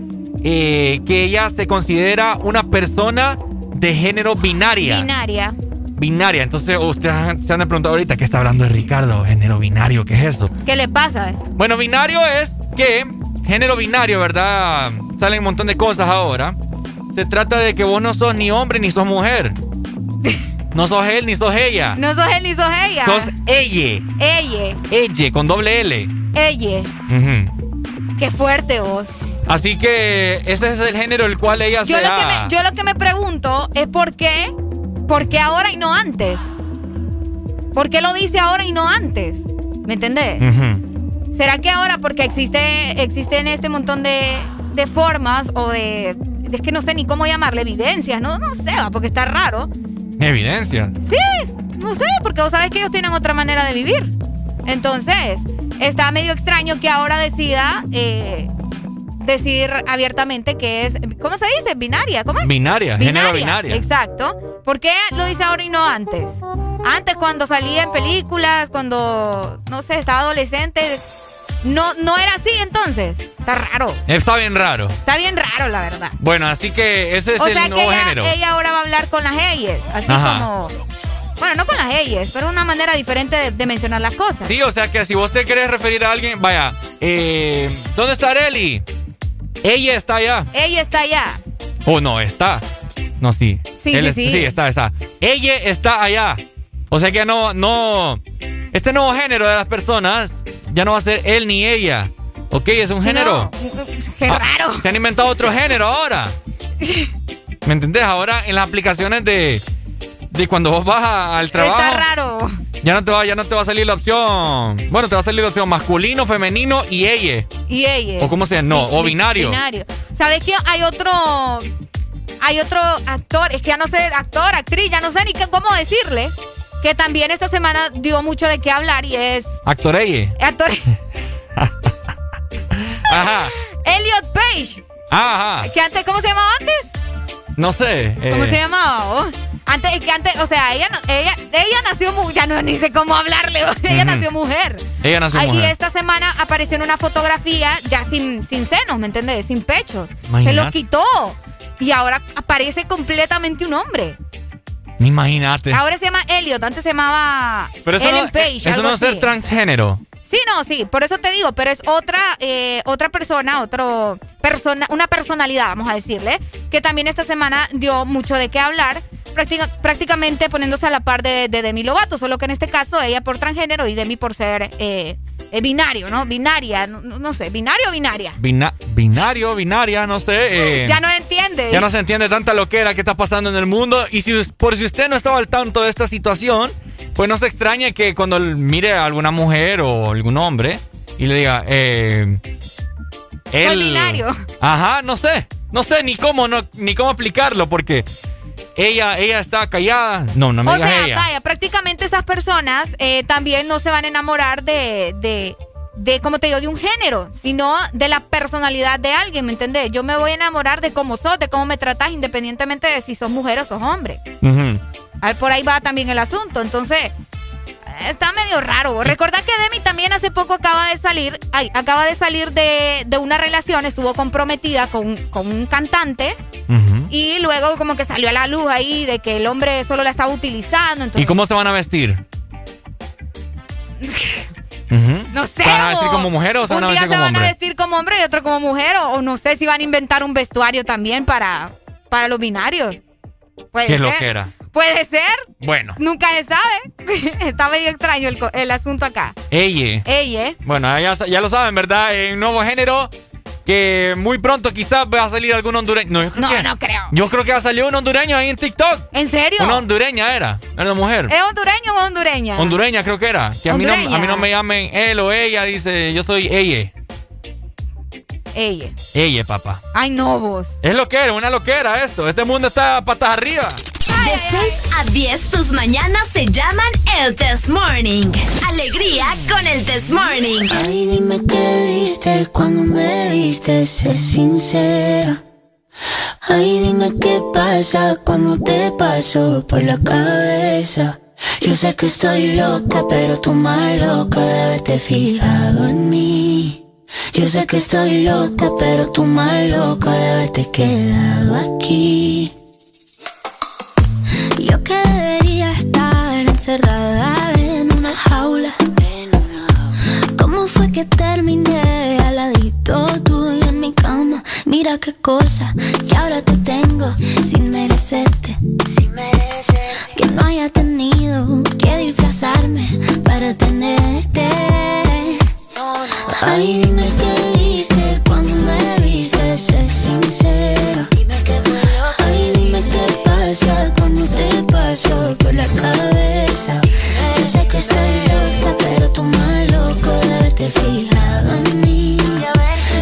eh, que ella se considera una persona de género binaria. Binaria. Binaria. Entonces, ustedes se han preguntado ahorita, ¿qué está hablando de Ricardo? Género binario, ¿qué es eso? ¿Qué le pasa? Bueno, binario es que, género binario, ¿verdad? Salen un montón de cosas ahora. Se trata de que vos no sos ni hombre ni sos mujer. No sos él ni sos ella. No sos él ni sos ella. Sos ella. Ella. Ella, con doble L. Ella. Ujú. Qué fuerte vos. Así que ese es el género el cual ella Yo se lo, que ha- me, yo lo que me pregunto es por qué, por qué ahora y no antes. ¿Por qué lo dice ahora y no antes? ¿Me entendés? Ujú. ¿Será que ahora porque existe existen este montón de, de formas o de es que no sé ni cómo llamarle vivencias, no no sé, va, porque está raro. Evidencia. Sí, no sé, porque vos sabés que ellos tienen otra manera de vivir. Entonces, está medio extraño que ahora decida eh, decir abiertamente que es, ¿cómo se dice? Binaria, ¿cómo es? Binaria, género binaria. Exacto. ¿Por qué lo dice ahora y no antes? Antes cuando salía en películas, cuando, no sé, estaba adolescente, no, no era así entonces. Está raro. Está bien raro. Está bien raro, la verdad. Bueno, así que ese es o el sea que nuevo ella, género. ella ahora va a hablar con las ellas, así Ajá. como... Bueno, no con las ellas, pero una manera diferente de, de mencionar las cosas. Sí, o sea que si vos te querés referir a alguien, vaya, eh, ¿dónde está Areli? Ella está allá. Ella está allá. Oh, no, está. No, sí. Sí, Él sí, es- sí. Sí, está, está. Ella está allá. O sea que no, no. Este nuevo género de las personas ya no va a ser él ni ella. Ok, es un género. No, qué Ah, raro. Se han inventado otro género ahora. ¿Me entendés? Ahora en las aplicaciones de, de cuando vos vas a- al trabajo. Está raro. Ya no, te va, ya no te va a salir la opción. Bueno, te va a salir la opción masculino, femenino y ella. Y ella. ¿O cómo se llama? No, o bi- binario. Binario. ¿Sabes qué? Hay otro. Hay otro actor, es que ya no sé, actor, actriz, ya no sé ni qué, cómo decirle, que también esta semana dio mucho de qué hablar y es Actor ella. actor Ajá. Elliot Page, Ajá. que antes, ¿cómo se llamaba antes? No sé. ¿Cómo eh, se llamaba? oh? Antes, es que antes, o sea, ella, ella, ella nació mujer, ya no ni sé cómo hablarle, ella nació mujer. Ella nació Ay, Y mujer. esta semana apareció en una fotografía ya sin, sin senos, ¿me entiendes? Sin pechos. Se lo quitó. Y ahora aparece completamente un hombre. Imagínate. Ahora se llama Elliot, antes se llamaba Pero eso Ellen no, Page. eso no es ser transgénero. Sí, no, sí, por eso te digo, pero es otra, eh, otra persona, otro persona, una personalidad, vamos a decirle, que también esta semana dio mucho de qué hablar, práctica- prácticamente poniéndose a la par de, de Demi Lovato, solo que en este caso ella por transgénero y Demi por ser eh, eh, binario, ¿no? Binaria, no, sé, binario o binaria. Bina- binario, binaria, no sé. eh, ya no entiende. Ya no se entiende tanta loquera que está pasando en el mundo. Y si por si usted no estaba al tanto de esta situación, pues no se extrañe que cuando mire a alguna mujer o algún hombre y le diga, eh, él- binario. Ajá, no sé. No sé ni cómo, no, ni cómo explicarlo porque ella, ella está callada. No, no me o digas sea, ella. vaya, prácticamente esas personas eh, también no se van a enamorar de, de, de, como te digo, de un género, sino de la personalidad de alguien, ¿me entendés? Yo me voy a enamorar de cómo sos, de cómo me tratás, independientemente de si sos mujer o sos hombre. Por ahí va también el asunto. Entonces, está medio raro. Recordá que Demi también hace poco acaba de salir, ay, acaba de salir de, de una relación, estuvo comprometida con, con un cantante. Y luego como que salió a la luz ahí de que el hombre solo la estaba utilizando. Entonces, ¿Y cómo se van a vestir? No sé. ¿Se van a vestir como mujer o se un van a día vestir se como van a hombre? vestir como hombre y otro como mujer. O, o no sé si van a inventar un vestuario también para, para los binarios. Puede Qué ser. loquera. Puede ser. Bueno, Nunca se sabe. Está medio extraño el, el asunto acá. ella. Ella. Bueno, ya, ya lo saben, ¿verdad? En nuevo género, que muy pronto quizás va a salir algún hondureño. No, yo creo No, que, no creo. Yo creo que va a salir un hondureño ahí en TikTok. ¿En serio? Una hondureña era, era una mujer. ¿Es hondureño o hondureña? Hondureña creo que era. Que a mí, no, a mí no me llamen él o ella, dice, yo soy ella. Ella. Ella, papá. Ay, no, vos. Es lo que era, una loquera esto. Este mundo está patas arriba. De 6 a 10 tus mañanas se llaman el Test Morning. Alegría con el Test Morning. Ay, dime qué viste cuando me viste, sé sincera. Ay, dime qué pasa cuando te paso por la cabeza. Yo sé que estoy loca, pero tú más loca de haberte fijado en mí. Yo sé que estoy loca, pero tú más loca de haberte quedado aquí. Yo que estar encerrada en una jaula. ¿Cómo fue que terminé al ladito tuyo en mi cama? Mira qué cosa que ahora te tengo sin merecerte. Que no haya tenido que disfrazarme para tenerte. Ay, dime qué viste cuando me viste, sé sincera. Ay, dime qué pasa cuando te paso por la cabeza. Yo sé que estoy loca, pero tú más loco de haberte fijado en mí.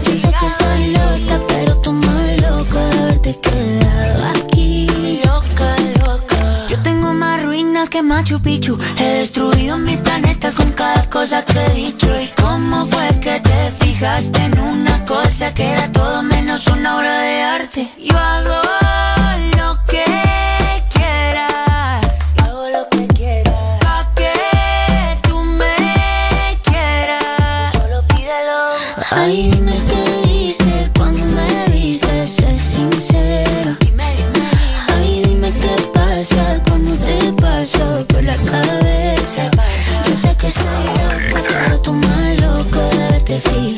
Yo sé que estoy loca, pero tú más loco de haberte quedado aquí. Loca, loca. Yo tengo más ruinas que Machu Picchu. He destruido mil planetas con cada cosa que he dicho. ¿Y cómo fue que te fijaste en una cosa que era todo menos una obra de arte? Yo hago de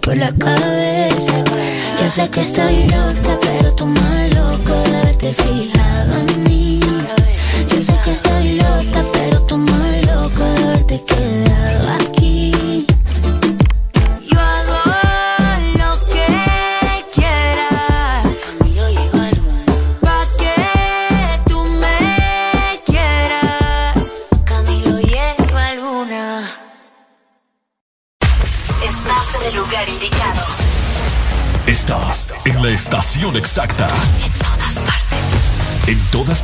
por la cabeza. Yo sé que estoy loca, pero tú más loco de fijado en mí. Yo sé que estoy loca, pero tú más loco de haberte quedado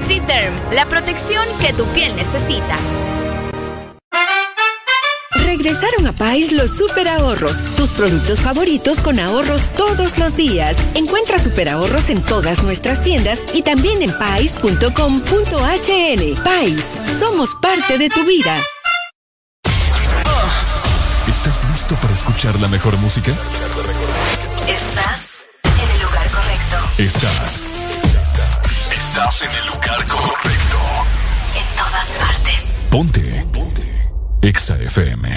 NutriDerm, la protección que tu piel necesita. Regresaron a Pais los super ahorros, tus productos favoritos con ahorros todos los días. Encuentra super ahorros en todas nuestras tiendas y también en pais.com.hn. Pais, somos parte de tu vida. ¿Estás listo para escuchar la mejor música? Estás en el lugar correcto. Estás. Estás en el lugar correcto. En todas partes. Ponte. Ponte. Exa FM.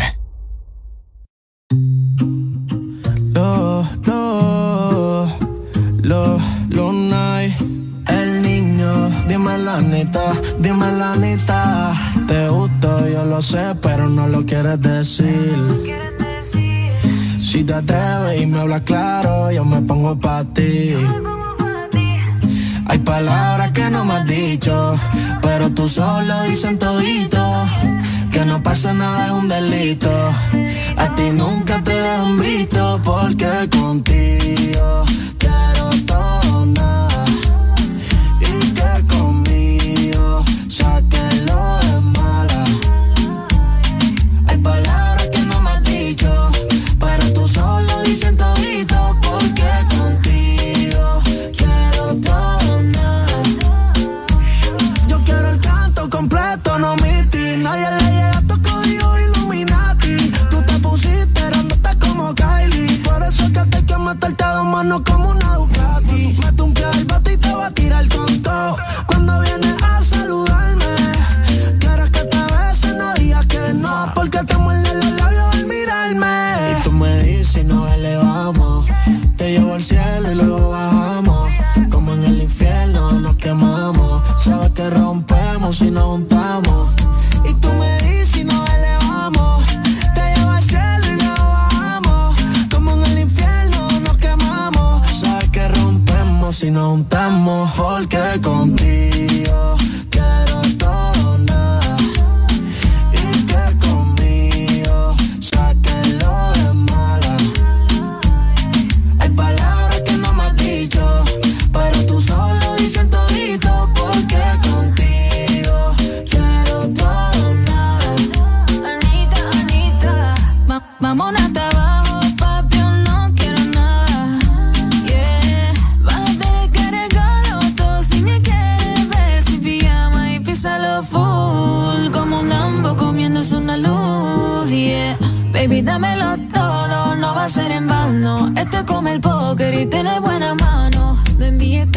Lo, lo, lo, lo night. El niño, dime la neta, dime la neta. Te gusto, yo lo sé, pero no lo quieres decir. Si te atreves y me hablas claro, yo me pongo pa' ti. Hay palabras que no me has dicho, pero tú solo dicen todito. Que no pasa nada es un delito. A ti nunca te dejan visto porque contigo manos como una Ducati. Mete un pie al bate y te va a tirar con todo. Cuando vienes a saludarme, quieres que te bese, no digas que no. Porque te muerde los labios al mirarme. Y tú me dices y nos elevamos. Te llevo al cielo y luego bajamos. Como en el infierno nos quemamos. Sabes que rompemos y nos juntamos. Y tú me nos juntamos. Porque contigo vano. Esto es como el póker y tiene buena mano. No envíes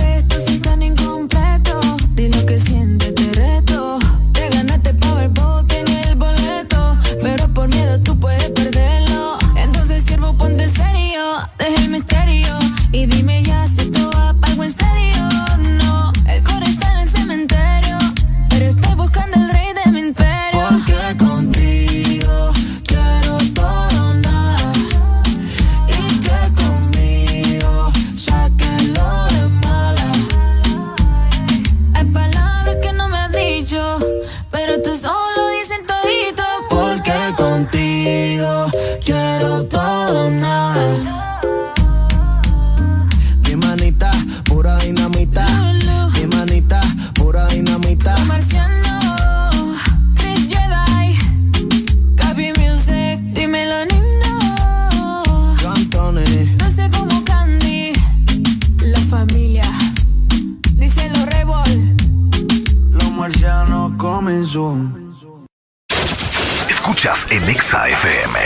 Escuchas en Exa FM.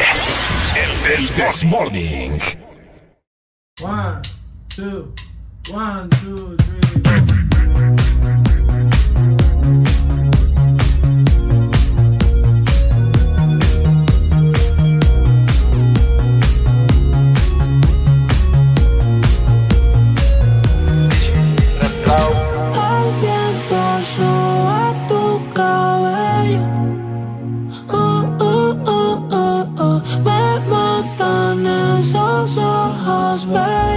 El This Morning. One, two, one, two, three. El ojos bellos.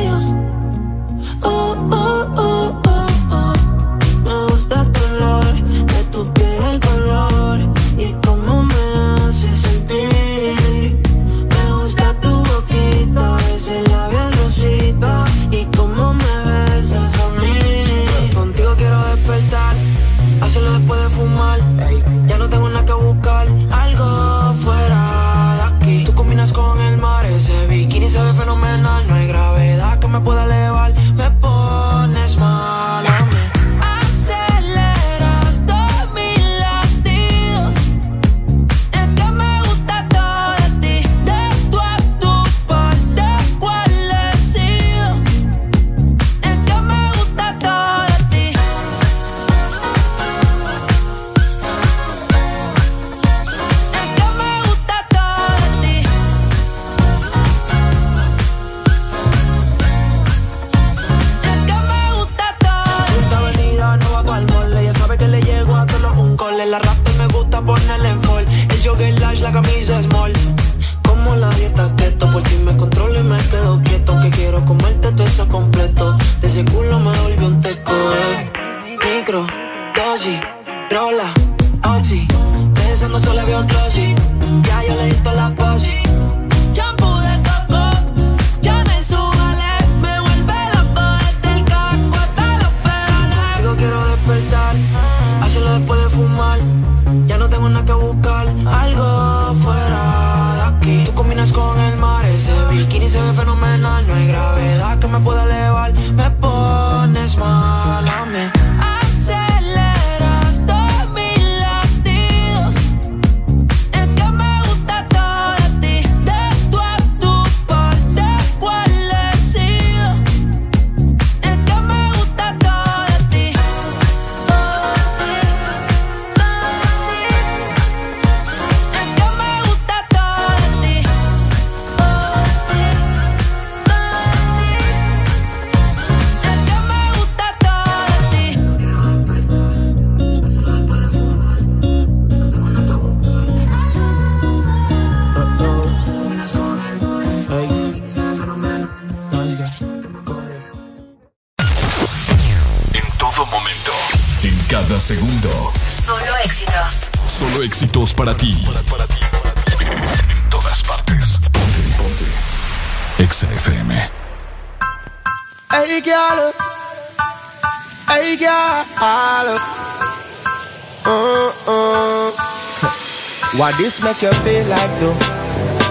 Make you feel like though?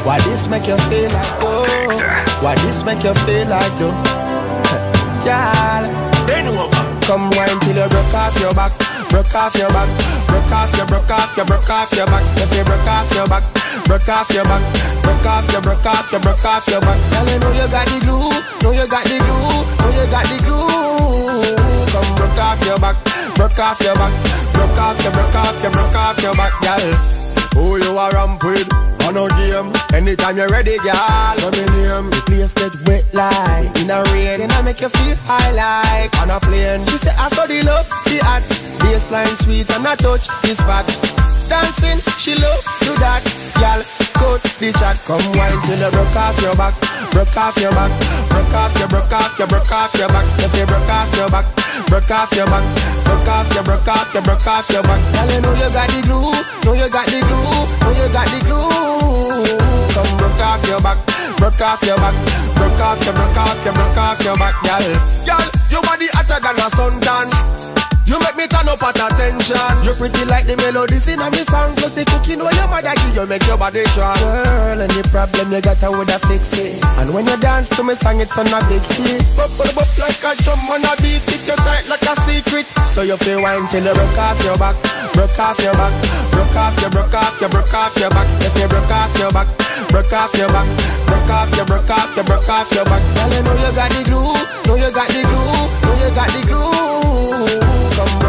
What this make you feel like though? What this make you feel like though? Girl, bend over. Come wine till you broke off your back, broke off your back, broke off your, broke off your, broke off your back. If you broke off your back, broke off your back, broke off your, broke off your, broke off your back. Girl, you know you got the glue, know you got the glue, know you got the glue. Come broke off your back, broke off your back, broke off your, broke off your, broke off your back, girl. Who you are ramp with? On a game, anytime you're ready, girl. So me name, the place get wet like in a rain. Then I make you feel high like on a plane. She say I saw the love, the art, baseline sweet and I touch the spot. Dancing, she love do that, girl. Cut the chat, come wine till you broke off your back, broke off your back, broke off your, broke off your, broke off your back. If you broke off your back, broke off your back, off your, broke off your, broke off your back. Girl, you know you got the glue, know you got the glue, know you got the glue. Come broke off your back, broke off your back, broke off your, broke off your, broke off your back, girl. Girl, your body hotter than a suntan. You make me turn up at attention. You pretty like the melodies in a me song. Plus the cooking where your mother give you make your body strong. Girl, any problem you got, I woulda fix it. And when you dance to me song, it turn a big hit. Bop, bop, like a drum on a beat. It you tight like a secret. So you feel wine till you broke off your back, broke off your back, broke off your, broke off your, broke off your back. If you broke off your back, broke off your back, broke off your, broke off your, broke off your back. Girl, you know you got the glue, know you got the glue, know you got the glue.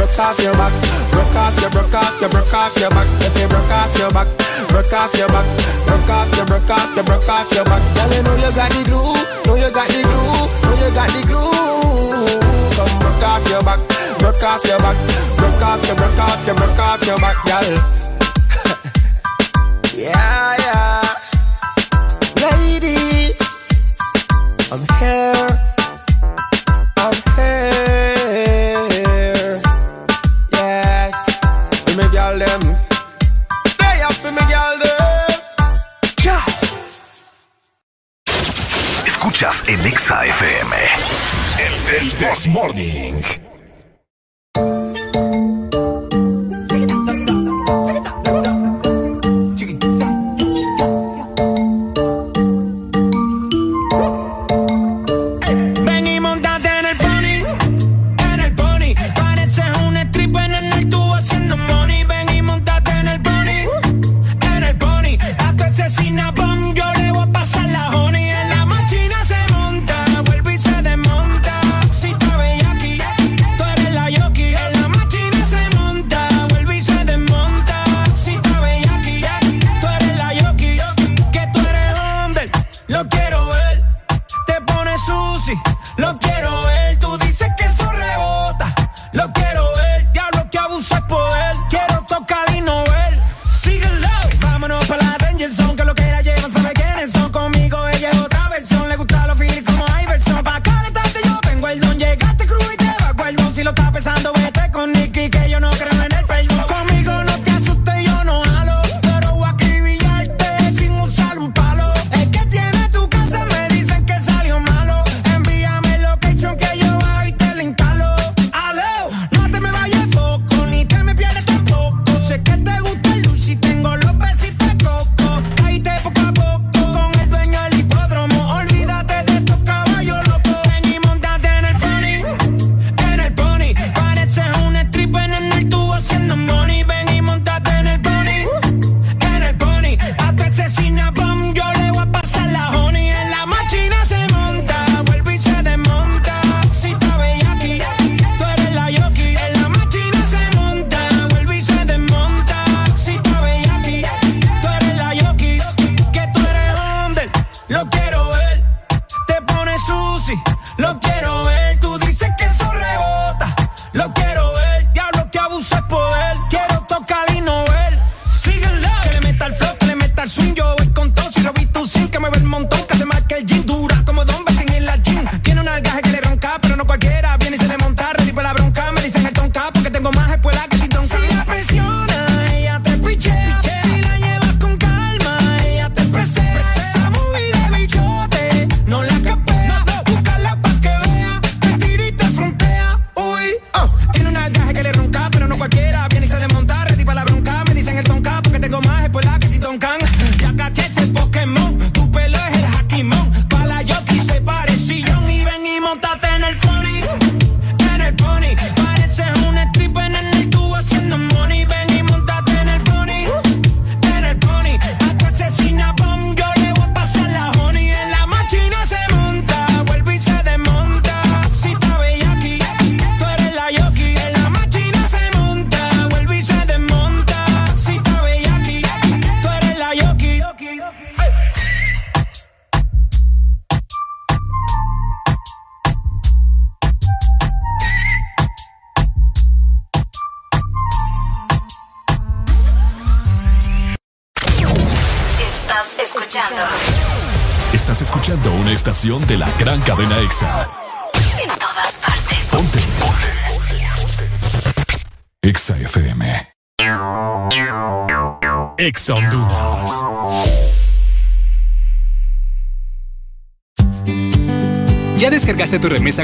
broke off your back, broke off your, broke off your, broke off your back. If you broke off your back, broke off your back, broke off your, broke off your, broke off your back. Girl, you know you got the glue, know you got the glue, know you got the glue. Come broke off your back, broke off your back, broke off your, broke off your, broke off your back, girl. yeah, yeah. Ladies, I'm here. En FM. El This Morning.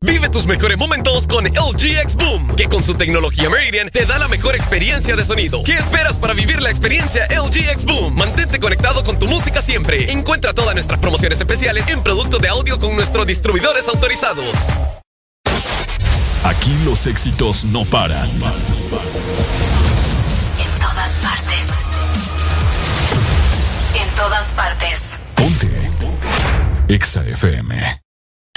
Vive tus mejores momentos con LG X Boom, que con su tecnología Meridian te da la mejor experiencia de sonido. ¿Qué esperas para vivir la experiencia LG X Boom? Mantente conectado con tu música siempre. Encuentra todas nuestras promociones especiales en productos de audio con nuestros distribuidores autorizados. Aquí los éxitos no paran. En todas partes. todas partes. Ponte. Ponte. Exa FM.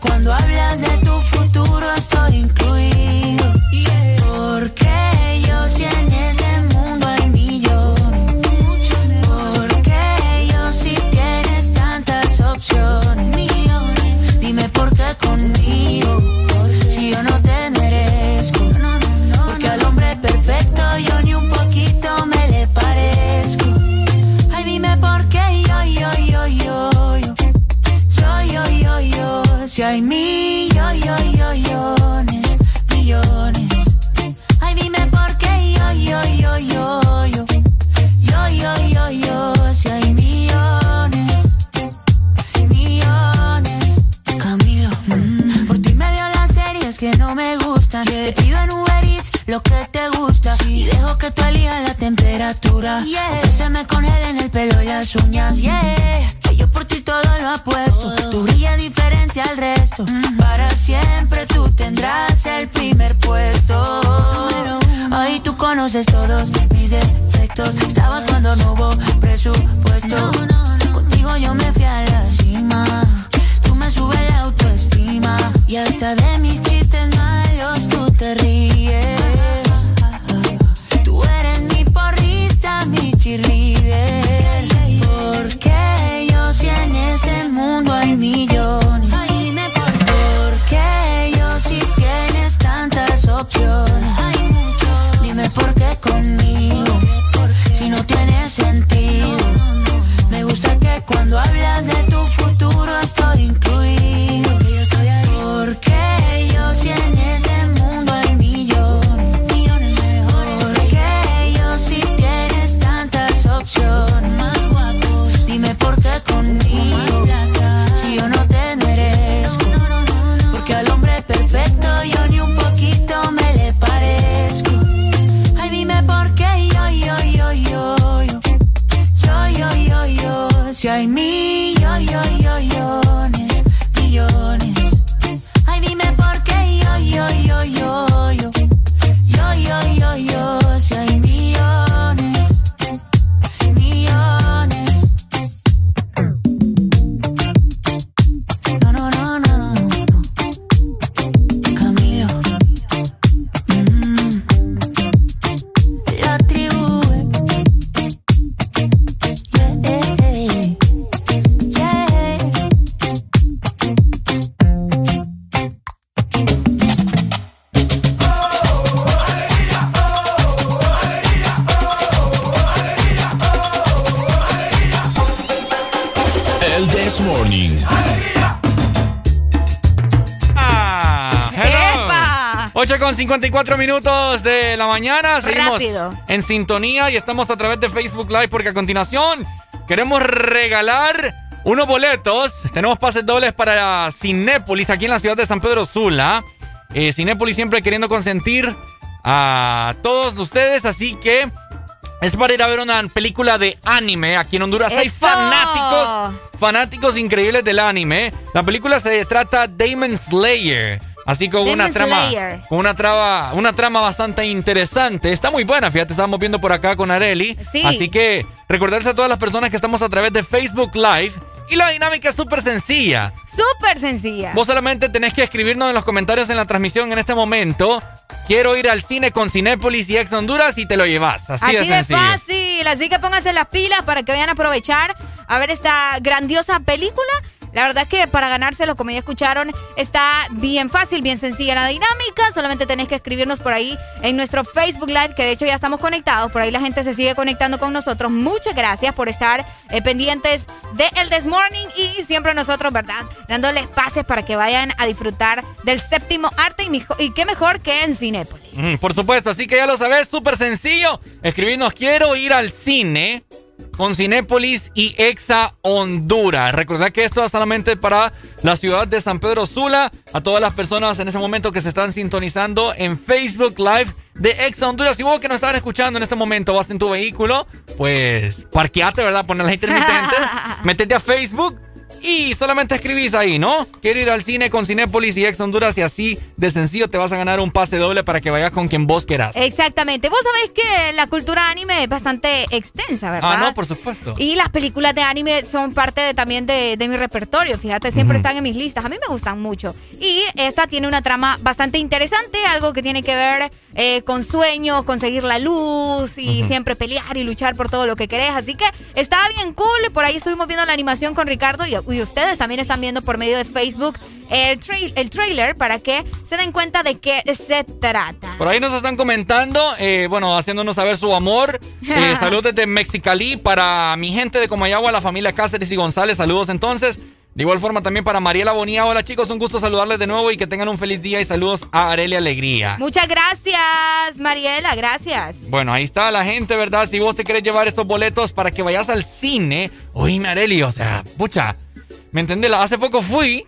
Cuando hablas de tu futuro estoy incluido. Que tú elijas la temperatura. Que se me congelen el pelo y las uñas. Yeah. Que yo por ti todo lo apuesto. Tú brillas diferente al resto. Para siempre tú tendrás el primer puesto. Ahí tú conoces todos mis defectos. Estabas cuando no hubo presupuesto. Contigo yo me fui a la cima. Tú me subes la autoestima. Y hasta de mundo hay millones. Porque yo si tienes tantas opciones. Dime por qué conmigo. Si no tiene sentido. Me gusta que cuando hablas de tu futuro estoy incluido. 54 minutos de la mañana. Seguimos Rápido. en sintonía y estamos a través de Facebook Live porque a continuación queremos regalar unos boletos. Tenemos pases dobles para Cinépolis aquí en la ciudad de San Pedro Sula. Eh, Cinépolis siempre queriendo consentir a todos ustedes, así que es para ir a ver una película de anime. Aquí en Honduras hay fanáticos, fanáticos increíbles del anime. La película se trata Demon Slayer. Así con una trama, con una trama, una trama bastante interesante. Está muy buena, fíjate, estamos viendo por acá con Areli. Sí. Así que recordarse a todas las personas que estamos a través de Facebook Live. Y la dinámica es súper sencilla. Súper sencilla. Vos solamente tenés que escribirnos en los comentarios en la transmisión en este momento. Quiero ir al cine con Cinépolis y Ex Honduras y te lo llevas. Así, Así de de sencillo. fácil. Así que pónganse las pilas para que vayan a aprovechar a ver esta grandiosa película. La verdad que para ganárselo, como ya escucharon, está bien fácil, bien sencilla la dinámica. Solamente tenés que escribirnos por ahí en nuestro Facebook Live, que de hecho ya estamos conectados. Por ahí la gente se sigue conectando con nosotros. Muchas gracias por estar eh, pendientes de El This Morning y siempre nosotros, ¿verdad? Dándoles pases para que vayan a disfrutar del séptimo arte y, y qué mejor que en Cinépolis. Mm, por supuesto, así que ya lo sabes, súper sencillo. Escribirnos, quiero ir al cine con Cinépolis y Exa Honduras. Recordad que esto es solamente para la ciudad de San Pedro Sula. A todas las personas en ese momento que se están sintonizando en Facebook Live de Exa Honduras. Si vos que nos están escuchando en este momento vas en tu vehículo, pues parqueate, ¿verdad? Poner la intermitente. métete a Facebook y solamente escribís ahí, ¿no? Quiero ir al cine con Cinépolis y Ex Honduras y así de sencillo te vas a ganar un pase doble para que vayas con quien vos quieras. Exactamente. Vos sabés que la cultura anime es bastante extensa, ¿verdad? Ah, no, por supuesto. Y las películas de anime son parte también de, mi repertorio. Fíjate, siempre están en mis listas. A mí me gustan mucho. Y esta tiene una trama bastante interesante, algo que tiene que ver eh, con sueños, conseguir la luz y siempre pelear y luchar por todo lo que querés. Así que está bien cool. Por ahí estuvimos viendo la animación con Ricardo y y ustedes también están viendo por medio de Facebook el, el trailer para que se den cuenta de qué se trata. Por ahí nos están comentando, eh, bueno, haciéndonos saber su amor. Eh, saludos desde Mexicalí para mi gente de Comayagua, la familia Cáceres y González. Saludos entonces. De igual forma también para Mariela Bonía. Hola chicos, un gusto saludarles de nuevo y que tengan un feliz día y saludos a Arelia Alegría. Muchas gracias, Mariela, gracias. Bueno, ahí está la gente, ¿verdad? Si vos te querés llevar estos boletos para que vayas al cine, oíme Arelia, o sea, pucha, ¿Me entendés? Hace poco fui.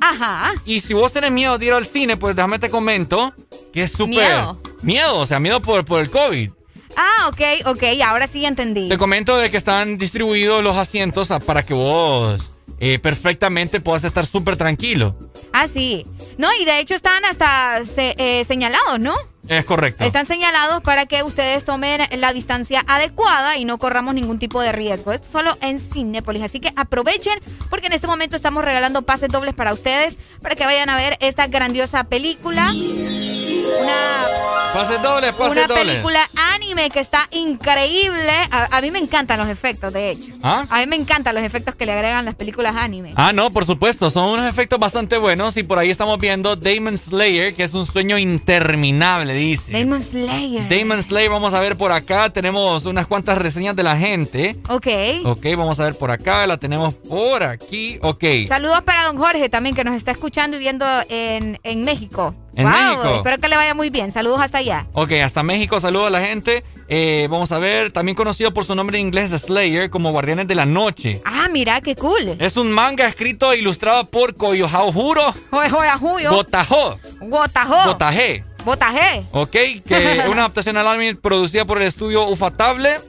Ajá. Y si vos tenés miedo de ir al cine, pues déjame te comento que es súper. Miedo. Miedo, o sea, miedo por, por el COVID. Ah, ok, ok, ahora sí entendí. Te comento de que están distribuidos los asientos para que vos eh, perfectamente puedas estar súper tranquilo. Ah, sí. No, y de hecho están hasta eh, señalados, ¿no? Es correcto. Están señalados para que ustedes tomen la distancia adecuada y no corramos ningún tipo de riesgo. Esto solo en Cinépolis. Así que aprovechen porque en este momento estamos regalando pases dobles para ustedes para que vayan a ver esta grandiosa película. Una, pases dobles, pases una película anime que está increíble. A, mí me encantan los efectos, de hecho. ¿Ah? A mí me encantan los efectos que le agregan las películas anime. Ah, no, por supuesto. Son unos efectos bastante buenos y por ahí estamos viendo Damon Slayer, que es un sueño interminable dice. Demon Slayer. Demon Slayer, vamos a ver por acá. Tenemos unas cuantas reseñas de la gente. Ok. Ok, vamos a ver por acá. La tenemos por aquí. Ok. Saludos para don Jorge también, que nos está escuchando y viendo en, en México. En México. Espero que le vaya muy bien. Saludos hasta allá. Ok, hasta México. Saludos a la gente. Eh, vamos a ver, también conocido por su nombre en inglés Slayer como Guardianes de la Noche. Ah, mira, qué cool. Es un manga escrito e ilustrado por Koyohao Juro. Gotajo. Gotajo. Gotaje. Botaje. Ok, que una adaptación al anime producida por el estudio Ufotable.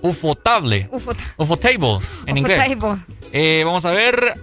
Ufotable. Ufotable, en inglés. Eh, vamos a ver.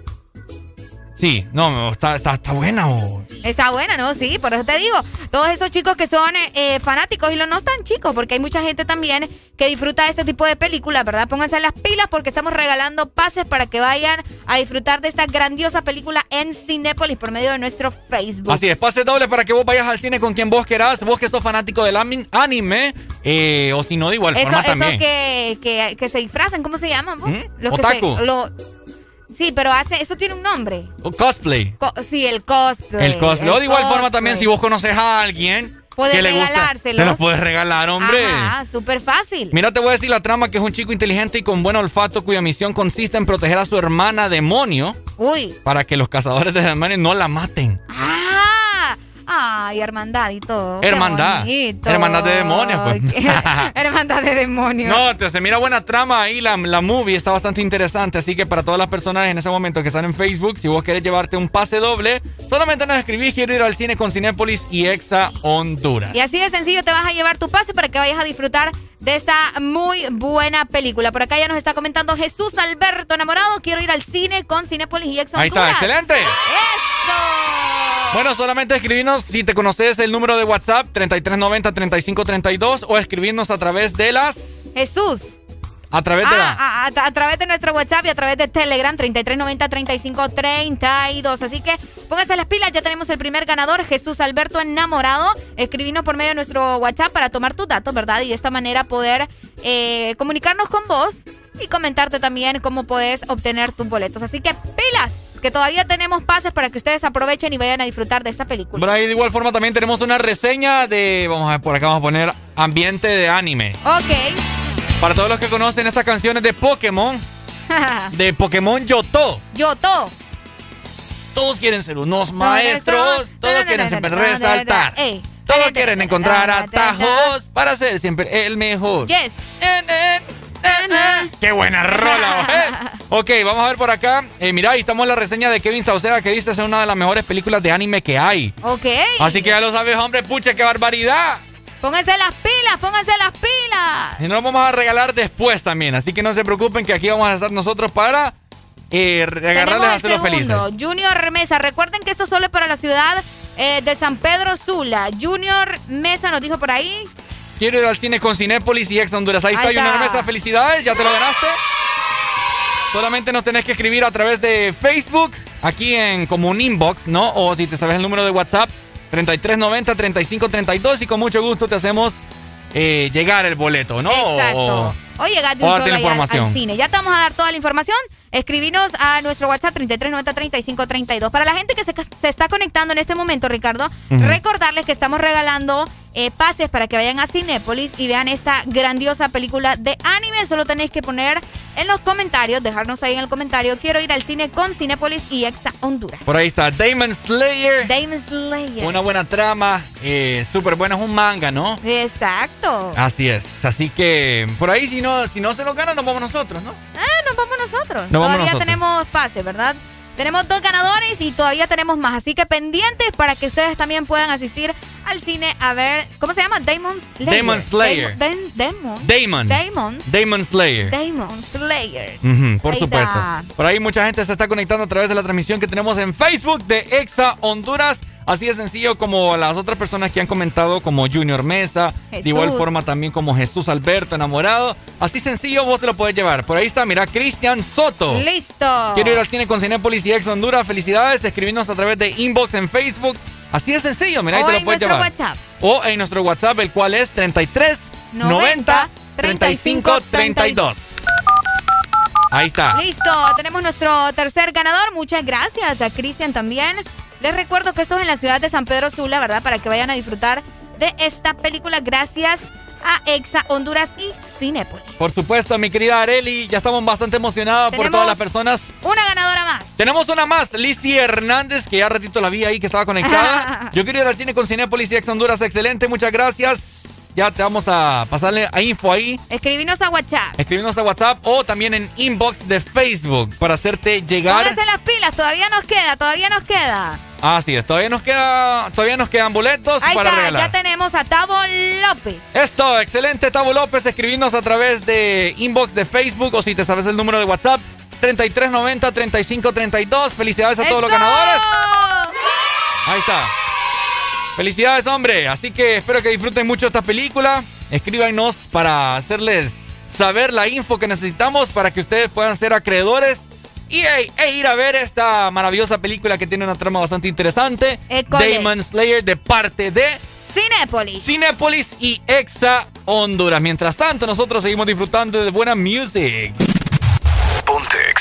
Sí, no, está, está, está buena. Oh. Está buena, ¿no? Sí, por eso te digo. Todos esos chicos que son eh, fanáticos y los no tan chicos, porque hay mucha gente también que disfruta de este tipo de películas, ¿verdad? Pónganse las pilas porque estamos regalando pases para que vayan a disfrutar de esta grandiosa película en Cinépolis por medio de nuestro Facebook. Así es, pase doble para que vos vayas al cine con quien vos querás, vos que sos fanático del anime, eh, o si no, de igual forma también. Eso que, que, se disfrazan, ¿cómo se llaman? Vos? ¿Mm? Otaku. Sí, pero hace, eso tiene un nombre. cosplay. sí, el cosplay. El cosplay. o de igual forma también, si vos conoces a alguien. Puedes regalárselo. Se los puedes regalar, hombre. Ah, súper fácil. Mira, te voy a decir la trama que es un chico inteligente y con buen olfato cuya misión consiste en proteger a su hermana demonio. Uy. Para que los cazadores de demonios no la maten. Ah. Ay, hermandad y todo. Hermandad. Hermandad de demonios, pues. hermandad de demonios. No, te, se mira buena trama ahí, la, la movie está bastante interesante, así que para todas las personas en ese momento que están en Facebook, si vos querés llevarte un pase doble, solamente nos escribís, quiero ir al cine con Cinépolis y Exa Honduras. Y así de sencillo te vas a llevar tu pase para que vayas a disfrutar de esta muy buena película. Por acá ya nos está comentando Jesús Alberto Enamorado, quiero ir al cine con Cinépolis y Exa Honduras. Ahí está, excelente. ¡Eso! Bueno, solamente escribirnos si te conoces el número de WhatsApp 3390-3532 o escribirnos a través de las... Jesús. A través de ah, a, través de nuestro WhatsApp y a través de Telegram 3390-3532. Así que póngase las pilas, ya tenemos el primer ganador, Jesús Alberto Enamorado. Escribinos por medio de nuestro WhatsApp para tomar tus datos, ¿verdad? Y de esta manera poder eh, comunicarnos con vos y comentarte también cómo puedes obtener tus boletos. Así que pilas, que todavía tenemos pases para que ustedes aprovechen y vayan a disfrutar de esta película. Por ahí de igual forma también tenemos una reseña de, vamos a ver, por acá vamos a poner ambiente de anime. Ok. Para todos los que conocen estas canciones de Pokémon, de Pokémon Yoto. Yoto. Todos quieren ser unos maestros, todos quieren siempre resaltar. Todos quieren encontrar atajos para ser siempre el mejor. Yes. ¡Qué buena rola! ¿eh? ok, vamos a ver por acá. Eh, mira, ahí estamos en la reseña de Kevin Sauceda que dice es una de las mejores películas de anime que hay. Ok. Así que ya lo sabes, hombre, pucha, qué barbaridad. Pónganse las pilas, pónganse las pilas. Y nos lo vamos a regalar después también. Así que no se preocupen que aquí vamos a estar nosotros para eh, regalarles a hacerlos felices. Junior Mesa, recuerden que esto solo es para la ciudad eh, de San Pedro Sula. Junior Mesa nos dijo por ahí. Quiero ir al cine con Cinépolis y Ex Honduras. Ahí, está, Junior Mesa. Felicidades, ya te lo ganaste. Solamente nos tenés que escribir a través de Facebook, aquí en como un inbox, ¿no? O si te sabes el número de WhatsApp, 3390-3532 y con mucho gusto te hacemos eh, llegar el boleto, ¿no? Exacto. O, llegar de un solo al, cine. Ya te vamos a dar toda la información. Escribinos a nuestro WhatsApp 3390-3532. Para la gente que se, está conectando en este momento, Ricardo, recordarles que estamos regalando eh, pases para que vayan a Cinépolis y vean esta grandiosa película de anime. Solo tenéis que poner en los comentarios, dejarnos ahí en el comentario, quiero ir al cine con Cinépolis y Exa Honduras. Por ahí está Damon Slayer. Damon Slayer. Una buena trama, eh, súper buena, es un manga, ¿no? Exacto. Así es, así que por ahí si no, si no se lo gana, nos vamos nosotros, ¿no? Ah, nos vamos nosotros. Todavía tenemos pases, ¿verdad? Tenemos dos ganadores y todavía tenemos más, así que pendientes para que ustedes también puedan asistir al cine a ver, ¿cómo se llama? Damon Slayer. Damon Slayer. Damon. Damon. Damon. Damon Slayer. Damon Slayer. por supuesto. Por ahí mucha gente se está conectando a través de la transmisión que tenemos en Facebook de Exa Honduras. Así de sencillo como las otras personas que han comentado, como Junior Mesa, de igual forma también como Jesús Alberto, enamorado. Así sencillo vos te lo puedes llevar. Por ahí está, mira, Cristian Soto. Listo. Quiero ir al cine con Cinepolis y Ex Honduras. Felicidades. Escribirnos a través de inbox en Facebook. Así de sencillo, mira, ahí te lo puedes llevar. WhatsApp. O en nuestro WhatsApp, el cual es 33 90, 35 32. Ahí está. Listo, tenemos nuestro tercer ganador. Muchas gracias a Cristian también. Les recuerdo que esto es en la ciudad de San Pedro Sula, ¿verdad? Para que vayan a disfrutar de esta película gracias a Exa Honduras y Cinepolis. Por supuesto, mi querida Areli, ya estamos bastante emocionados por todas las personas. Una ganadora más. Tenemos una más, Lizzie Hernández, que ya ratito la vi ahí que estaba conectada. Yo quiero ir al cine con Cinepolis y Exa Honduras, excelente, muchas gracias. Ya te vamos a pasarle a info ahí. Escribinos a WhatsApp. Escribinos a WhatsApp o también en inbox de Facebook para hacerte llegar. Pónganse las pilas, todavía nos queda, todavía nos queda. Así es, todavía nos queda, todavía nos quedan boletos Ahí para está, regalar. Ya tenemos a Tavo López. Eso, excelente Tavo López, escribirnos a través de inbox de Facebook o si te sabes el número de WhatsApp 3390 3532. Felicidades a todos los ganadores. Ahí está. Felicidades, hombre. Así que espero que disfruten mucho esta película. Escríbanos para hacerles saber la info que necesitamos para que ustedes puedan ser acreedores y e, ir a ver esta maravillosa película que tiene una trama bastante interesante. Damon Slayer de parte de Cinépolis. Cinépolis y Exa Honduras. Mientras tanto, nosotros seguimos disfrutando de buena music. Ponte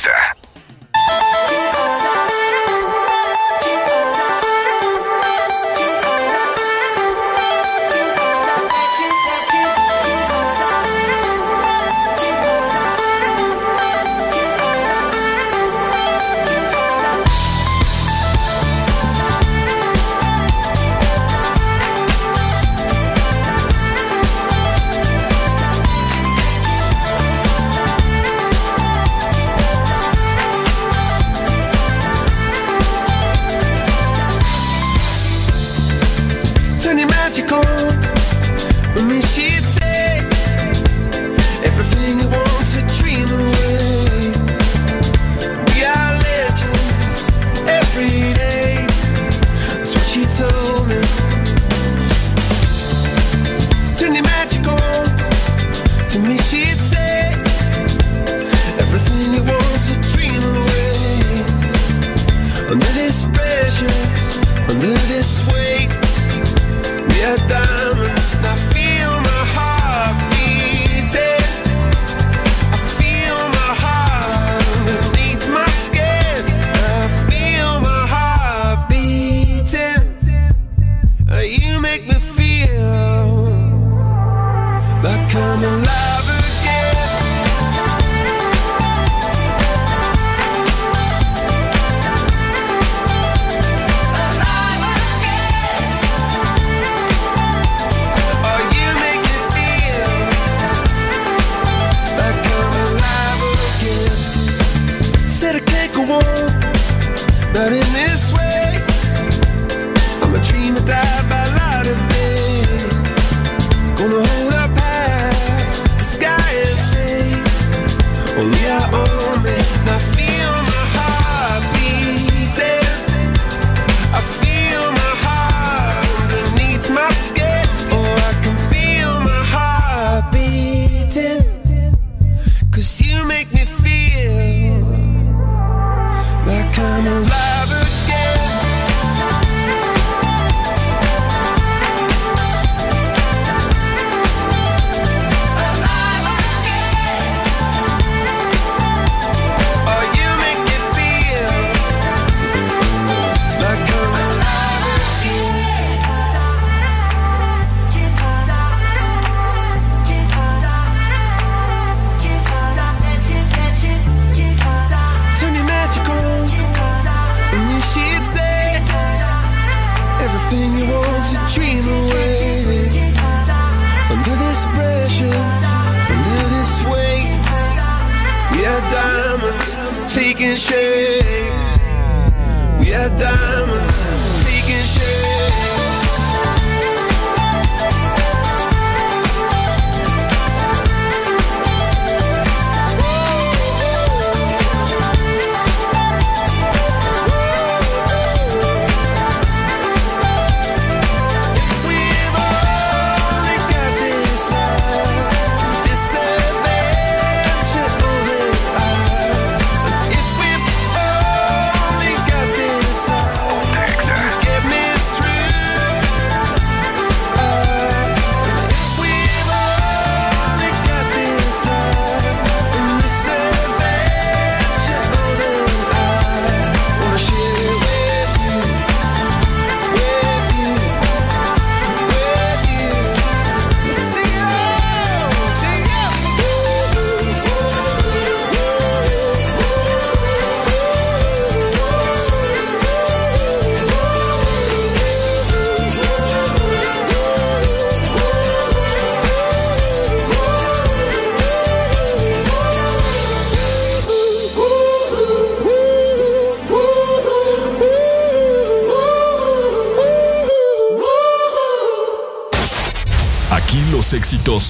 Come on.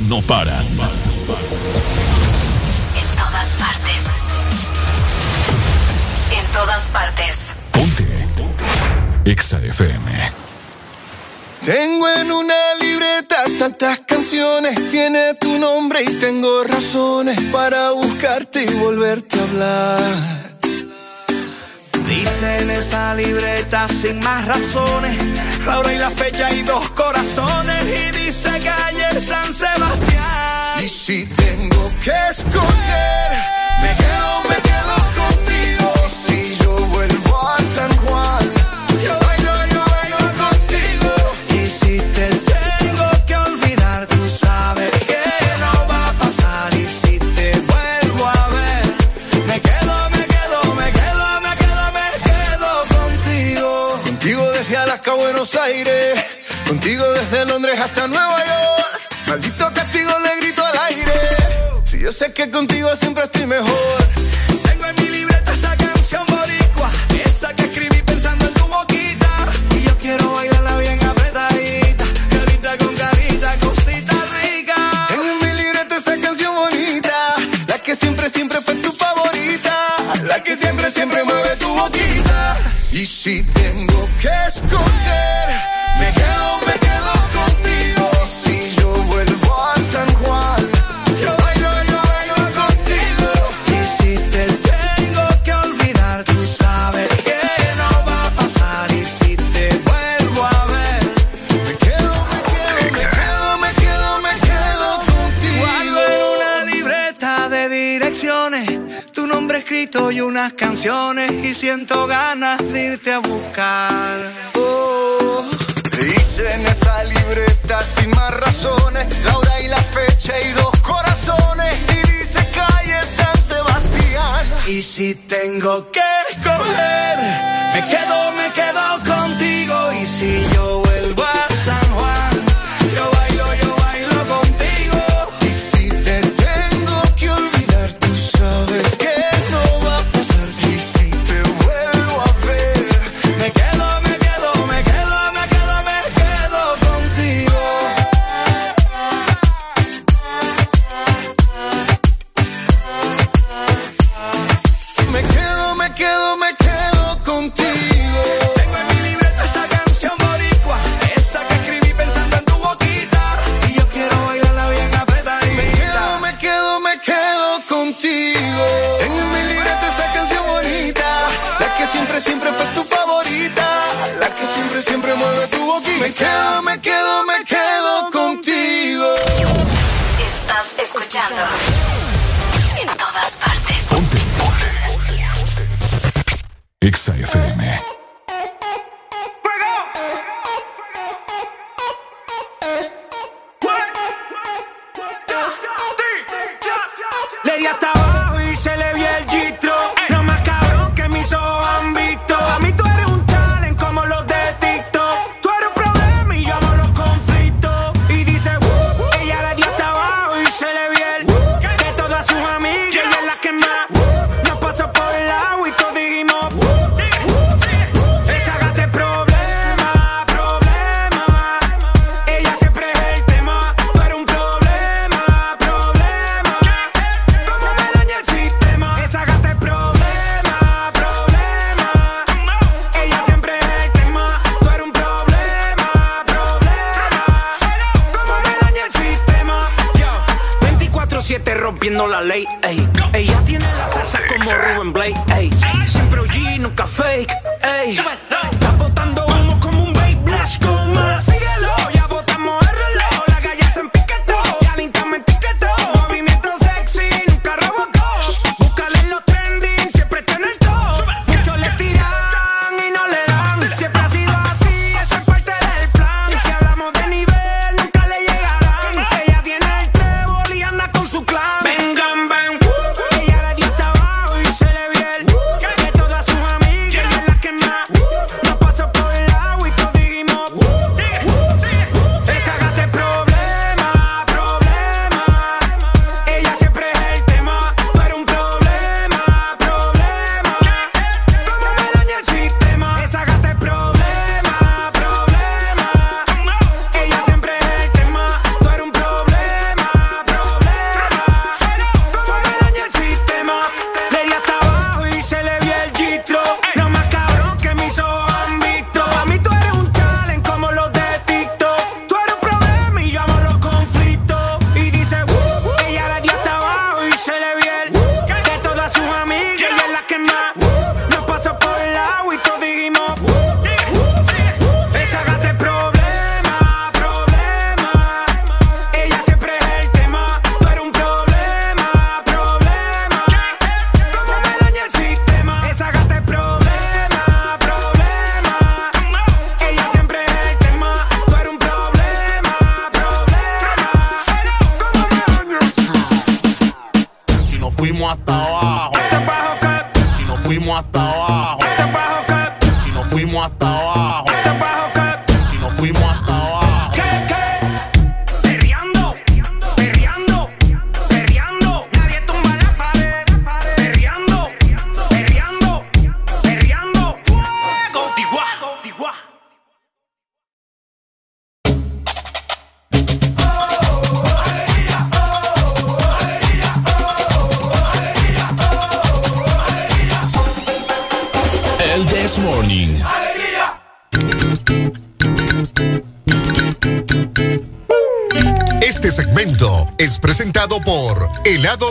no paran. En todas partes. En todas partes. Ponte. Exa FM. Tengo en una libreta tantas canciones, tiene tu nombre y tengo razones para buscarte y volverte a hablar en esa libreta sin más razones. La hora y la fecha y dos corazones. Y dice calle San Sebastián. Y si que contigo siempre estoy mejor.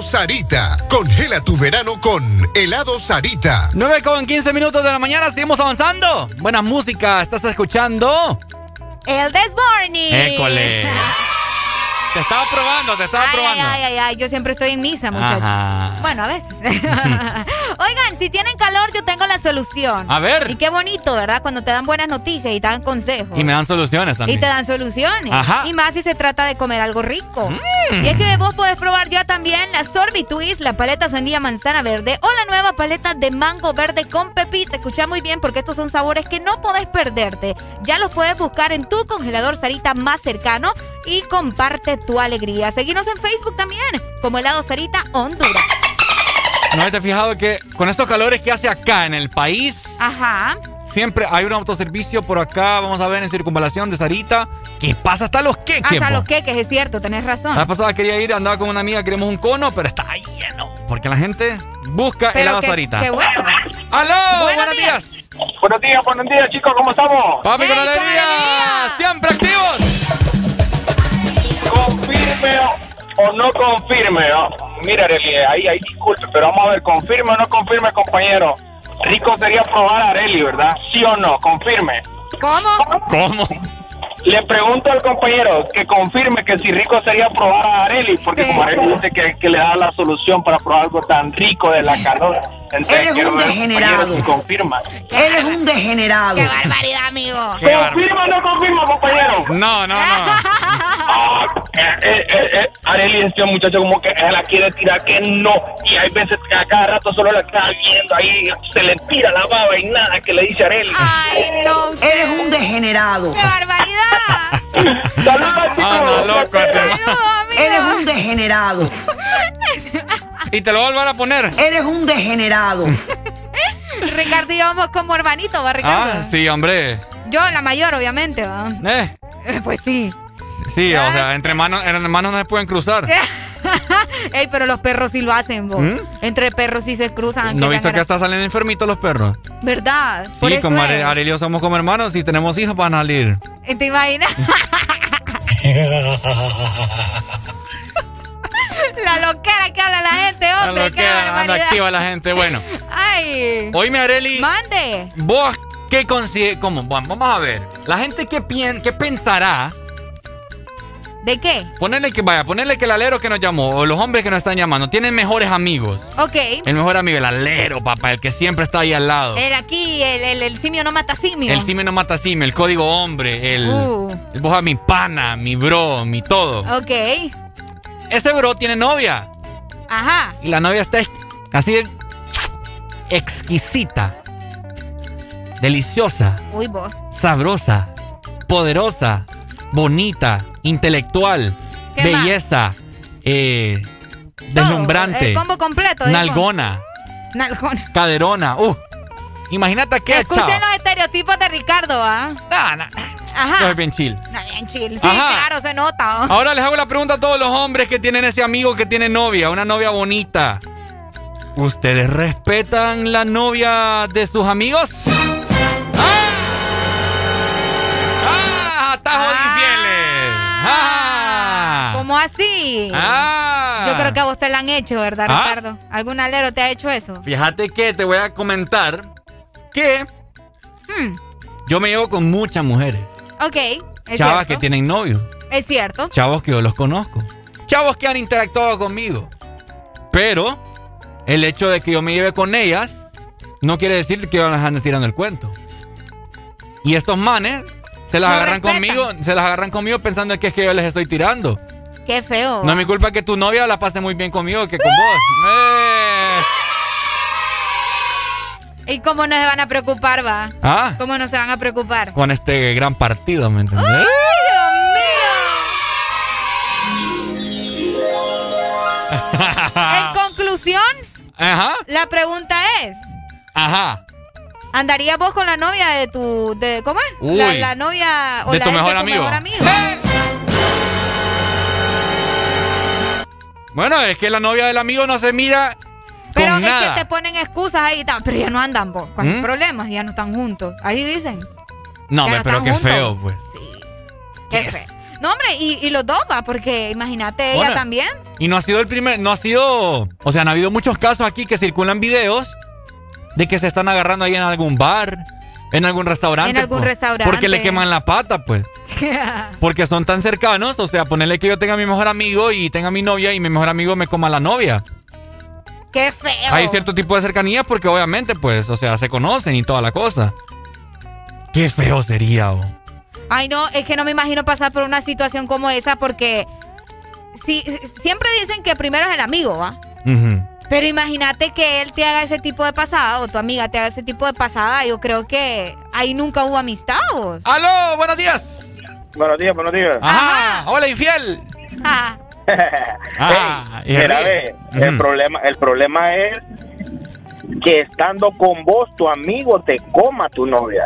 Helado Sarita. Congela tu verano con Helado Sarita. 9 con 15 minutos de la mañana, seguimos avanzando. Buena música, estás escuchando. El This Morning. École. Te estaba probando, te estaba Ay, probando. ay, ay, ay, yo siempre estoy en misa, muchachos. Ajá. Bueno, a veces. Oigan, si tienen calor, yo tengo la solución. A ver. Y qué bonito, ¿verdad? Cuando te dan buenas noticias y te dan consejos. Y me dan soluciones Y también. te dan soluciones. Ajá. Y más si se trata de comer algo rico. Mm. Y es que vos podés probar ya también la Sorbitwist, la paleta sandía manzana verde o la nueva paleta de mango verde con pepita. Escucha muy bien porque estos son sabores que no podés perderte. Ya los puedes buscar en tu congelador Sarita más cercano y comparte tu alegría. Seguinos en Facebook también como helado Sarita Honduras. ¿No te has fijado que con estos calores que hace acá en el país, Ajá. siempre hay un autoservicio por acá, vamos a ver en circunvalación de Sarita, que pasa hasta los queques. Hasta po. los queques, es cierto, tenés razón. La pasada quería ir, andaba con una amiga, queremos un cono, pero está lleno. Porque la gente busca Pero helado qué- qué bueno. ¡Aló! Buenos ¡Buenos días! Buenos días, buenos días, chicos, ¿cómo estamos? ¡Papi, con alegría! ¡Siempre activos! Confirme o no confirme. ¿no? Mira, Arely, ahí, ahí disculpe, pero vamos a ver, confirme o no confirme, compañero. Rico sería probar a Arely, ¿verdad? ¿Sí o no? Confirme. ¿Cómo? ¿Cómo? Le pregunto al compañero que confirme que si rico sería probar a Arely, porque como Arely dice que, que le da la solución para probar algo tan rico de la calor. Entonces, Eres un degenerado. si confirma. Eres un degenerado. ¡Qué barbaridad, amigo! ¿Confirma o no confirma, compañero? No, no, no. Ah, eh, eh, eh, eh, este muchacho como que la quiere tirar que no. Y hay veces que a cada rato solo la está viendo ahí, se le tira la baba y nada que le dice Arely. ¡Ay, no! Eres un degenerado. ¡Qué barbaridad! ¡Saludos, Ah, no, loco. Eres un degenerado. Y te lo vuelvan a poner. Eres un degenerado. Ricardo y yo vamos como hermanito, ¿va, Ricardo? Ah, sí, hombre. Yo, la mayor, obviamente, ¿va? Eh, Eh, Pues sí. sí, o sea, entre manos, entre manos no se pueden cruzar. Ey, pero los perros sí lo hacen, vos. ¿Mm? Entre perros sí se cruzan. ¿No viste que hasta salen enfermitos los perros? ¿Verdad? Sí, como. Are- yo somos como hermanos, si tenemos hijos van a salir. ¿Te imaginas? La loquera que habla la gente, hombre. La loquera, anda activa la gente. Bueno. Ay. Oíme, Areli. Mande. ¿Vos qué consideras? ¿Cómo? Vamos a ver. La gente qué, pien qué pensará. ¿De qué? Ponerle que vaya, ponerle que el alero que nos llamó o los hombres que nos están llamando tienen mejores amigos. Ok. El mejor amigo, el alero, papá, el que siempre está ahí al lado. El aquí, el, el, el simio no mata simio. El simio no mata simio, el código hombre, el, Uh. el vos a mi pana, mi bro, mi todo. Ok. Ese bro tiene novia Ajá. y la novia está así de exquisita, deliciosa, Uy, sabrosa, poderosa, bonita, intelectual, ¿Qué belleza, eh, deslumbrante, El combo completo. nalgona, Nalgona. caderona. Uh, imagínate que Escuchen los estereotipos de Ricardo, ¿ah? Ajá. es bien chill. No, bien chill. Sí, Ajá. claro, se nota. ¿ah? Ahora les hago la pregunta a todos los hombres que tienen ese amigo que tiene novia, una novia bonita. ¿Ustedes respetan la novia de sus amigos? ¡Ah! Yo creo que a vos te la han hecho, ¿verdad, Ah. Ricardo? ¿Algún alero te ha hecho eso? Fíjate que te voy a comentar que Hmm, yo me llevo con muchas mujeres. ok. Es Chavas cierto. que tienen novio. Es cierto. Chavos que yo los conozco. Chavos que han interactuado conmigo. Pero el hecho de que yo me lleve con ellas no quiere decir que yo las ande tirando el cuento. Y estos manes se las No agarran respetan. conmigo, se las agarran conmigo pensando que es que yo les estoy tirando. Qué feo. No es mi culpa que tu novia la pase muy bien conmigo que con vos. Eh. ¿Y cómo no se van a preocupar, va? Ah. ¿Cómo no se van a preocupar? Con este gran partido, ¿me entendés? ¡Ay, Dios mío! En conclusión, Ajá, la pregunta es: ajá. ¿andarías vos con la novia de tu. De, ¿Cómo es? La, la novia o De la tu mejor de tu amigo. mejor amigo. Bueno, es que la novia del amigo no se mira Pero con es nada. que te ponen excusas ahí y tal. Pero ya no andan, vos. ¿Cuál ¿Mm? problema? Ya no están juntos. Ahí dicen. No, hombre, no pero qué juntos. feo, pues. Qué feo. No, hombre, y, y los dos, va, porque imagínate ella también. Y no ha sido el primer, no ha sido, o sea, han habido muchos casos aquí que circulan videos de que se están agarrando ahí en algún bar, en algún restaurante. En algún pues, restaurante. Porque le queman la pata, pues. Porque son tan cercanos, o sea, ponerle que yo tenga a mi mejor amigo y tenga a mi novia y mi mejor amigo me coma la novia. Qué feo. Hay cierto tipo de cercanía porque obviamente, pues, o sea, se conocen y toda la cosa. Qué feo sería, oh. Ay, no, es que no me imagino pasar por una situación como esa porque si, siempre dicen que primero es el amigo, ¿va? Ujú. Pero imagínate que él te haga ese tipo de pasada o tu amiga te haga ese tipo de pasada. Yo creo que ahí nunca hubo amistad. ¿vos? ¡Aló! ¡Buenos días! Buenos días, buenos días. Ajá. ¡Hola, infiel! Ah, Ah, Mira, ve, el problema, el problema es que estando con vos, tu amigo te coma tu novia.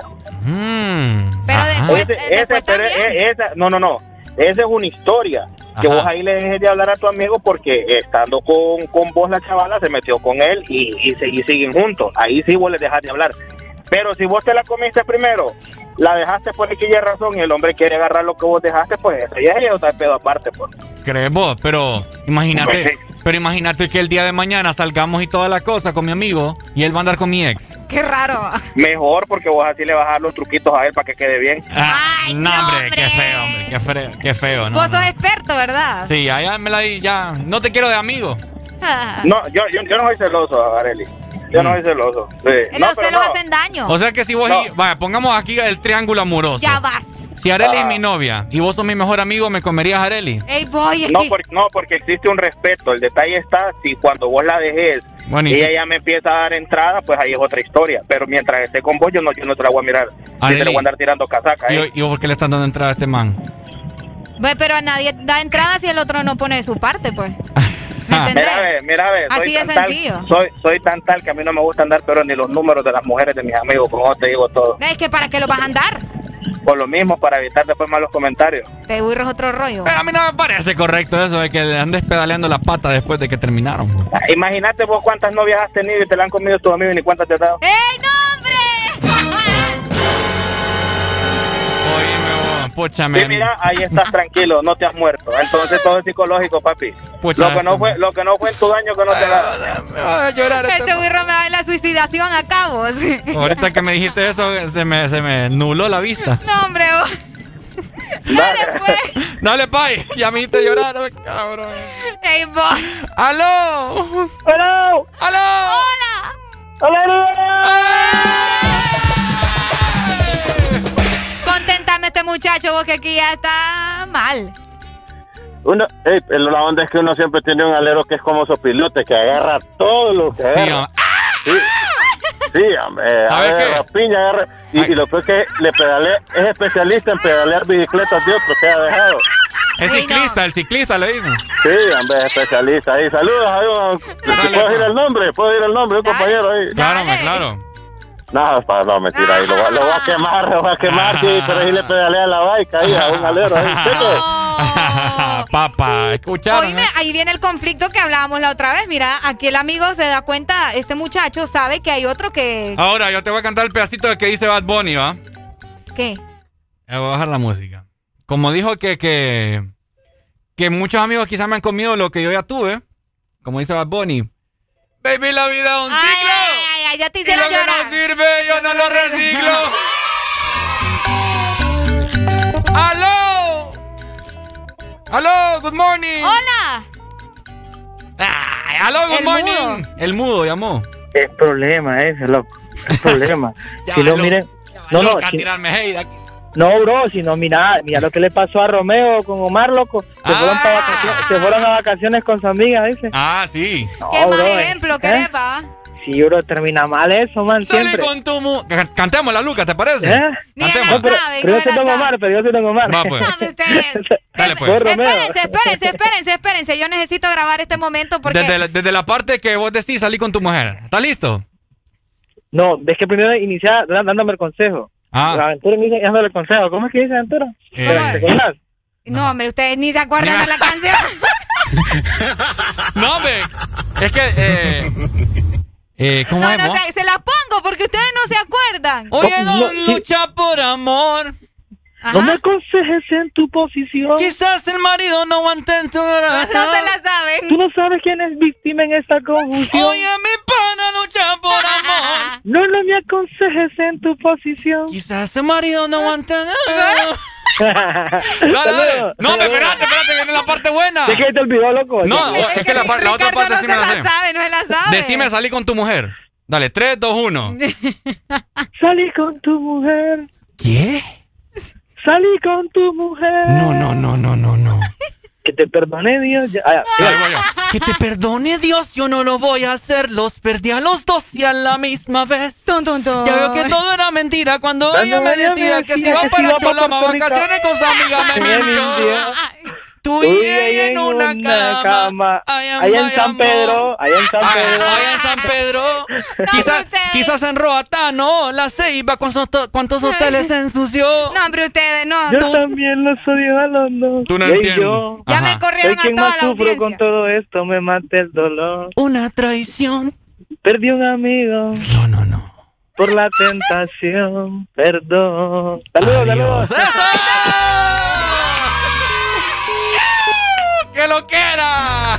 Pero Ese- ese- pero e- esa, no, no, no. Esa es una historia. Que Ajá. vos ahí le dejes de hablar a tu amigo porque estando con, con vos la chavala se metió con él y, y, se- y siguen juntos. Ahí sí vos le dejas de hablar. Pero si vos te la comiste primero, la dejaste por aquella razón y el hombre quiere agarrar lo que vos dejaste, pues eso ya es otro pedo aparte. Pues. ¿Crees vos? Pero imagínate, pero imagínate que el día de mañana salgamos y toda la cosa con mi amigo y él va a andar con mi ex. qué raro. Mejor porque vos así le vas a dar los truquitos a él para que quede bien. no, hombre, qué feo, hombre, qué feo, qué feo, ¿no? Vos no. sos experto, ¿verdad? Sí, ya me la di, ya. No te quiero de amigo. No, yo, yo, yo no soy celoso, Areli. Yo no soy celoso. Sí. Los No, pero celos no. hacen daño. O sea que si vos, y- vaya, pongamos aquí el triángulo amoroso. ya vas. Si Areli Ah. es mi novia y vos sos mi mejor amigo, ¿me comerías a Areli? Ey, boy, es No, porque, no, porque existe un respeto. El detalle está si cuando vos la dejes Bueno, y ella ya me empieza a dar entrada, pues ahí es otra historia. Pero mientras esté con vos, yo no, yo no te la voy a mirar. Yo Arely. te la voy a andar tirando casaca. ¿Y, ¿eh? y vos por qué le están dando entrada a este man? Ve, pero a nadie da entrada si el otro no pone de su parte, pues. ¿Me entendés? Mira, ve, mira, ve, soy Así de tan tal- soy, soy tan tal que a mí no me gusta andar, pero ni los números de las mujeres de mis amigos, como te digo todo. Es que para qué lo vas a andar. Por lo mismo, para evitar después malos comentarios. Te burros otro rollo. Pero a mí no me parece correcto eso de que le andes pedaleando la pata después de que terminaron. Ah, Imagínate vos cuántas novias has tenido y te la han comido tus amigos y ni cuántas te has dado. ¡Ey, no, Sí, mira, ahí estás tranquilo, no te has muerto. Entonces todo es psicológico, papi. Pucha, lo que no fue, lo que no fue en tu daño que no te. Me va a llorar este birro me va a la suicidación a cabo. sí. Ahorita que me dijiste eso, se me, se me nubló la vista. No, hombre. vos. Dale, pues. Dale, pay. Ya me hiciste llorar, cabrón. Ey, vos. ¡Aló! ¡Aló! ¡Aló! ¡Hola! Conténtame este muchacho, vos que aquí ya está mal. Uno, ey, pero la onda es que uno siempre tiene un alero que es como sopilote, que agarra todo lo que agarra. Sí, sí, hombre, ¿Sabes agarra qué? piña, agarra. Y, y lo peor es que le pedalea, es especialista en pedalear bicicletas de otros que ha dejado. Es ciclista, el ciclista le dicen. Sí, hombre, es especialista ahí. Saludos, ahí, ¿Puedo decir el nombre? ¿Puedo decir el nombre? Un compañero ahí. Claro, me, claro. No, pa- no, mentira, ahí lo, va- lo voy a quemar, lo voy a quemar, sí, pero ahí le pedalea la bike ahí a un alero ahí. Cheque. Papá, escucharon. Oíme, eh? ahí viene el conflicto que hablábamos la otra vez. Mira, aquí el amigo se da cuenta, este muchacho sabe que hay otro que... Ahora, yo te voy a cantar el pedacito de que dice Bad Bunny, ¿va? ¿Qué? Eh, voy a bajar la música. Como dijo que, que, que muchos amigos quizás me han comido lo que yo ya tuve. Como dice Bad Bunny. Baby, la vida es un ciclo. Ay, ya te Y hicieron lo que llorar. no sirve, yo no lo reciclo. ¡Aló! ¡Aló! ¡Good morning! ¡Hola! Ay, ¡Aló! ¡Good El morning! mudo. El mudo llamó. Es problema ese, loco. Es problema. Ya si lo va, miren. No, no, si- tirarme hate aquí. no, bro, sino mira, mira lo que le pasó a Romeo con Omar, loco. Se, fueron, pa' vacaciones, se fueron a vacaciones con su amiga, dice. Ah, sí. No, ¿Qué más bro, eh. ejemplo ¿Eh? querés, pa? Sí, bro, termina mal eso, man, Salí siempre. con tu mu... Can- Cantemos la Luca, ¿te parece? ¿Eh? Ni la Cantemos. pero, pero no yo soy Don. Omar, pero yo soy Don Omar. Va, pues. No. Dale, pues. Romeo. Espérense, espérense, espérense, espérense. Yo necesito grabar este momento porque... Desde la, desde la parte que vos decís, salí con tu mujer. ¿Está listo? No, ves que primero iniciar dándome el consejo. Ah. La aventura inicia dándole el consejo. ¿Cómo es que dice aventura? Eh, ¿Te acordás? No, hombre, ustedes ni se acuerdan de la canción. No, hombre. Es que. Eh, eh, ¿Cómo No, es, no, se, se las pongo porque ustedes no se acuerdan. Oye, No, don sí. lucha por amor. Ajá. No me aconsejes en tu posición. Quizás el marido no aguante tu No se la saben. Tú no sabes quién es víctima en esta confusión. Oye, mi pana lucha por amor. No, no me aconsejes en tu posición. Quizás el marido no aguante. Dale, dale. No, hombre, espérate, espérate, que viene la parte buena. ¿De qué te olvidó, loco? No, Es es que la, la otra parte no sí me la la sé. sabe, no se la sabe. Decime, salí con tu mujer. Dale, 3, 2, 1. Salí con tu mujer. ¿Qué? Salí con tu mujer. No, no, no, no, no, no. Que te perdone Dios. Ya, ah, ya. Ahí voy yo. Que te perdone Dios, yo no lo voy a hacer. Los perdí a los dos y a la misma vez. Ya veo que todo era mentira cuando ella me decía que se iba para Rico. vacaciones con su amiga me Me mintió. Tú y ella en una cama. Allá Ay, en San. Pedro. Allá en San Pedro. Allá en San Pedro. quizás, quizás en Roatano, la ceiba, con sus to- ¿cuántos hoteles se ensució? No, hombre, ustedes no. Yo también los odio a los dos. Tú no entiendes. yo Ya me soy corrieron a quien toda más la sufro audiencia. con todo esto. Me mata el dolor. Una traición. Perdí un amigo No, no, no. por la tentación. Perdón. Saludos, saludos. ¡Que lo quiera!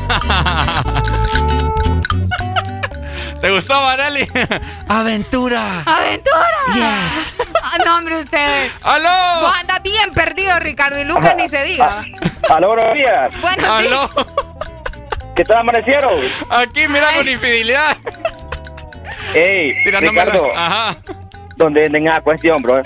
¿Te gustó, Vareli? ¡Aventura! ¡Aventura! Yeah. Ah, no, hombre, ustedes. ¡Aló! Vos andas bien perdido, Ricardo, y Lucas ni se diga. Aló, buenos días. Buenos días. ¡Aló! ¿Qué tal amanecieron? Aquí, mira, con infidelidad. Ey, Tirándome la- Ricardo, Ajá. ¿dónde venden esa cuestión, bro?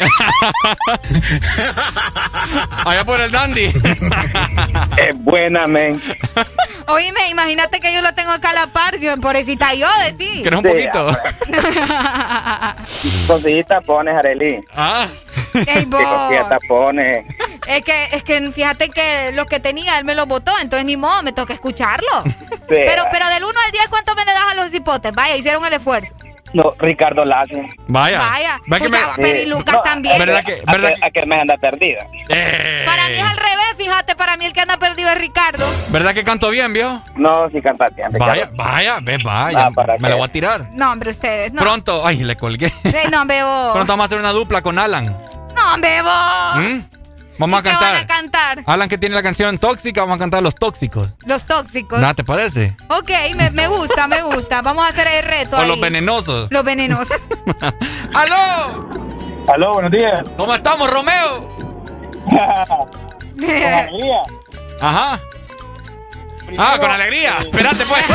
Allá por el dandy. es buena, men. Oíme, imagínate que yo lo tengo acá a la par. Yo, pobrecita yo, decís. ¿Quieres un Sí, poquito? Conseguí tapones, Arely. Ah. Ey. Que tapones. Es que, es que fíjate que lo que tenía él me lo botó, entonces ni modo, me toca escucharlo. Pero, pero del 1 al 10, ¿cuánto me le das a los hipotes? Vaya, hicieron el esfuerzo. No, Ricardo Lazo. Vaya. Vaya. ¿Ves que me- pero y Lucas también. ¿Verdad que- verdad que- Aquel me anda perdida. Eh. Para mí es al revés, fíjate, para mí el que anda perdido es Ricardo. ¿Verdad que canto bien, viejo? No, sí canta bien, Ricardo. Vaya, vaya, ve, vaya. ¿para me la voy a tirar. No, hombre, ustedes, no. Pronto, ay, le colgué. Eh, no, bebo. Pronto vamos a hacer una dupla con Alan. No, bebo. ¿Mm? Vamos a ¿Qué cantar. van a cantar? Alan que tiene la canción tóxica, vamos a cantar Los Tóxicos. Los tóxicos. ¿Nada te parece? Ok, me, me gusta, me gusta. Vamos a hacer el reto O ahí. Los Venenosos. Los venenosos. ¡Aló! Aló, buenos días. ¿Cómo estamos, Romeo? Con alegría. Ajá. Ah, con alegría. Espérate, pues.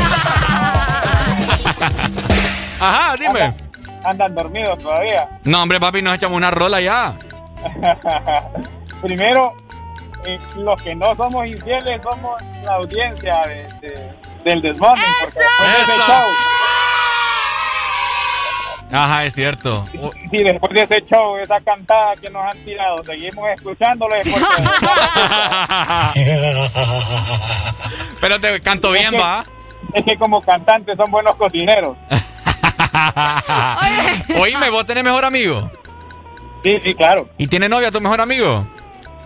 Ajá, dime. Andan dormidos todavía. No, hombre, papi, nos echamos una rola ya. Primero, eh, los que no somos infieles somos la audiencia de, de- del desmorning. porque después de ese Eso. show, Ajá, es cierto. sí, después de ese show, esa cantada que nos han tirado, seguimos escuchándolo. Pero te canto bien, Es que- va. es que como cantantes son buenos cocineros. Oíme, vos tenés mejor amigo. Sí, sí, claro. ¿Y tiene novia tu mejor amigo?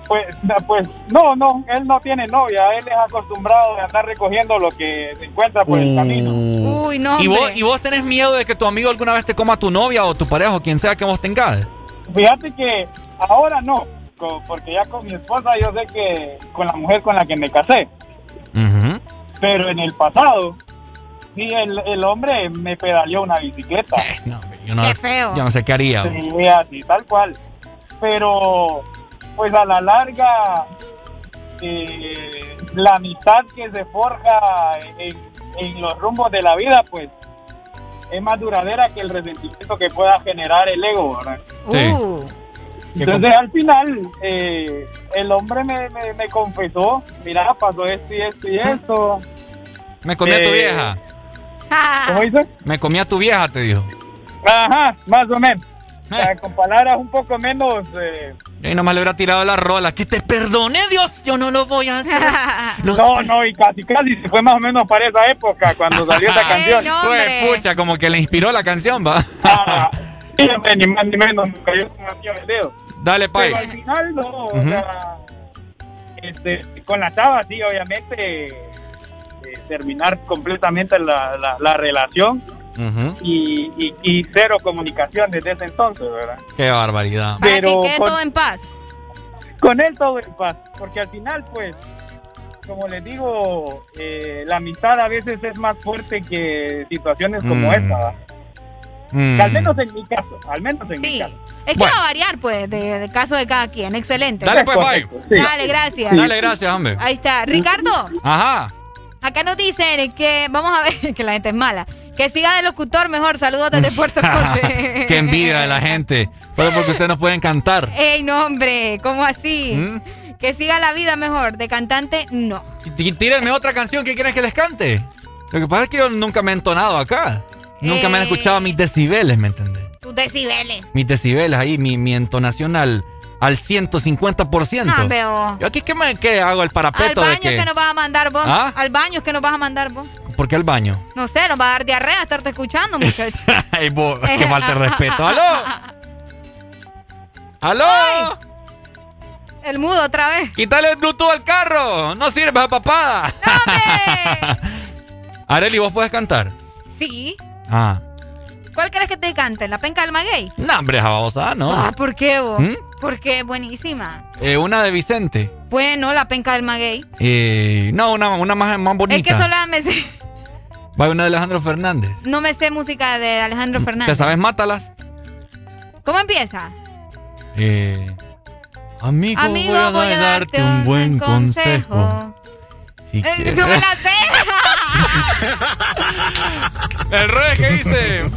Pues, no, pues no, no, él no tiene novia, él es acostumbrado de andar recogiendo lo que se encuentra por el camino. Uy, no, ¿Y vos. ¿Y vos tenés miedo de que tu amigo alguna vez te coma tu novia o tu pareja o quien sea que vos tengas? Fíjate que ahora no, porque ya con mi esposa yo sé que con la mujer con la que me casé, pero en el pasado, sí, el, el hombre me pedaleó una bicicleta. Yo no, Qué feo. Yo no sé qué haría. Sí, así, tal cual. Pero, pues a la larga, eh, la amistad que se forja en, en los rumbos de la vida, pues es más duradera que el resentimiento que pueda generar el ego, ¿verdad? Uh. Entonces al final eh, el hombre me, me, me confesó, mira, pasó esto y esto y esto. Me comí a tu Eh, vieja. ¿Cómo dice? Me comí a tu vieja, te dijo. Ajá, más o menos. O sea, con palabras un poco menos... eh, Y nomás le hubiera tirado la rola. Que te perdone, Dios. Yo no lo voy a hacer. No, no, y casi, casi se fue más o menos para esa época cuando salió esa canción. Pues, pucha, como que le inspiró la canción, va. Sí, hombre, ni más ni menos, me cayó como aquí el dedo. Dale, pai. Pero al final no, o Ujú. sea, este, con la chava sí, obviamente, eh, terminar completamente la, la, la relación Ujú. y, y, y cero comunicación desde ese entonces, ¿verdad? Qué barbaridad. Para Pero que quede con- todo en paz. Con él todo en paz, porque al final, pues, como les digo, eh, la amistad a veces es más fuerte que situaciones como Mm. esta, ¿verdad? Mm. Que al menos en mi caso, al menos en mi Sí. caso. Es que Bueno. va a variar, pues, de, del caso de cada quien. Excelente. Dale, pues, bye. Dale, gracias. Dale, gracias, hombre. Ahí está. Ricardo, Ajá. acá nos dicen que, vamos a ver, que la gente es mala. Que siga de locutor mejor. Saludos desde Puerto Conde. Qué envidia de la gente. Solo porque ustedes no pueden cantar. Ey, no, hombre, ¿cómo así? ¿Mm? Que siga la vida mejor. De cantante, no. Tí- Tírenme otra canción que quieres que les cante. Lo que pasa es que yo nunca me he entonado acá. Nunca me han Eh. escuchado mis decibeles, ¿me entendés? Tus decibeles. Mis decibeles ahí, mi, mi entonación al, al 150%. No, veo. Yo aquí, ¿qué, me, qué hago? El Al parapeto baño de que... que nos vas a mandar vos. ¿Ah? Al baño que nos vas a mandar vos. ¿Por qué al baño? No sé, nos va a dar diarrea estarte escuchando, muchachos. Ay, vos, qué falta de respeto. ¡Aló! ¡Aló! El mudo otra vez. ¡Quítale el Bluetooth al carro! ¡No sirve a papada! Areli, ¿vos puedes cantar? Sí. Ah. ¿Cuál crees que te cante? ¿La penca del maguey? No, hombre, babosa, ¿no? Ah, ¿por qué vos? ¿Mm? Porque es buenísima. Eh, una de Vicente. Bueno, la penca del maguey. Eh, no, una, una más, más bonita. Es que solo me sé, Va una de Alejandro Fernández. no me sé música de Alejandro ¿Te Fernández. sabes Mátalas? ¿Cómo empieza? Eh, amigo, Amigo, voy a, darte un buen consejo. Si Eh, no me la sé. El rey que dice: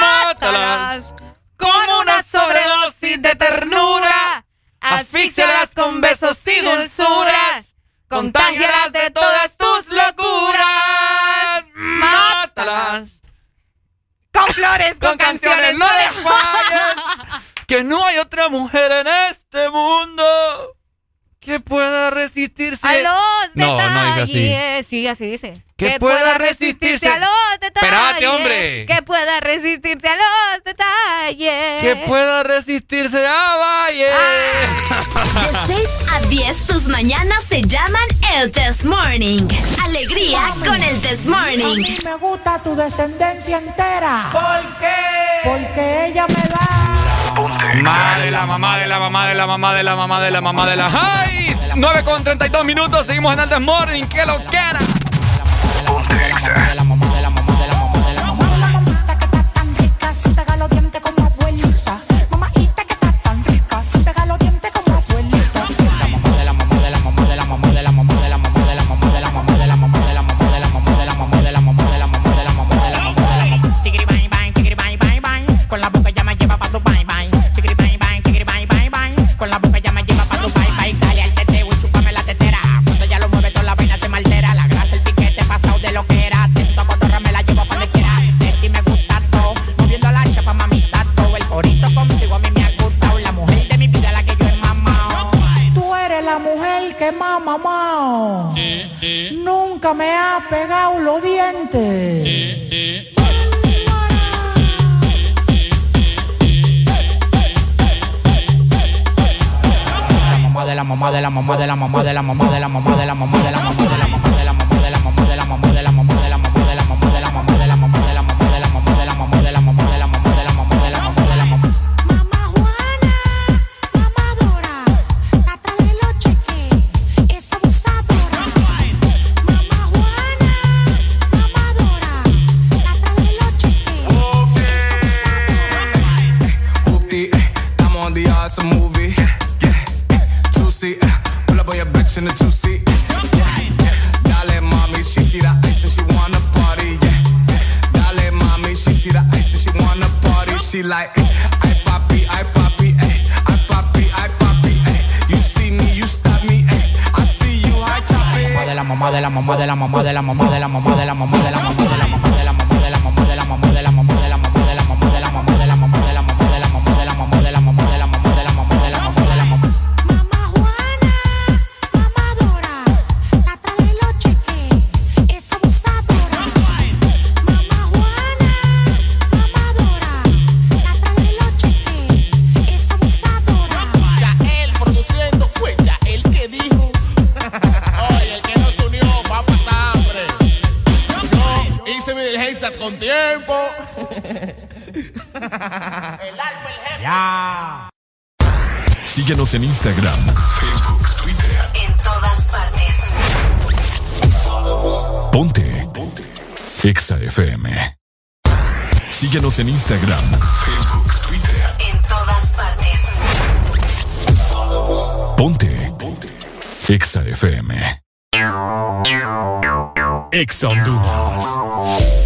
Mátalas como una sobredosis de ternura. Asfixialas con besos y dulzuras. Contágialas de todas tus locuras. Con flores, con, canciones, no desfalles. que no hay otra mujer en este mundo que pueda resistirse. A los No, no así. detalles. Sí, así dice. Que pueda resistirse. a los detalles. Espérate, hombre. Que pueda resistirse a los detalles. Que pueda resistirse a Valle. De 6 a 10, tus mañanas se llaman el Test Morning. Alegría con el Test A Morning. mí me gusta tu descendencia entera. ¿Por qué? Porque ella me da Mamá de la mamá de la mamá de la mamá de la mamá de la mamá de la. ¡Ay! 9 con 32 minutos, seguimos en Antes Morning. ¡Qué lo que era! Ponte me ha pegado los dientes. Sí, sí. de la mamá de la mamá de la mamá de la mamá de la mamá de la mamá de la mamá de la mamá de la mamá like, papi, ay. You see me, you stop me. I see you, I chop it. De la mamá, de la mamá, de la mamá, de la mamá, de la mamá, de la mamá, de la mamá, con tiempo. ya. Síguenos en Instagram, Facebook, Twitter. En todas partes. Ponte. Ponte. Exa FM. Síguenos en Instagram, Facebook, Twitter. En todas partes. Ponte. Ponte. Exa FM. Exa Honduras.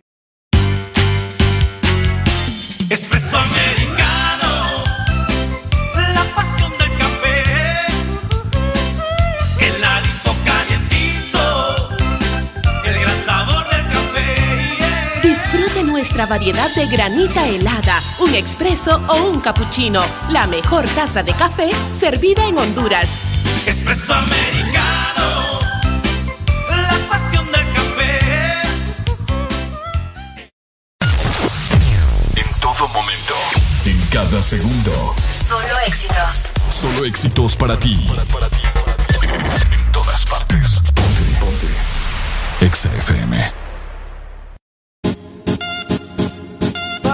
Nuestra variedad de granita helada, un expreso o un cappuccino, la mejor taza de café servida en Honduras. Espresso americano. La pasión del todo momento. En cada segundo. Solo éxitos. Solo éxitos para ti. En todas partes. Ponte, ponte. Exa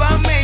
Llévame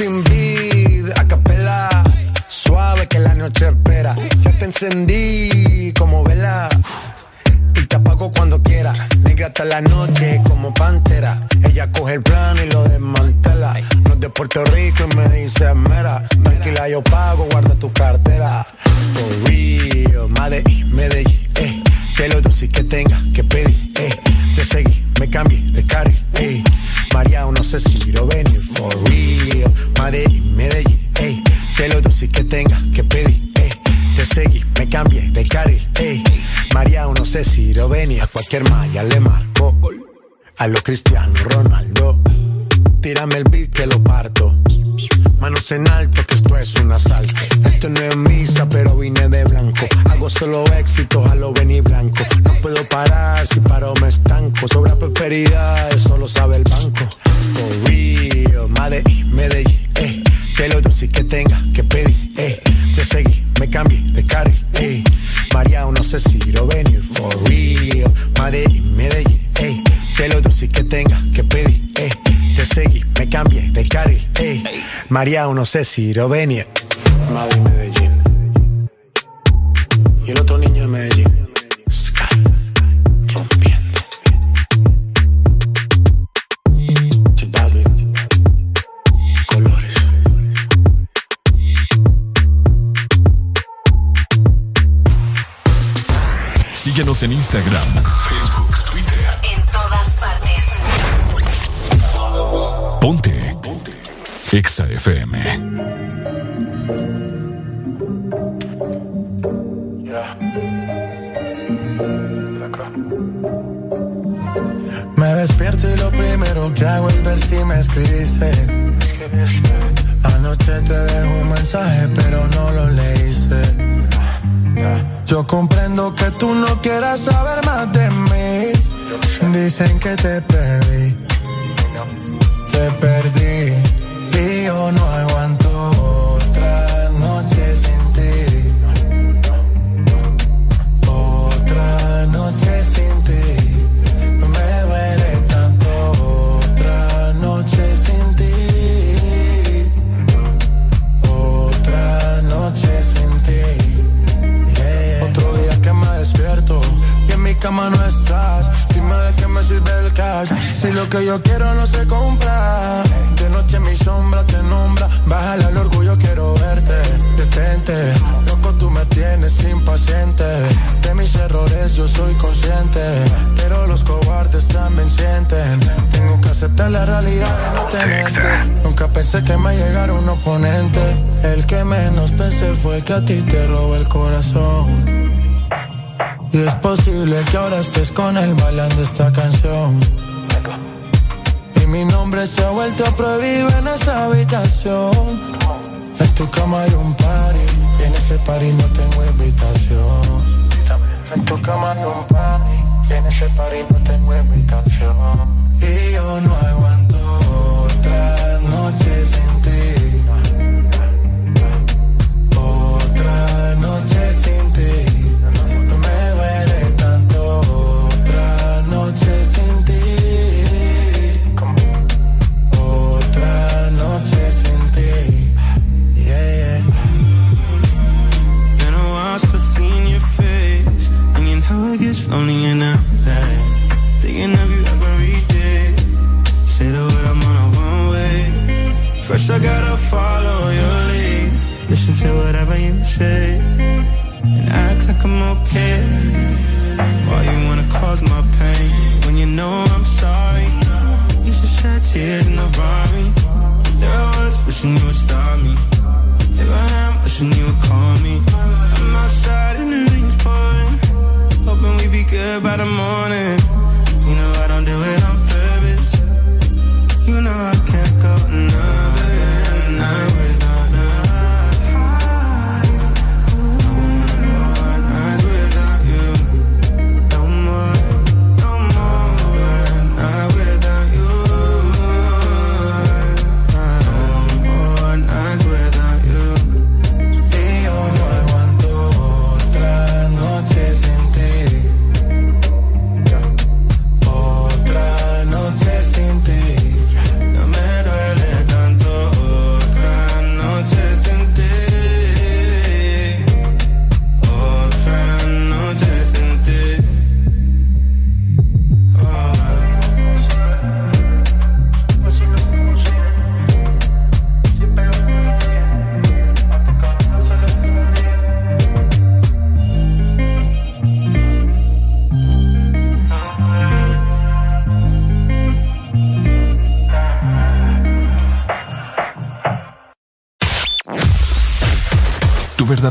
sin vida. italiano, no sé si Rovenia, in the Rari. There I was wishing you would stop me. Here I am wishing you would call me. I'm outside and the rain's pouring. Hoping we'd be good by the morning. You know I don't do it on purpose. You know I can't.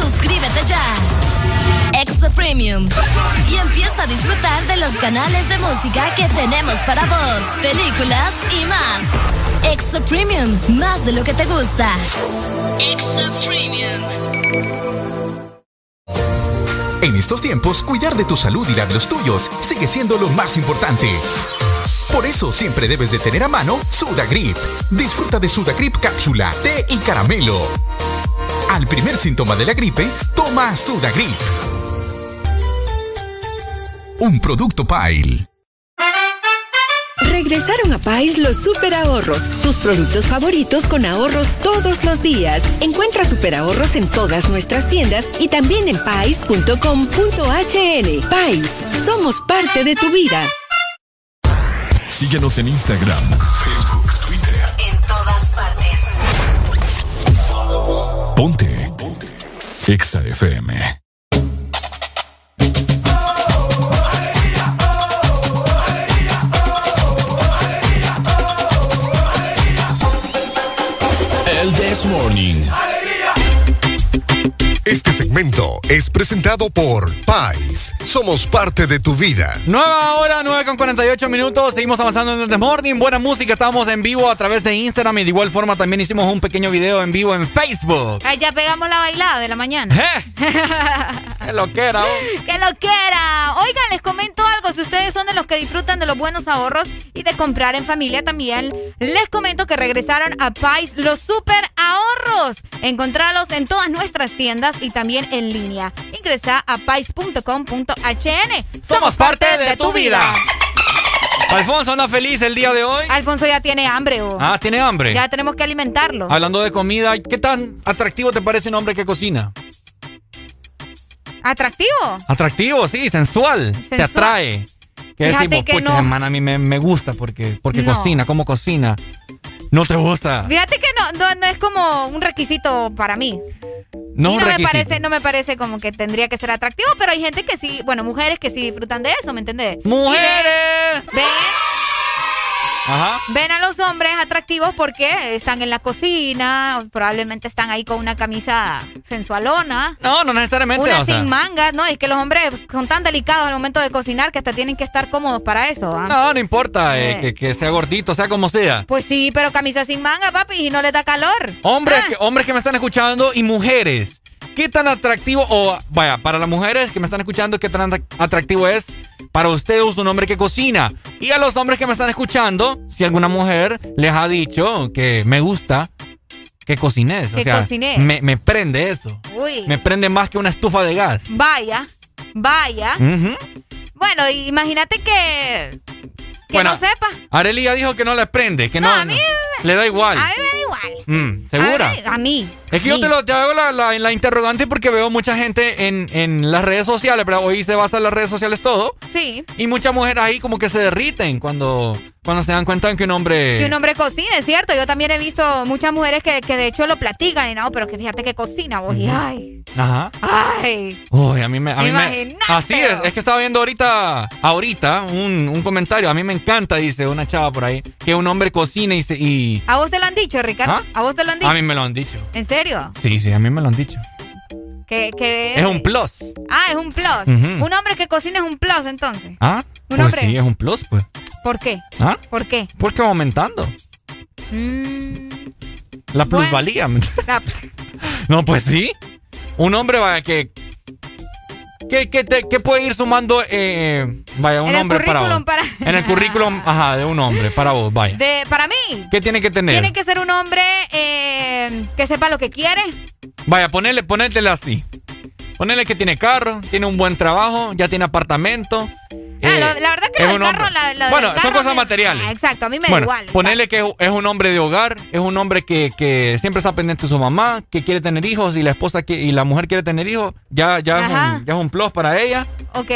Suscríbete ya. Extra Premium. Y empieza a disfrutar de los canales de música que tenemos para vos, películas y más. Extra Premium, más de lo que te gusta. Extra Premium. En estos tiempos, cuidar de tu salud y la de los tuyos sigue siendo lo más importante. Por eso siempre debes de tener a mano Sudagrip. Disfruta de Sudagrip cápsula, té y caramelo. Al primer síntoma de la gripe, toma Sudagrip. Un producto Pile. Regresaron a Pais los super ahorros, tus productos favoritos con ahorros todos los días. Encuentra super ahorros en todas nuestras tiendas y también en pais.com.hn. Pais, somos parte de tu vida. Síguenos en Instagram, Facebook, Ponte. Ponte. Exa FM. El This Morning. Este segmento es presentado por Pais. Somos parte de tu vida. Nueva hora, 9 con 48 minutos. Seguimos avanzando en el The Morning. Buena música. Estamos en vivo a través de Instagram y de igual forma también hicimos un pequeño video en vivo en Facebook. Ay, ya pegamos la bailada de la mañana. ¡Qué lo que era! ¡Qué lo que era! Oigan, les comento algo. Si ustedes son de los que disfrutan de los buenos ahorros y de comprar en familia también, les comento que regresaron a Pais los super ahorros. Encontralos en todas nuestras tiendas y también en línea. Ingresa a pais.com.hn. Somos parte de tu vida. Alfonso anda feliz el día de hoy. Alfonso ya tiene hambre. oh. Ah, tiene hambre. Ya tenemos que alimentarlo. Hablando de comida, ¿qué tan atractivo te parece un hombre que cocina? ¿Atractivo? Atractivo, sí, sensual. Te Sensual. atrae. Que Fíjate decimos, que no. hermana, a mí me, me gusta porque, porque No. cocina, ¿cómo cocina? ¿No te gusta? Fíjate que no, no, no es como un requisito para mí. No y no me parece, no me parece como que tendría que ser atractivo, pero hay gente que sí, bueno, mujeres que sí disfrutan de eso, ¿me entiendes? ¡Mujeres! Ven, Ajá. ven a los hombres atractivos porque están en la cocina, probablemente están ahí con una camisa sensualona. No, no necesariamente. Una o sea. sin mangas, ¿no? Es que los hombres son tan delicados al momento de cocinar que hasta tienen que estar cómodos para eso. ¿ah? No, no importa eh, Eh. que, que sea gordito, sea como sea. Pues sí, pero camisa sin manga, papi, y no les da calor. Hombres, Ah. que, hombres que me están escuchando y mujeres. ¿Qué tan atractivo, o vaya, para las mujeres que me están escuchando, qué tan at- atractivo es para ustedes un hombre que cocina? Y a los hombres que me están escuchando, si alguna mujer les ha dicho que me gusta que cocines. O Que sea, cocines. Me, me prende eso. Uy. Me prende más que una estufa de gas. Vaya, vaya. Bueno, imagínate que. Que Bueno, no sepa. Areli ya dijo que no le prende, que No, no. a mí no. le da igual. A mí me da igual. Mm, ¿Segura? A mí. a mí. Es que yo te, lo, te hago la, la- la interrogante porque veo mucha gente en, en las redes sociales, pero hoy se basa en las redes sociales todo. Sí. Y muchas mujeres ahí como que se derriten cuando, cuando se dan cuenta que un hombre... Que un hombre cocina, es cierto. Yo también he visto muchas mujeres que, que de hecho lo platican y no, pero que fíjate que cocina, vos. Y ay, Ajá. ay. Uy, a mí me... A mí me así es, es que estaba viendo ahorita, ahorita, un, un comentario. A mí me encanta, dice una chava por ahí, que un hombre cocine y... se- y ¿A vos te lo han dicho, Ricardo? ¿Ah? ¿A vos te lo han dicho? a mí me lo han dicho. ¿En serio? Sí, sí, a mí me lo han dicho. Que, que... Es un plus. Ah, es un plus. Un hombre que cocina es un plus, entonces. ¿Ah? Un pues hombre. sí, es un plus, pues. ¿Por qué? ¿Ah? ¿Por qué? Porque va aumentando. Mm, La Bueno. plusvalía. la- No, pues sí. Un hombre, vaya, que. Que, que, te- puede ir sumando, eh, vaya, un En el hombre para vos. para- En el currículum, ajá, de un hombre para vos, vaya. de, para mí, ¿Qué tiene que tener? tiene que ser un hombre eh, que sepa lo que quiere. Vaya, ponerle, ponértele así. Ponerle que tiene carro, tiene un buen trabajo, ya tiene apartamento. Ah, eh, lo- la verdad que es un carro, la, la Bueno, son cosas me- materiales. Ah, exacto, a mí me bueno, da igual. ponerle que es- es un hombre de hogar, es un hombre que, que siempre está pendiente de su mamá, que quiere tener hijos y la esposa que, y la mujer quiere tener hijos, ya, ya, es un, ya es un plus para ella. Ok.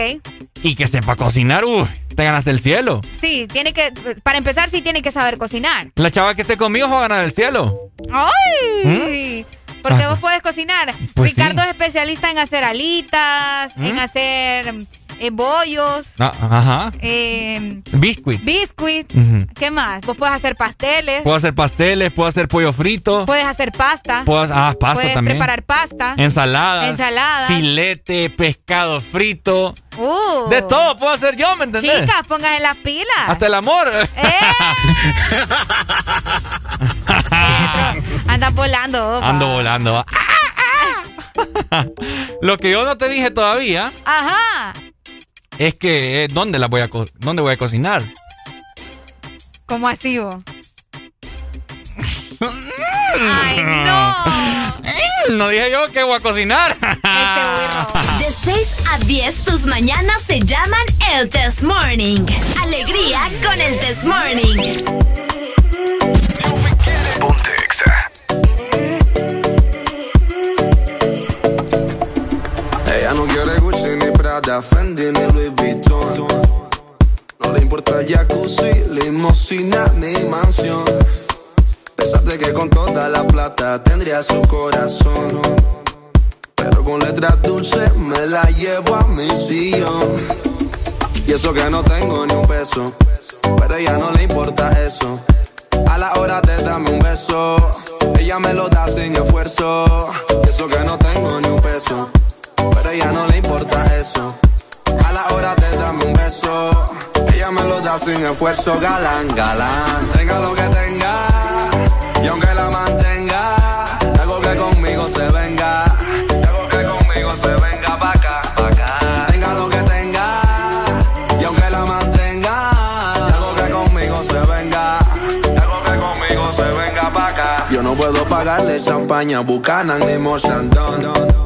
Y que sepa cocinar, uy, te ganas el cielo. Sí, tiene que, para empezar, sí tiene que saber cocinar. La chava que esté conmigo va a ganar el cielo. ¡Ay! Porque Ah. vos podés cocinar. Pues Ricardo sí. es especialista en hacer alitas, en ¿Mm? hacer eh, bollos, Ah, ajá. eh, Biscuit. ¿Qué más? Vos puedes hacer pasteles, Puedo hacer pasteles, puedo hacer pollo frito. puedes hacer pasta, Puedo, ah, pasta puedes también. preparar pasta, Ensaladas. Ensaladas. Filete, pescado frito. Uh. De todo puedo hacer yo, ¿me entendés? Chicas, pónganse las pilas. Hasta el amor. Andas volando. opa. Ando volando. va. Lo que yo no te dije todavía Ajá. Es que eh, dónde la voy a co- dónde voy a cocinar. ¿Cómo así vos? Ay, no. No dije yo que voy a cocinar. De 6 a 10, tus mañanas se llaman el Test Morning. Alegría con el Test Morning. Prada, Fendi ni Louis Vuitton. No le importa el jacuzzi, limosina ni mansión. Pensaste que con toda la plata tendría su corazón. Pero con letras dulces me la llevo a mi sillón. Y eso que no tengo ni un peso. Pero a ella no le importa eso. A la hora de darme un beso, ella me lo da sin esfuerzo. Y eso que no tengo ni un peso. Pero ella no le importa eso. A la hora de darme un beso, ella me lo da sin esfuerzo. Galán, galán, tenga lo que tenga. Y aunque la mantenga, algo que conmigo se venga. Algo que conmigo se venga pa' acá. Tenga lo que tenga. Y aunque la mantenga, algo que conmigo se venga. Algo que conmigo se venga pa' acá. Yo no puedo pagarle champaña, bucanan ni mochandón.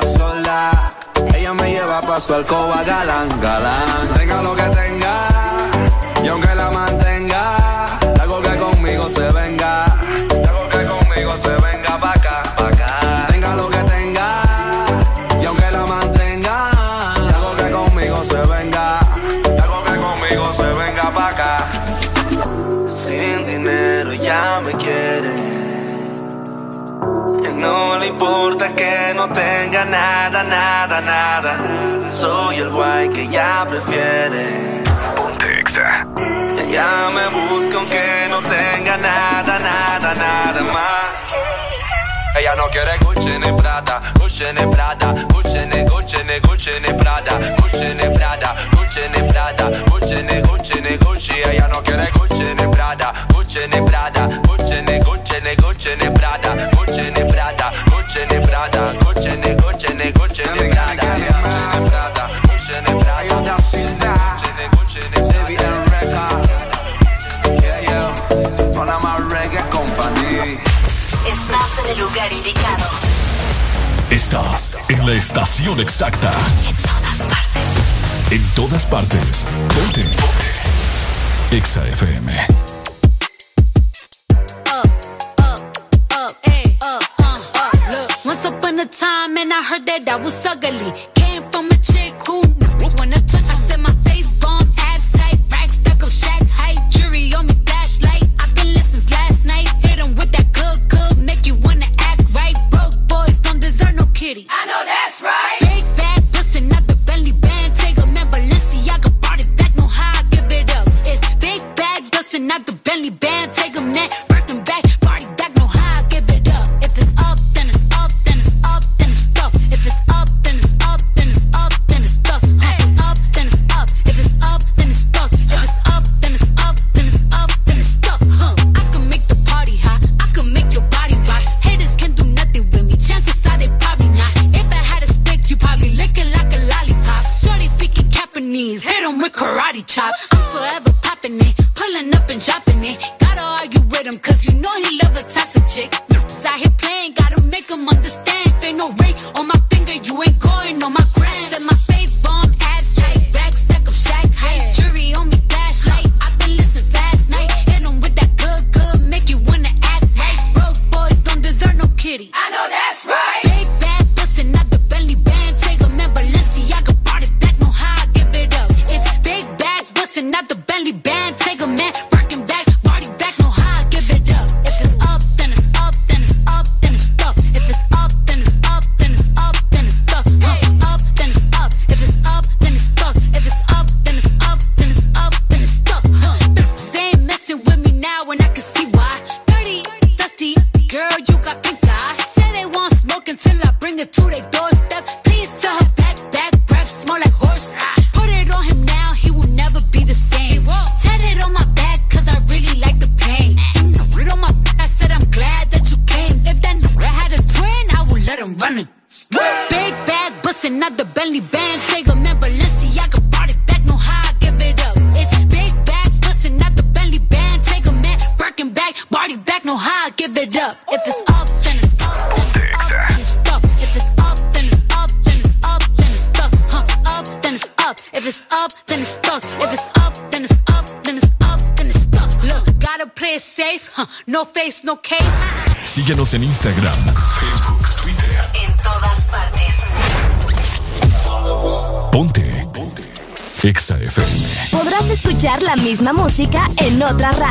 lleva pa' su alcoba, galán, galán. Tenga lo que tenga, y aunque la mantenga, algo que conmigo se venga. Algo que conmigo se venga pa' acá, pa' acá. Tenga lo que tenga, y aunque la mantenga, algo que conmigo se venga. Algo que conmigo se venga pa' acá. Sin dinero ya me quiere. No le importa que no tenga nada, nada, nada. Soy el guay que ella prefiere. Ponte Exa. Ella me busca aunque no tenga nada, nada, nada más. Ella no quiere Gucci ni Prada, Gucci ni Prada, Gucci ni Gucci ni Gucci ni Prada, Gucci ni Prada, Gucci ni Prada, Gucci ni Gucci ni Gucci. Ella no quiere Gucci ni Prada, Gucci ni Prada, Estás en la estación exacta. En todas partes. Ponte. Ponte. Exa FM.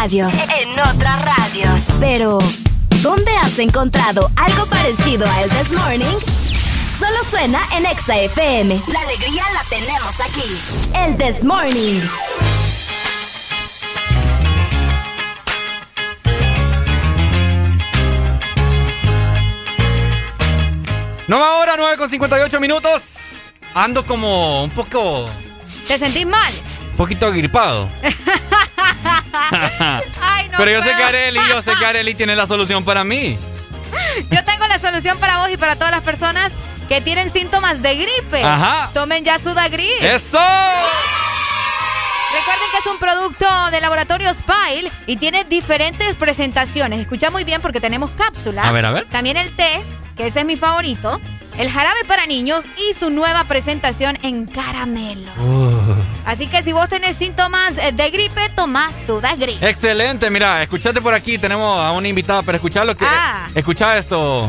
Radios. En otras radios. Pero, ¿dónde has encontrado algo parecido a El This Morning? Solo suena en Exa FM. La alegría la tenemos aquí. El This Morning. Nueva hora, 9 con 58 minutos. Ando como un poco. ¿Te sentís mal? Un poquito gripado. Pero yo sé que Areli, yo sé que Areli tiene la solución para mí. Yo tengo la solución para vos y para todas las personas que tienen síntomas de gripe. Ajá. Tomen ya Sudagrip. ¡Eso! Recuerden que es un producto de laboratorio Spile y tiene diferentes presentaciones. Escucha muy bien porque tenemos cápsula. A ver, a ver. También el té, que ese es mi favorito. El jarabe para niños y su nueva presentación en caramelo. Así que si vos tenés síntomas eh, de gripe, tomás Sudagrip. Excelente, mira, escuchate por aquí, tenemos a una invitada, pero escucha lo que. Ah. Escucha esto.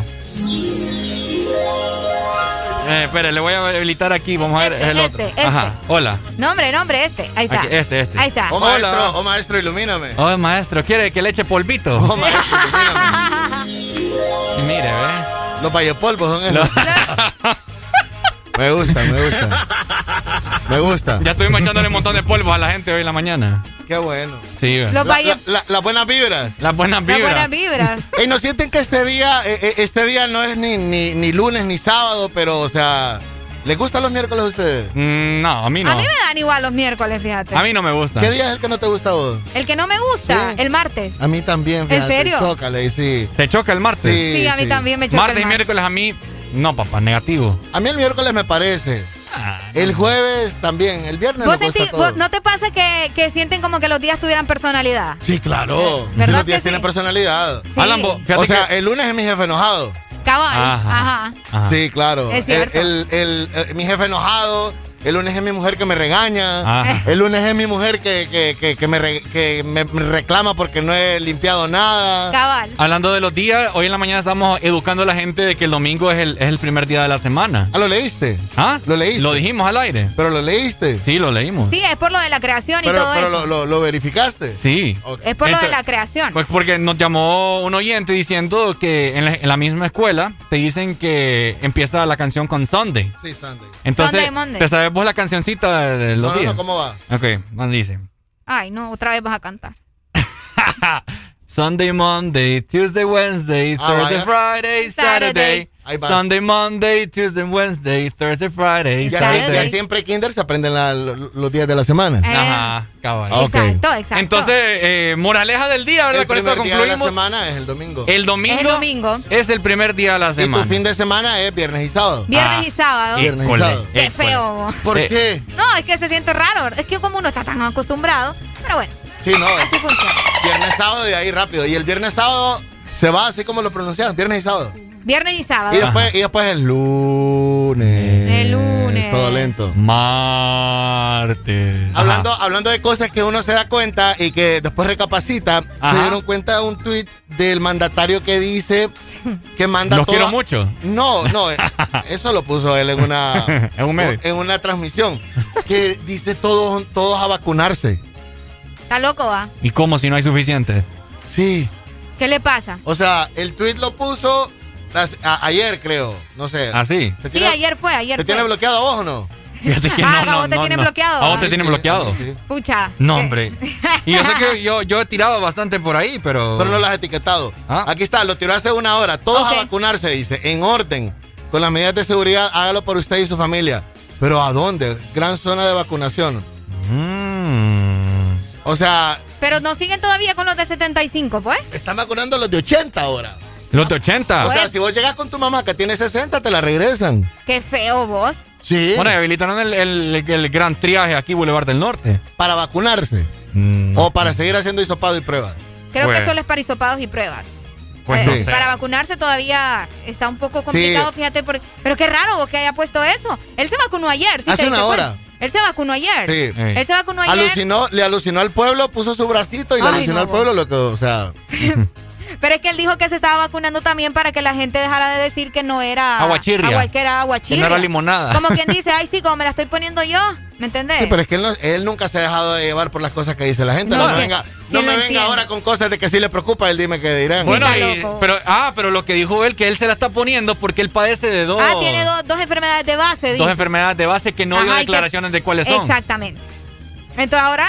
Eh, espere, le voy a habilitar aquí, vamos a ver, Este, es el este, otro. este. Ajá, hola. Nombre, nombre, este. Ahí está. Aquí, este, este. Ahí está. Oh, maestro, oh, maestro, ilumíname. Oh, maestro, ¿quiere que le eche polvito? Oh, maestro, Y Mire, ve. Los vallepolvos son esos. Me gusta, me gusta. Me gusta. Ya estuvimos echándole un montón de polvo a la gente hoy en la mañana. Qué bueno. Sí. Los La- valle- la- la- las buenas vibras. Las buenas Las vibras. buenas vibras. ¿Y no sienten que este día, eh, eh, este día no es ni, ni, ni lunes ni sábado, pero, o sea, ¿les gustan los miércoles a ustedes? Mm, no, a mí no. A mí me dan igual los miércoles, fíjate. A mí no me gusta. ¿Qué día es el que no te gusta a vos? El que no me gusta, el martes. A mí también, fíjate. serio? Chócale, sí. ¿Te choca el martes? Sí, Sí, a mí sí. también me choca Martes el y miércoles a mí, no, papá, negativo. A mí el miércoles me parece. El jueves también. El viernes ¿Vos me cuesta sentí- todo. vos- ¿No te pasa que, que sienten como que los días tuvieran personalidad? Sí, claro. ¿Verdad Los días que tienen sí? personalidad. Sí. Alan, vos, fíjate o sea, que- el lunes es mi jefe enojado. Cabal. Ajá. Sí, claro. Es cierto. El, el- el- mi jefe enojado. El lunes es mi mujer que me regaña. Ajá. El lunes es mi mujer que, que, que, que me, re- que me me reclama porque no he limpiado nada. Cabal. Hablando de los días, hoy en la mañana estamos educando a la gente de que el domingo es el, es el primer día de la semana. Ah, ¿lo leíste? ¿Ah? ¿Lo leíste? Lo dijimos al aire. ¿Pero lo leíste? Sí, lo leímos. Sí, es por lo de la creación y Pero, todo pero eso. lo, lo- lo verificaste. Sí. Es por lo de la creación. Pues porque nos llamó un oyente diciendo que en la, en la misma escuela te dicen que empieza la canción con Sunday. Sí, Sunday. Entonces, Sunday, Monday. ¿te sabes vos la cancioncita de, de los No, días? no, ¿cómo va? Ok, ¿dónde dice? Ay, no, otra vez vas a cantar. Sunday, Monday, Tuesday, Wednesday, Ah, Thursday, vaya. Friday, Saturday. Saturday. Ahí va. Sunday, Monday, Tuesday, Wednesday, Thursday, Friday, Ya, Saturday. ya siempre kinder se aprenden la- lo- los días de la semana. Eh, Ajá, cabal. Ok. Exacto, exacto. Entonces, eh, moraleja del día, ¿verdad? El Con esto primer día de la concluimos. semana es el domingo. El domingo, Es el domingo. es el primer día de la y semana. tu fin de semana es viernes y sábado. Viernes Ah. y sábado. Viernes y sábado. Qué feo. ¿Por Eh, qué? No, es que se siente raro. Es que como uno está tan acostumbrado. Pero bueno, Sí, no. es así funciona. Viernes, sábado y ahí rápido. Y el viernes, sábado se va así como lo pronuncias, viernes y sábado. Viernes y sábado. Y después, y después el lunes. El lunes. Todo lento. Martes. Hablando, hablando de cosas que uno se da cuenta y que después recapacita, Ajá. se dieron cuenta de un tuit del mandatario que dice que manda Los toda- quiero mucho. No, no, eh, eso lo puso él en una En un medio. en una transmisión que dice todos todos a vacunarse. Está loco, va. ¿Y cómo si no hay suficiente? Sí. ¿Qué le pasa? O sea, el tuit lo puso las- a- ayer, creo. No sé. ¿Ah, sí? ¿Te Sí, tiene, ayer fue, ayer ¿te fue. tiene bloqueado a vos o no? Fíjate que Ah, no, a vos te no, tienen no. bloqueado. A vos te tienen sí, bloqueado. sí. Pucha. No, hombre. Y yo sé que yo, yo he tirado bastante por ahí, pero. Pero no lo has etiquetado. Ah. Aquí está, lo tiró hace una hora. Todos a vacunarse, dice. En orden. Con las medidas de seguridad, hágalo por usted y su familia. Pero ¿a dónde? Gran zona de vacunación. Mm. O sea, Pero no siguen todavía con los de 75, pues. están vacunando los de 80 ahora. Los de 80. O sea, si vos llegas con tu mamá que tiene 60, te la regresan. Qué feo vos. Sí. Bueno, habilitaron el, el- el gran triaje aquí, Boulevard del Norte. Para vacunarse. Mm, O para seguir haciendo hisopado y pruebas. Creo Pues- que solo es para hisopados y pruebas. Pues Eh, no sé. Para vacunarse todavía está un poco complicado, Sí. fíjate. Porque, pero qué raro vos que haya puesto eso. Él se vacunó ayer. ¿sí Hace te una hora. cuenta? Él se vacunó ayer. Sí. Él se vacunó ayer. Alucinó, le alucinó al pueblo, puso su bracito y le Ay, alucinó no, al pueblo lo que, o sea, Pero es que él dijo que se estaba vacunando también para que la gente dejara de decir que no era Aguachirria. agua- que era Que aguachirria. no era limonada. Como quien dice, ay sí, como me la estoy poniendo yo. ¿Me entendés? Sí, pero es que él, no- él nunca se ha dejado de llevar por las cosas que dice la gente. No, No, me ¿quién- venga, no me venga ahora con cosas de que sí le preocupa, él dime qué dirán. Bueno, y- pero, ah, pero lo que dijo él, que él se la está poniendo porque él padece de dos, Ah, tiene dos, dos enfermedades de base. dos dice. enfermedades de base que no dio Ajá, que- declaraciones de cuáles son. Exactamente. Entonces ahora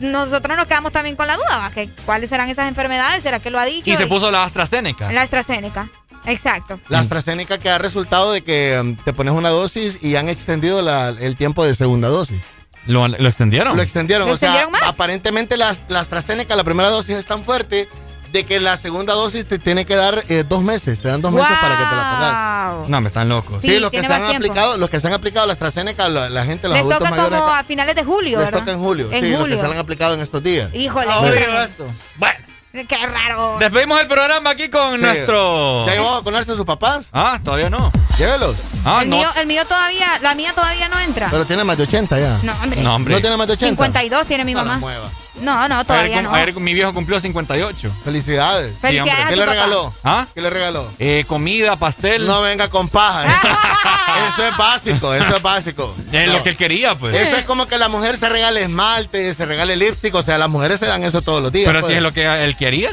nosotros nos quedamos también con la duda, ¿va? Que ¿cuáles serán esas enfermedades? ¿Será que lo ha dicho? Y se puso la AstraZeneca. La AstraZeneca. Exacto. La AstraZeneca que ha resultado de que um, te pones una dosis y han extendido la- el tiempo de segunda dosis. ¿Lo, lo extendieron? Lo extendieron. ¿Lo o sea, más? aparentemente la, la AstraZeneca, la primera dosis es tan fuerte de que la segunda dosis te tiene que dar eh, dos meses. Te dan dos meses para que te la pongas. No, me están locos. Sí, los que se han tiempo. aplicado, los que se han aplicado la AstraZeneca, la, la gente, los Les adultos toca mayores, como a finales de julio, les ¿verdad? toca en julio. En sí, los que se han aplicado en estos días. Híjole, Ah, esto. Bueno, qué raro. Despedimos el programa aquí con Sí. nuestro. ¿ya llevó a vacunarse a sus papás? Ah, todavía no. Llévelos. Ah, el, no. mío, el mío todavía, la mía todavía no entra. Pero tiene más de 80 ya. no, hombre. No, hombre. ¿No tiene más de 80? 52 tiene mi No la mamá. mueva. No, no, Ayer, todavía cum- no. ayer mi viejo cumplió 58. Felicidades. Felicidades hombre. a ¿Qué tu le papá. regaló? ¿Ah? ¿Qué le regaló? Eh, comida, pastel. No venga con paja. Eso, es básico, eso es básico. Es No. lo que él quería, pues. Eso es como que la mujer se regale esmalte, se regale lipstick. O sea, las mujeres se dan eso todos los días. Pero pues. si es lo que él quería,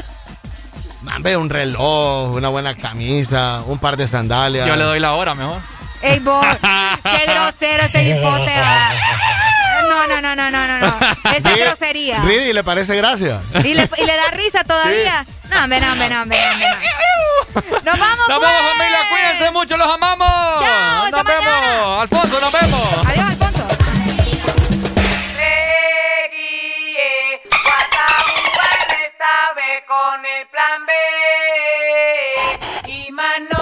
Ve un reloj, una buena camisa, un par de sandalias. yo le doy la hora mejor. Ey, vos, qué grosero este hipote. No, no, no, no, no, no, no. Esa es Ridi- grosería. Ridi, ¿le parece gracia? Y le, y le da risa todavía. No, hombre, no, hombre, no, hombre, no, hombre, no. Nos vamos, Nos pues. vemos, familia. Cuídense mucho, los amamos. Chao, Nos vemos. mañana. Alfonso, nos vemos. Adiós, Alfonso. con el plan B y Manolo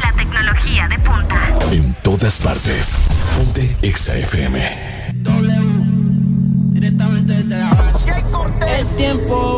todas partes. Ponte Exa FM. W, directamente desde la base. El tiempo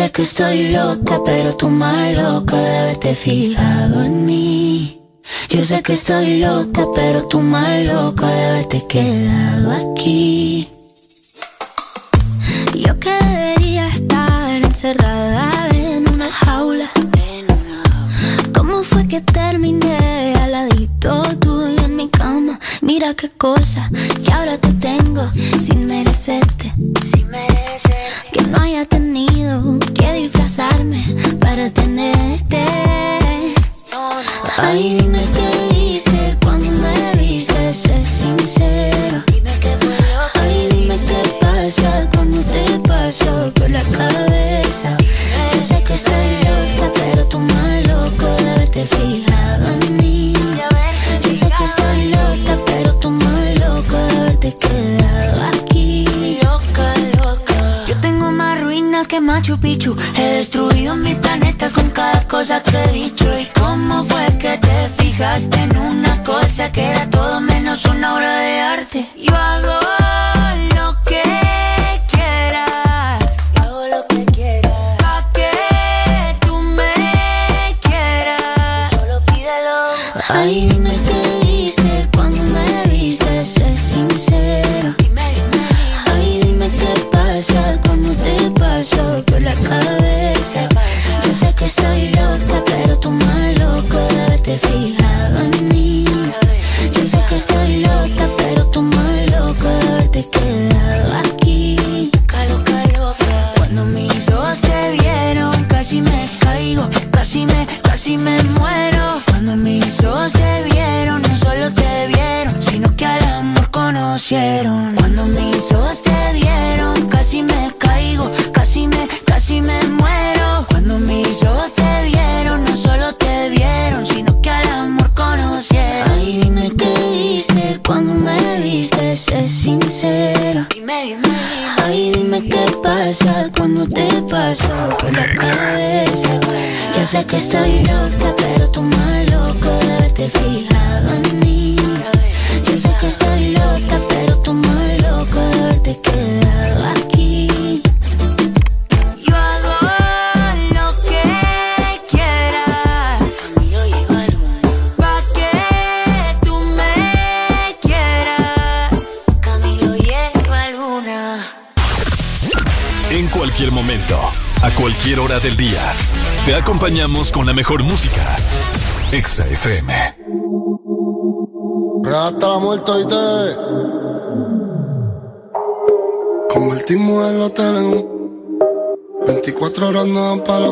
Yo sé que estoy loca, pero tú más loca de haberte fijado en mí. Yo sé que estoy loca, pero tú más loca de haberte quedado aquí.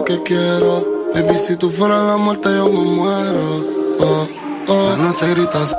que quiero. Baby, si tú fueras la muerte, yo me muero. Oh, oh. No te gritas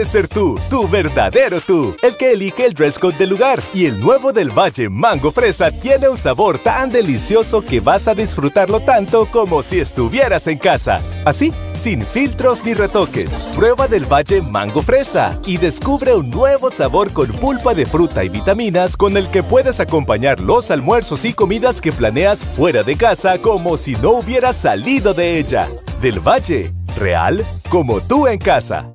puedes ser tú, tu verdadero tú, el que elige el dress code del lugar. Y el nuevo del Valle Mango Fresa tiene un sabor tan delicioso que vas a disfrutarlo tanto como si estuvieras en casa. Así, sin filtros ni retoques. Prueba del Valle Mango Fresa y descubre un nuevo sabor con pulpa de fruta y vitaminas con el que puedes acompañar los almuerzos y comidas que planeas fuera de casa como si no hubieras salido de ella. Del Valle, real como tú en casa.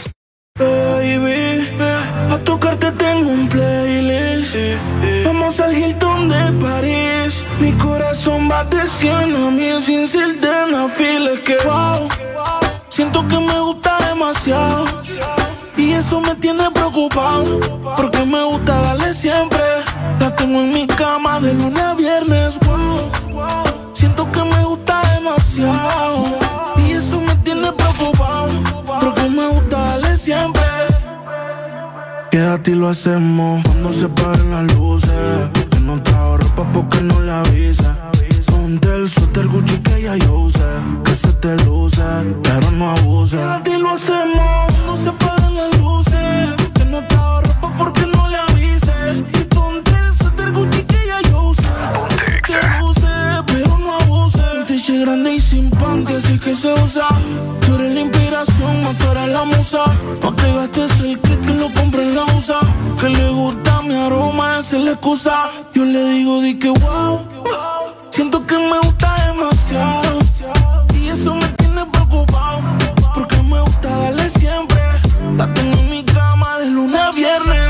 De 100 a mil sin ser de que siento que me gusta demasiado. Y eso me tiene preocupado. Porque me gusta darle siempre. La tengo en mi cama de lunes a viernes. Siento que me gusta demasiado. Y eso me tiene preocupado. Porque me gusta darle siempre. Quédate y lo hacemos cuando se paren las luces. Que no trajo ropa porque no le avisa. Ponte el suéter Gucci que ya yo usé. Que se te luce, pero no abuse. Y lo hacemos cuando se paren las luces. Que no trajo ropa porque no le avise. Y ponte el suéter Gucci que ya yo usé. Que se te luce, pero no abuse. Un tiche grande y sin pan que sí que se usa. Tú eres la inspiración, más tú eres la musa. No te gastes el que que lo compre en la usa. Que le gusta mi aroma, esa es la excusa. Yo le digo, di que wow. Siento que me gusta demasiado. Y eso me tiene preocupado. Porque me gusta darle siempre. La tengo en mi cama de lunes a viernes.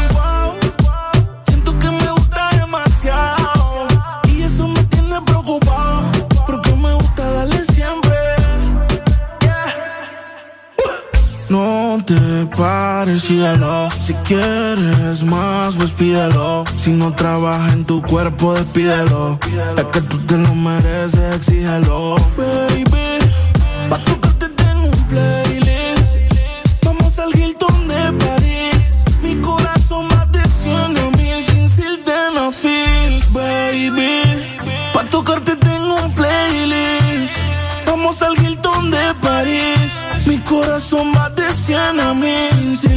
Si quieres más, pues pídelo. Si no trabaja en tu cuerpo, despídelo. Es que tú te lo mereces, exígelo. Baby, pa' tocarte tengo un playlist. Vamos al Hilton de París. Mi corazón va de 100 a mil sin sildenafil. Baby, pa' tocarte tengo un playlist. Vamos al Hilton de París. Mi corazón va de 100 a mil sin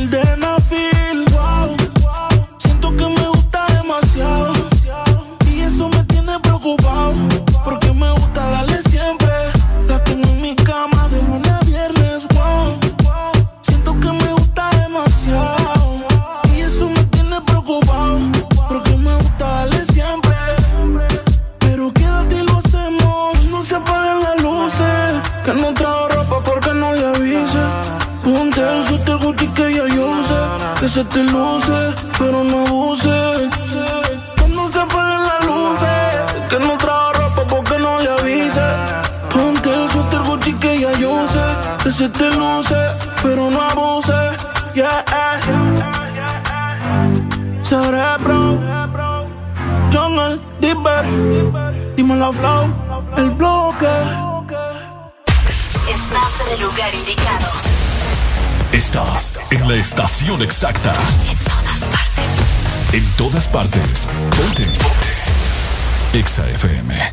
te luce, pero no abuse. Que no se apaguen las luces. Que no trajo ropa porque no le avise. Ponte el suéter Gucci que ya yo sé. Que se te luce, pero no abuse. Yeah. Cerebro. Jungle, Dipper. Dímelo, Flow. El bloque. Estás en el lugar indicado. Estás en la estación exacta. En todas partes. En todas partes. Ponte. Exa FM.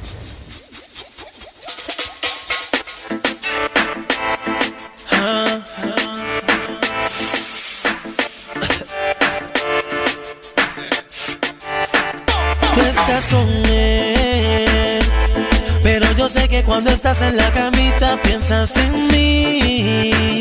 Tú estás con él, pero yo sé que cuando estás en la camita piensas en mí.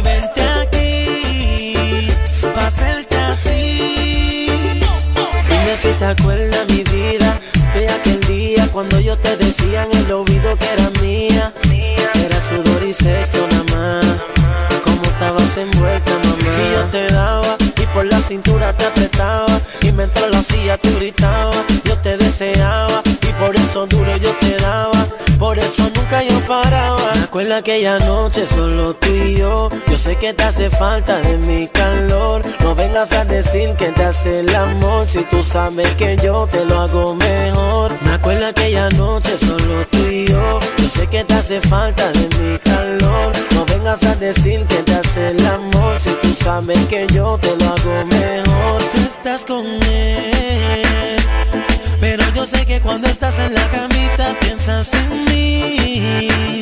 cuando yo te decía en el oído que era mía. Era sudor y sexo nada más. Como estabas envuelta, mamá. Y yo te daba y por la cintura te apretaba. Y mientras lo hacía tú gritabas. Yo te deseaba y por eso duro yo te daba. Por eso nunca yo paraba. Me acuerdo aquella noche solo tú y. Sé que te hace falta de mi calor. No vengas a decir que te hace el amor. Si tú sabes que yo te lo hago mejor. Me acuerdo aquella noche solo tú y yo. Yo sé que te hace falta de mi calor. No vengas a decir que te hace el amor. Si tú sabes que yo te lo hago mejor. Tú estás con él. Pero yo sé que cuando estás en la camita piensas en mí.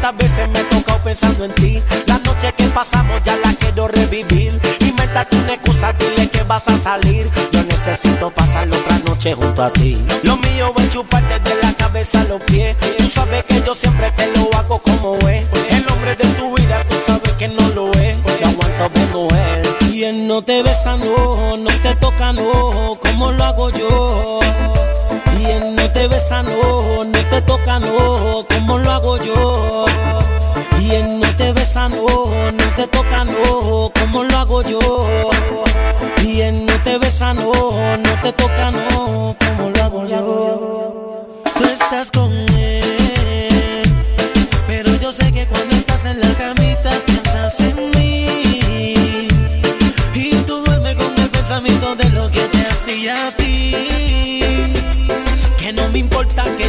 Cuántas veces me he tocado pensando en ti. La noche que pasamos ya la quiero revivir. Inventate una excusa, dile que vas a salir. Yo necesito pasar otra noche junto a ti. Lo mío es chuparte de la cabeza a los pies. Tú sabes que yo siempre te lo hago como es. El hombre de tu vida, tú sabes que no lo es. Te aguanto como es. Y él no te besa, no, no te toca, no, como lo hago yo. Y él no te besa, no, no como lo hago yo. Y él no te besa, no, no te toca, no, como lo hago yo. Tú estás con él, pero yo sé que cuando estás en la camita piensas en mí. Y tú duermes con el pensamiento de lo que te hacía a ti. Que no me importa que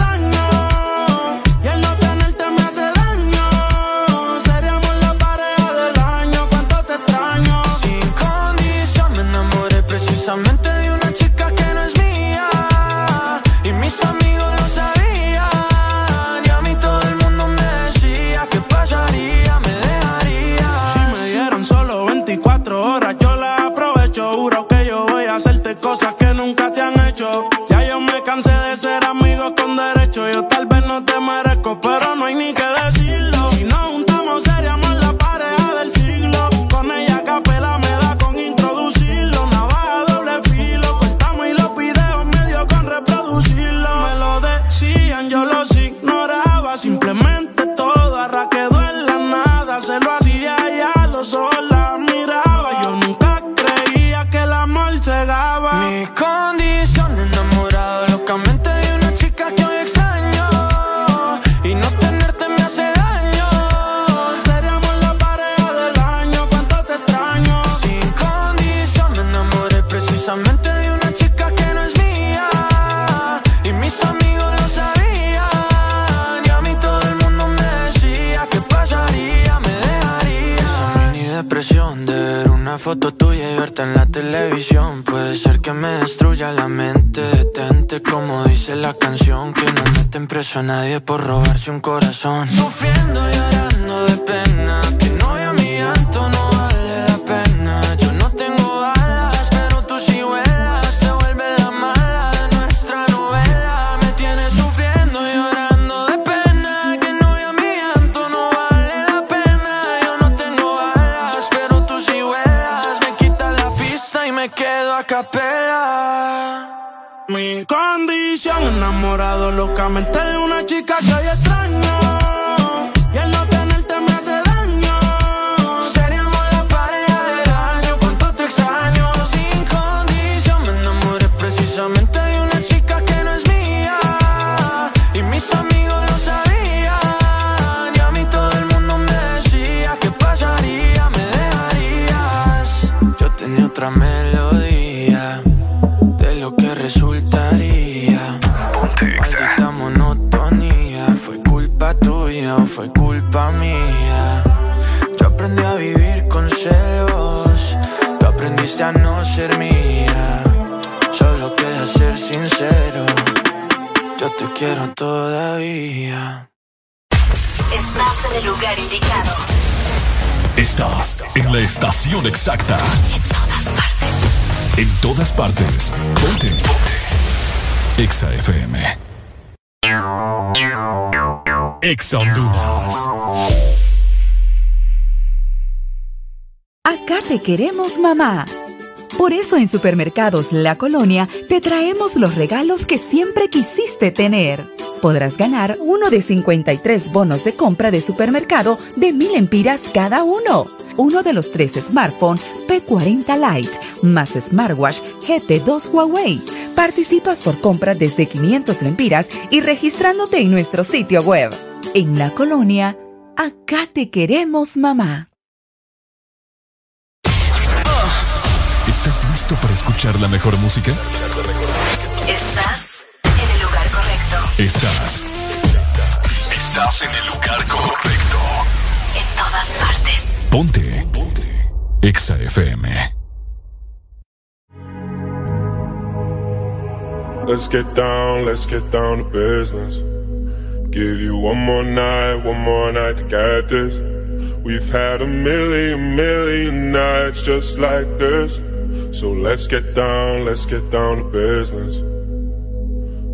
beso a nadie por robarse un corazón. Sufriendo y llorando de lugar indicado. Estás en la estación exacta. En todas partes. En todas partes. Ponte. Exa FM. Exa Honduras. Acá te queremos, mamá. Por eso en Supermercados La Colonia te traemos los regalos que siempre quisiste tener Podrás ganar uno de 53 bonos de compra de supermercado de mil empiras cada uno. Uno de los tres smartphones P40 Lite más smartwatch GT2 Huawei. Participas por compra desde 500 lempiras y registrándote en nuestro sitio web. En La Colonia, acá te queremos mamá. ¿Estás listo para escuchar la mejor música? Estás. Estás en el lugar correcto. En todas partes. Ponte. Ponte. Exa FM. Let's get down, let's get down to business. Give you one more night, one more night to get this. We've had a million, million nights just like this. So let's get down, let's get down to business.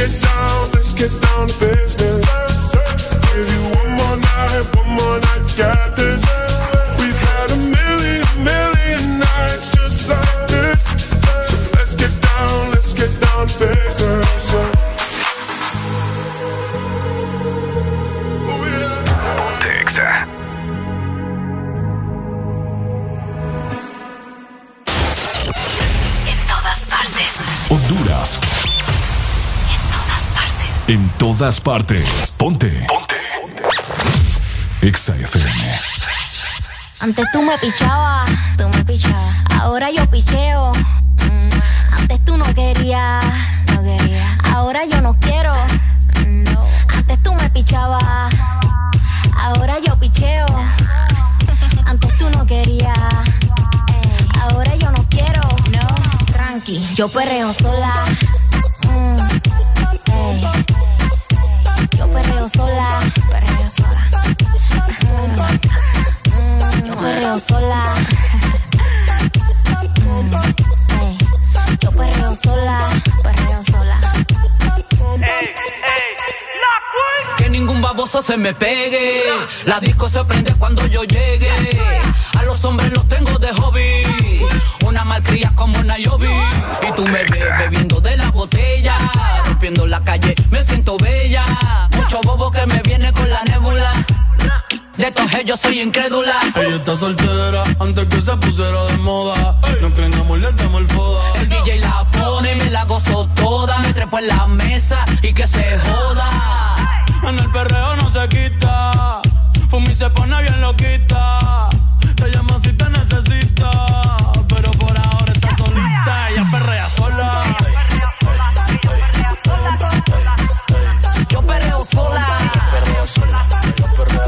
Let's get down, let's get down to business. Give you one more night, one more night to get this. We've had a million, million nights just like this. So let's get down, let's get down to business. Partes. Honduras. En todas partes. Partes. Ponte. Ponte. Exa FM. Antes tú me pichabas, tú me pichabas. Ahora yo picheo. Mm, Antes tú no querías, no quería. Ahora yo no quiero. No. Antes tú me pichabas. Ahora yo picheo. Antes tú no querías. Ahora yo no quiero. No. Tranqui, yo perreo sola. Mm, Yo perreo sola. Perreo sola. Mm, yo perreo sola. Yo perreo sola. Perreo sola. Que ningún baboso se me pegue. La disco se prende cuando yo llegue. A los hombres los tengo de hobby. Una malcria como una Yobi. Y tú me ves bebiendo de la botella. Rompiendo la calle, me siento bella. Mucho bobo que me viene con la nébula. De estos yo soy incrédula. Ella está soltera antes que se pusiera de moda. No creen amor, le damos el foda. El DJ la pone y me la gozo toda. Me trepo en la mesa y que se joda. En el perreo no se quita. Fumi se pone bien loquita. Te llama si te necesita. Pero por ahora está solita. Ella perrea sola. Yo perreo sola. Ella perrea sola.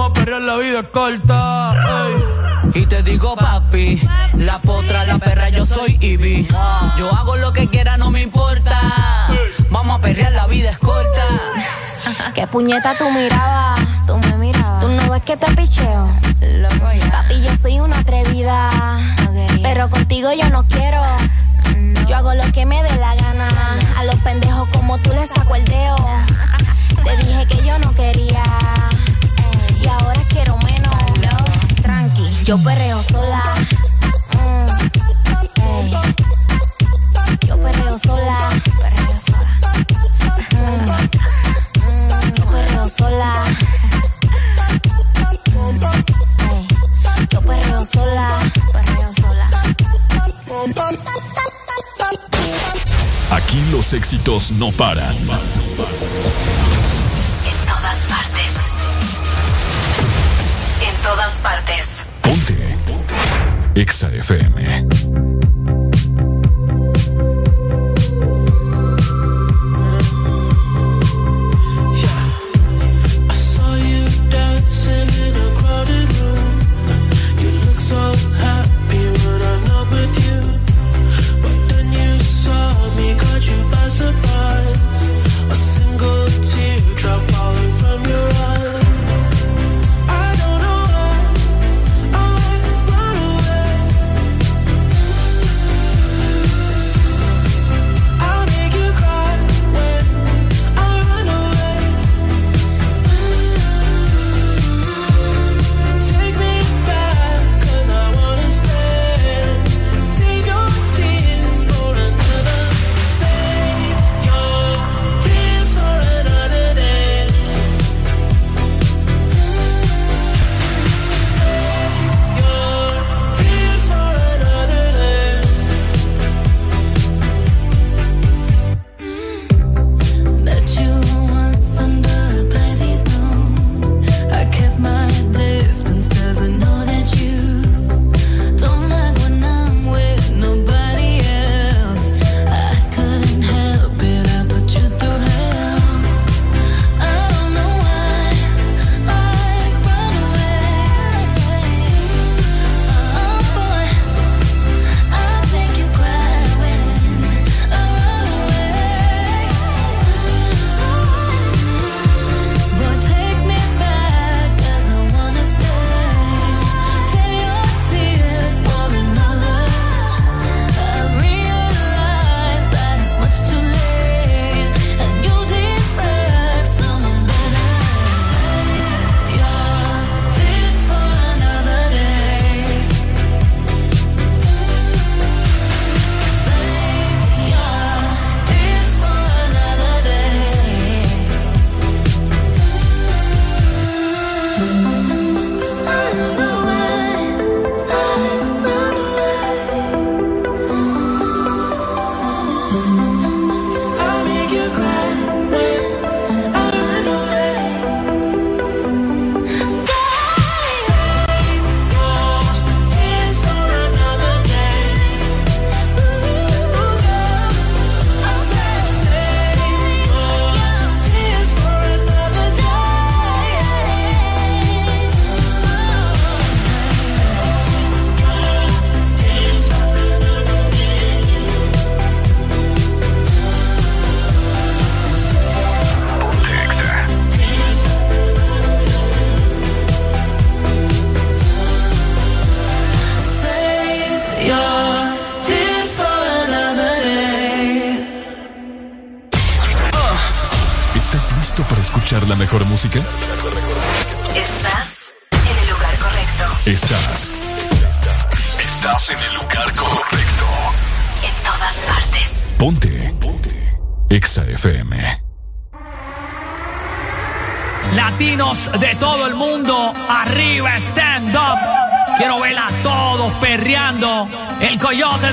Vamos a perrear, la vida es corta. ey. Y te digo papi, la potra, la perra, yo soy Ivy. Yo hago lo que quiera, no me importa. Vamos a perrear, la vida es corta. ¿Qué puñeta tú mirabas? Tú me mirabas. ¿Tú no ves que te picheo? Papi, yo soy una atrevida. Pero contigo yo no quiero. Yo hago lo que me dé la gana. A los pendejos como tú les saco el dedo. Te dije que yo no quería. Ahora quiero menos. Tranqui, yo perreo sola. Mm, ey. Yo perreo sola. Perreo sola. Mm, mm, yo perreo sola. Mm, ey. Yo perreo sola. Perreo sola. Aquí los éxitos no paran. En todas todas partes. Ponte. Ponte. Exa FM.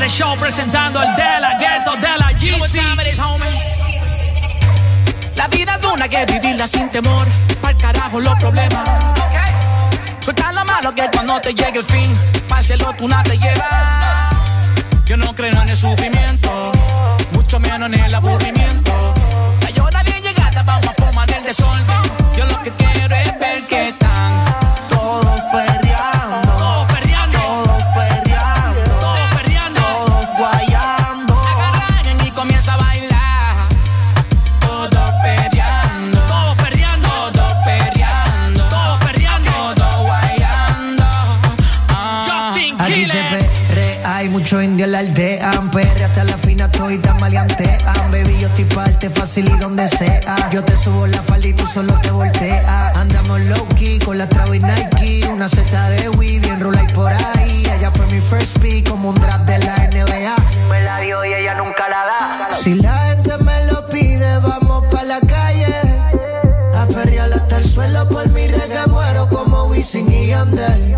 Show presentando el de la ghetto de la GC. La vida es una que vivirla sin temor. Pa'l carajo los problemas. Suelta lo malo que cuando te llegue el fin, páselo tú no te llevas. Yo no creo en el sufrimiento, mucho menos en el aburrimiento. La llora bien llegada, vamos a formar el desorden. Parte fácil y donde sea. Yo te subo la falda y tú solo te volteas. Andamos low key con la Travis Nike. Una seta de Wii, bien roll por ahí. Ella fue mi first pick, como un draft de la NBA. Me la dio y ella nunca la da. Si la gente me lo pide, vamos pa' la calle. A perrear hasta el suelo por mi reggae. Muero como Wisin y Yandel.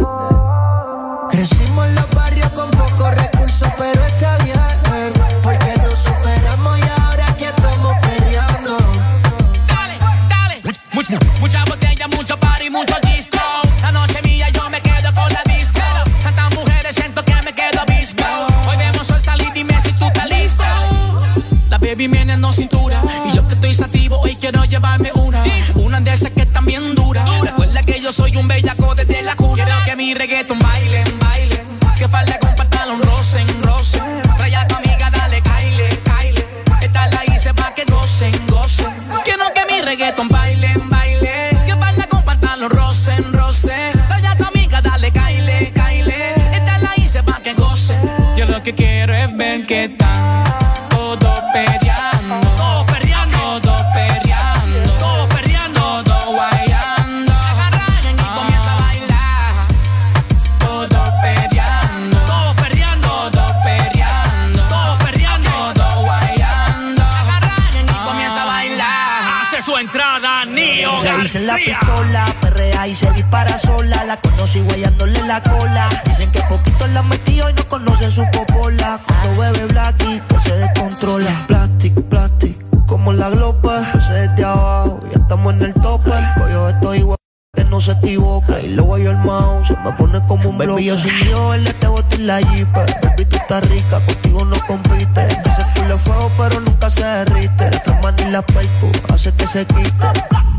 Dicen la pistola, perrea y se dispara sola. La conocí guayándole la cola. Dicen que poquito la metió y no conocen su popola. Cuando bebe Blacky, que se descontrola. Plastic, plastic, como la glopa. Ese desde abajo, ya estamos en el tope. Coyo, estoy igual. Que no se equivoca y luego yo el mouse se me pone como un Baby, yo sin Dios, él te bote en la jeep Baby, tú estás rica, contigo no compite Ese culo fuego, pero nunca se derrite La mano y la perco hace que se quite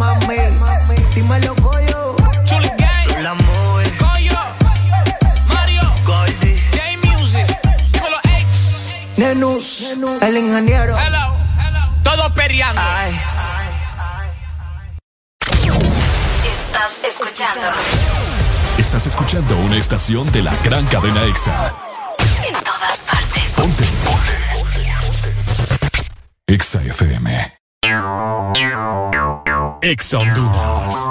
mami. Dímelo, coyo. Chuli Gang. La. Coyo. Mario. Goldie. J-Music. Dímelo, X. Nenus, el ingeniero. Hello. Todos perreando. Ay. Estás escuchando. Estás escuchando una estación de la gran cadena EXA. En todas partes. Ponte. Ponte. EXA FM. Honduras.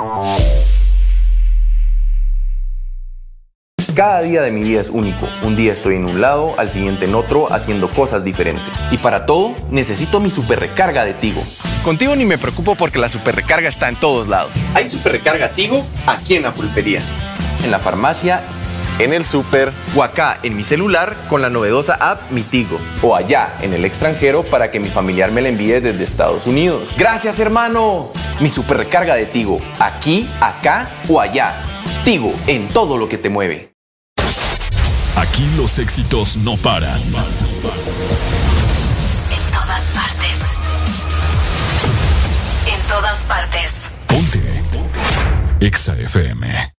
Cada día de mi vida es único. Un día estoy en un lado, al siguiente en otro, haciendo cosas diferentes. Y para todo, necesito mi super recarga de Tigo. Contigo ni me preocupo porque la super recarga está en todos lados. Hay super recarga Tigo aquí en la pulpería, en la farmacia, en el súper o acá en mi celular con la novedosa app Mitigo o allá en el extranjero para que mi familiar me la envíe desde Estados Unidos. Gracias hermano. Mi super recarga de Tigo, aquí, acá o allá. Tigo en todo lo que te mueve. Aquí los éxitos no paran. En todas partes. En todas partes. Ponte. Ponte. Exa FM.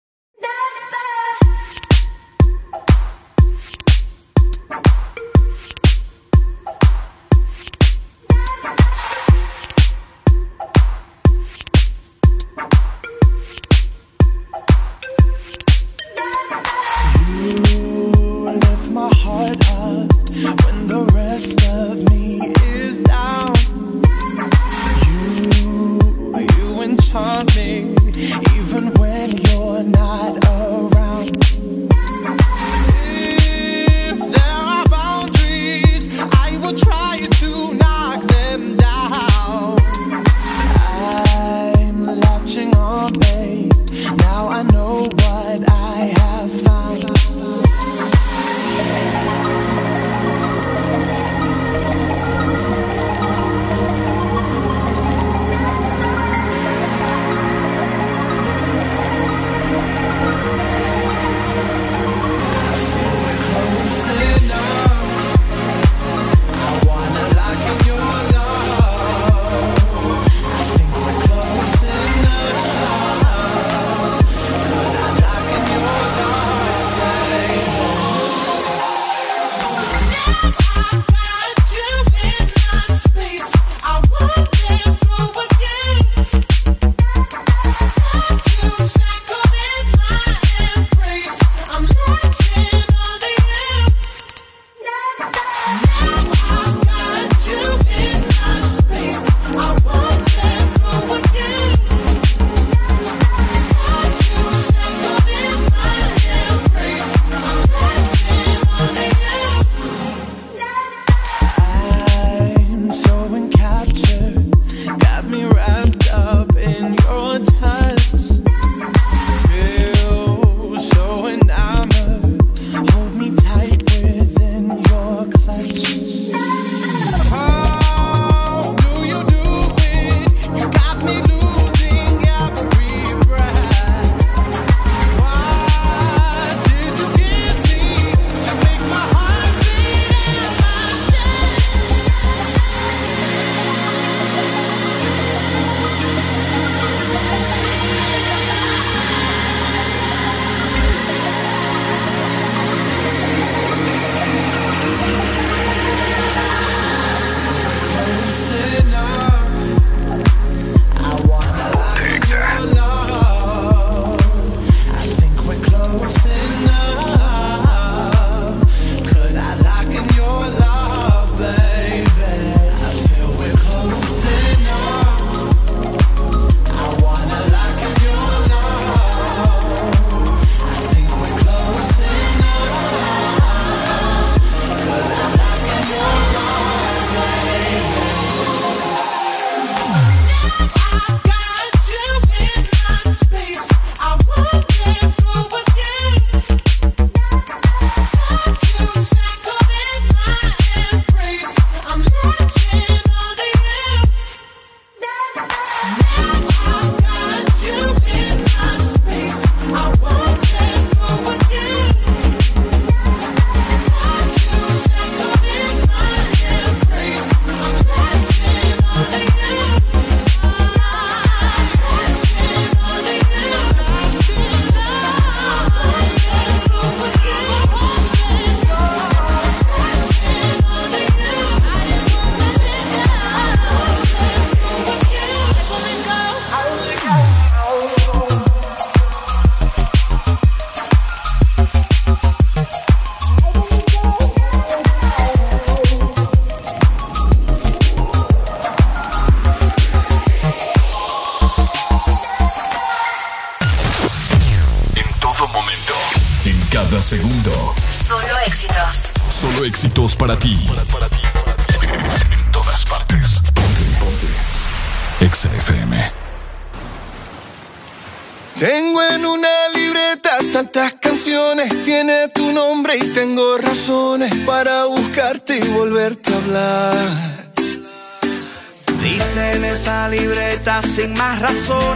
Sin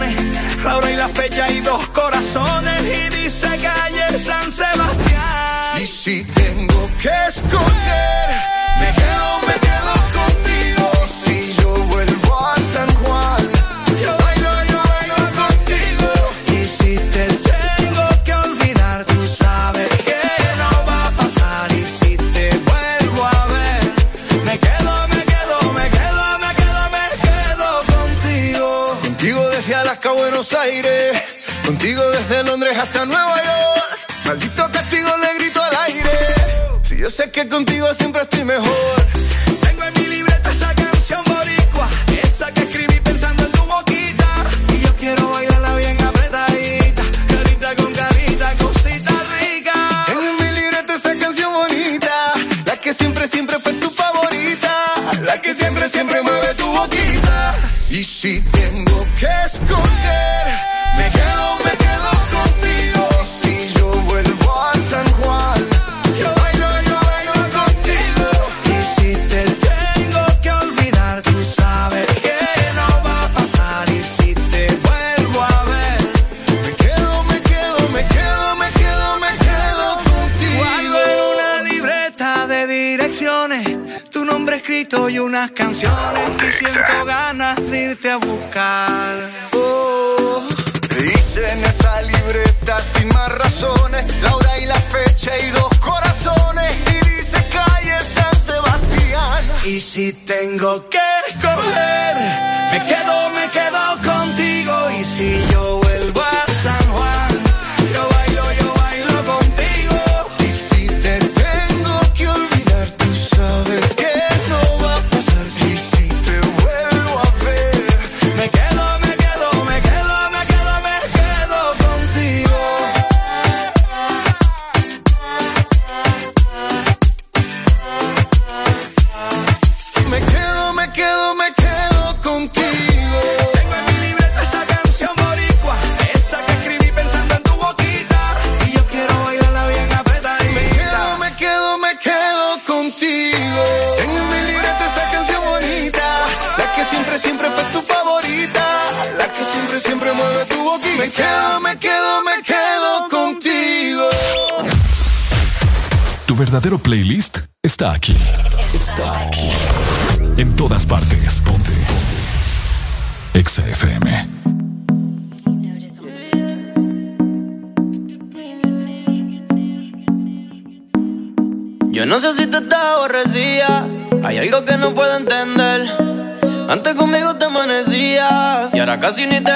casi ni te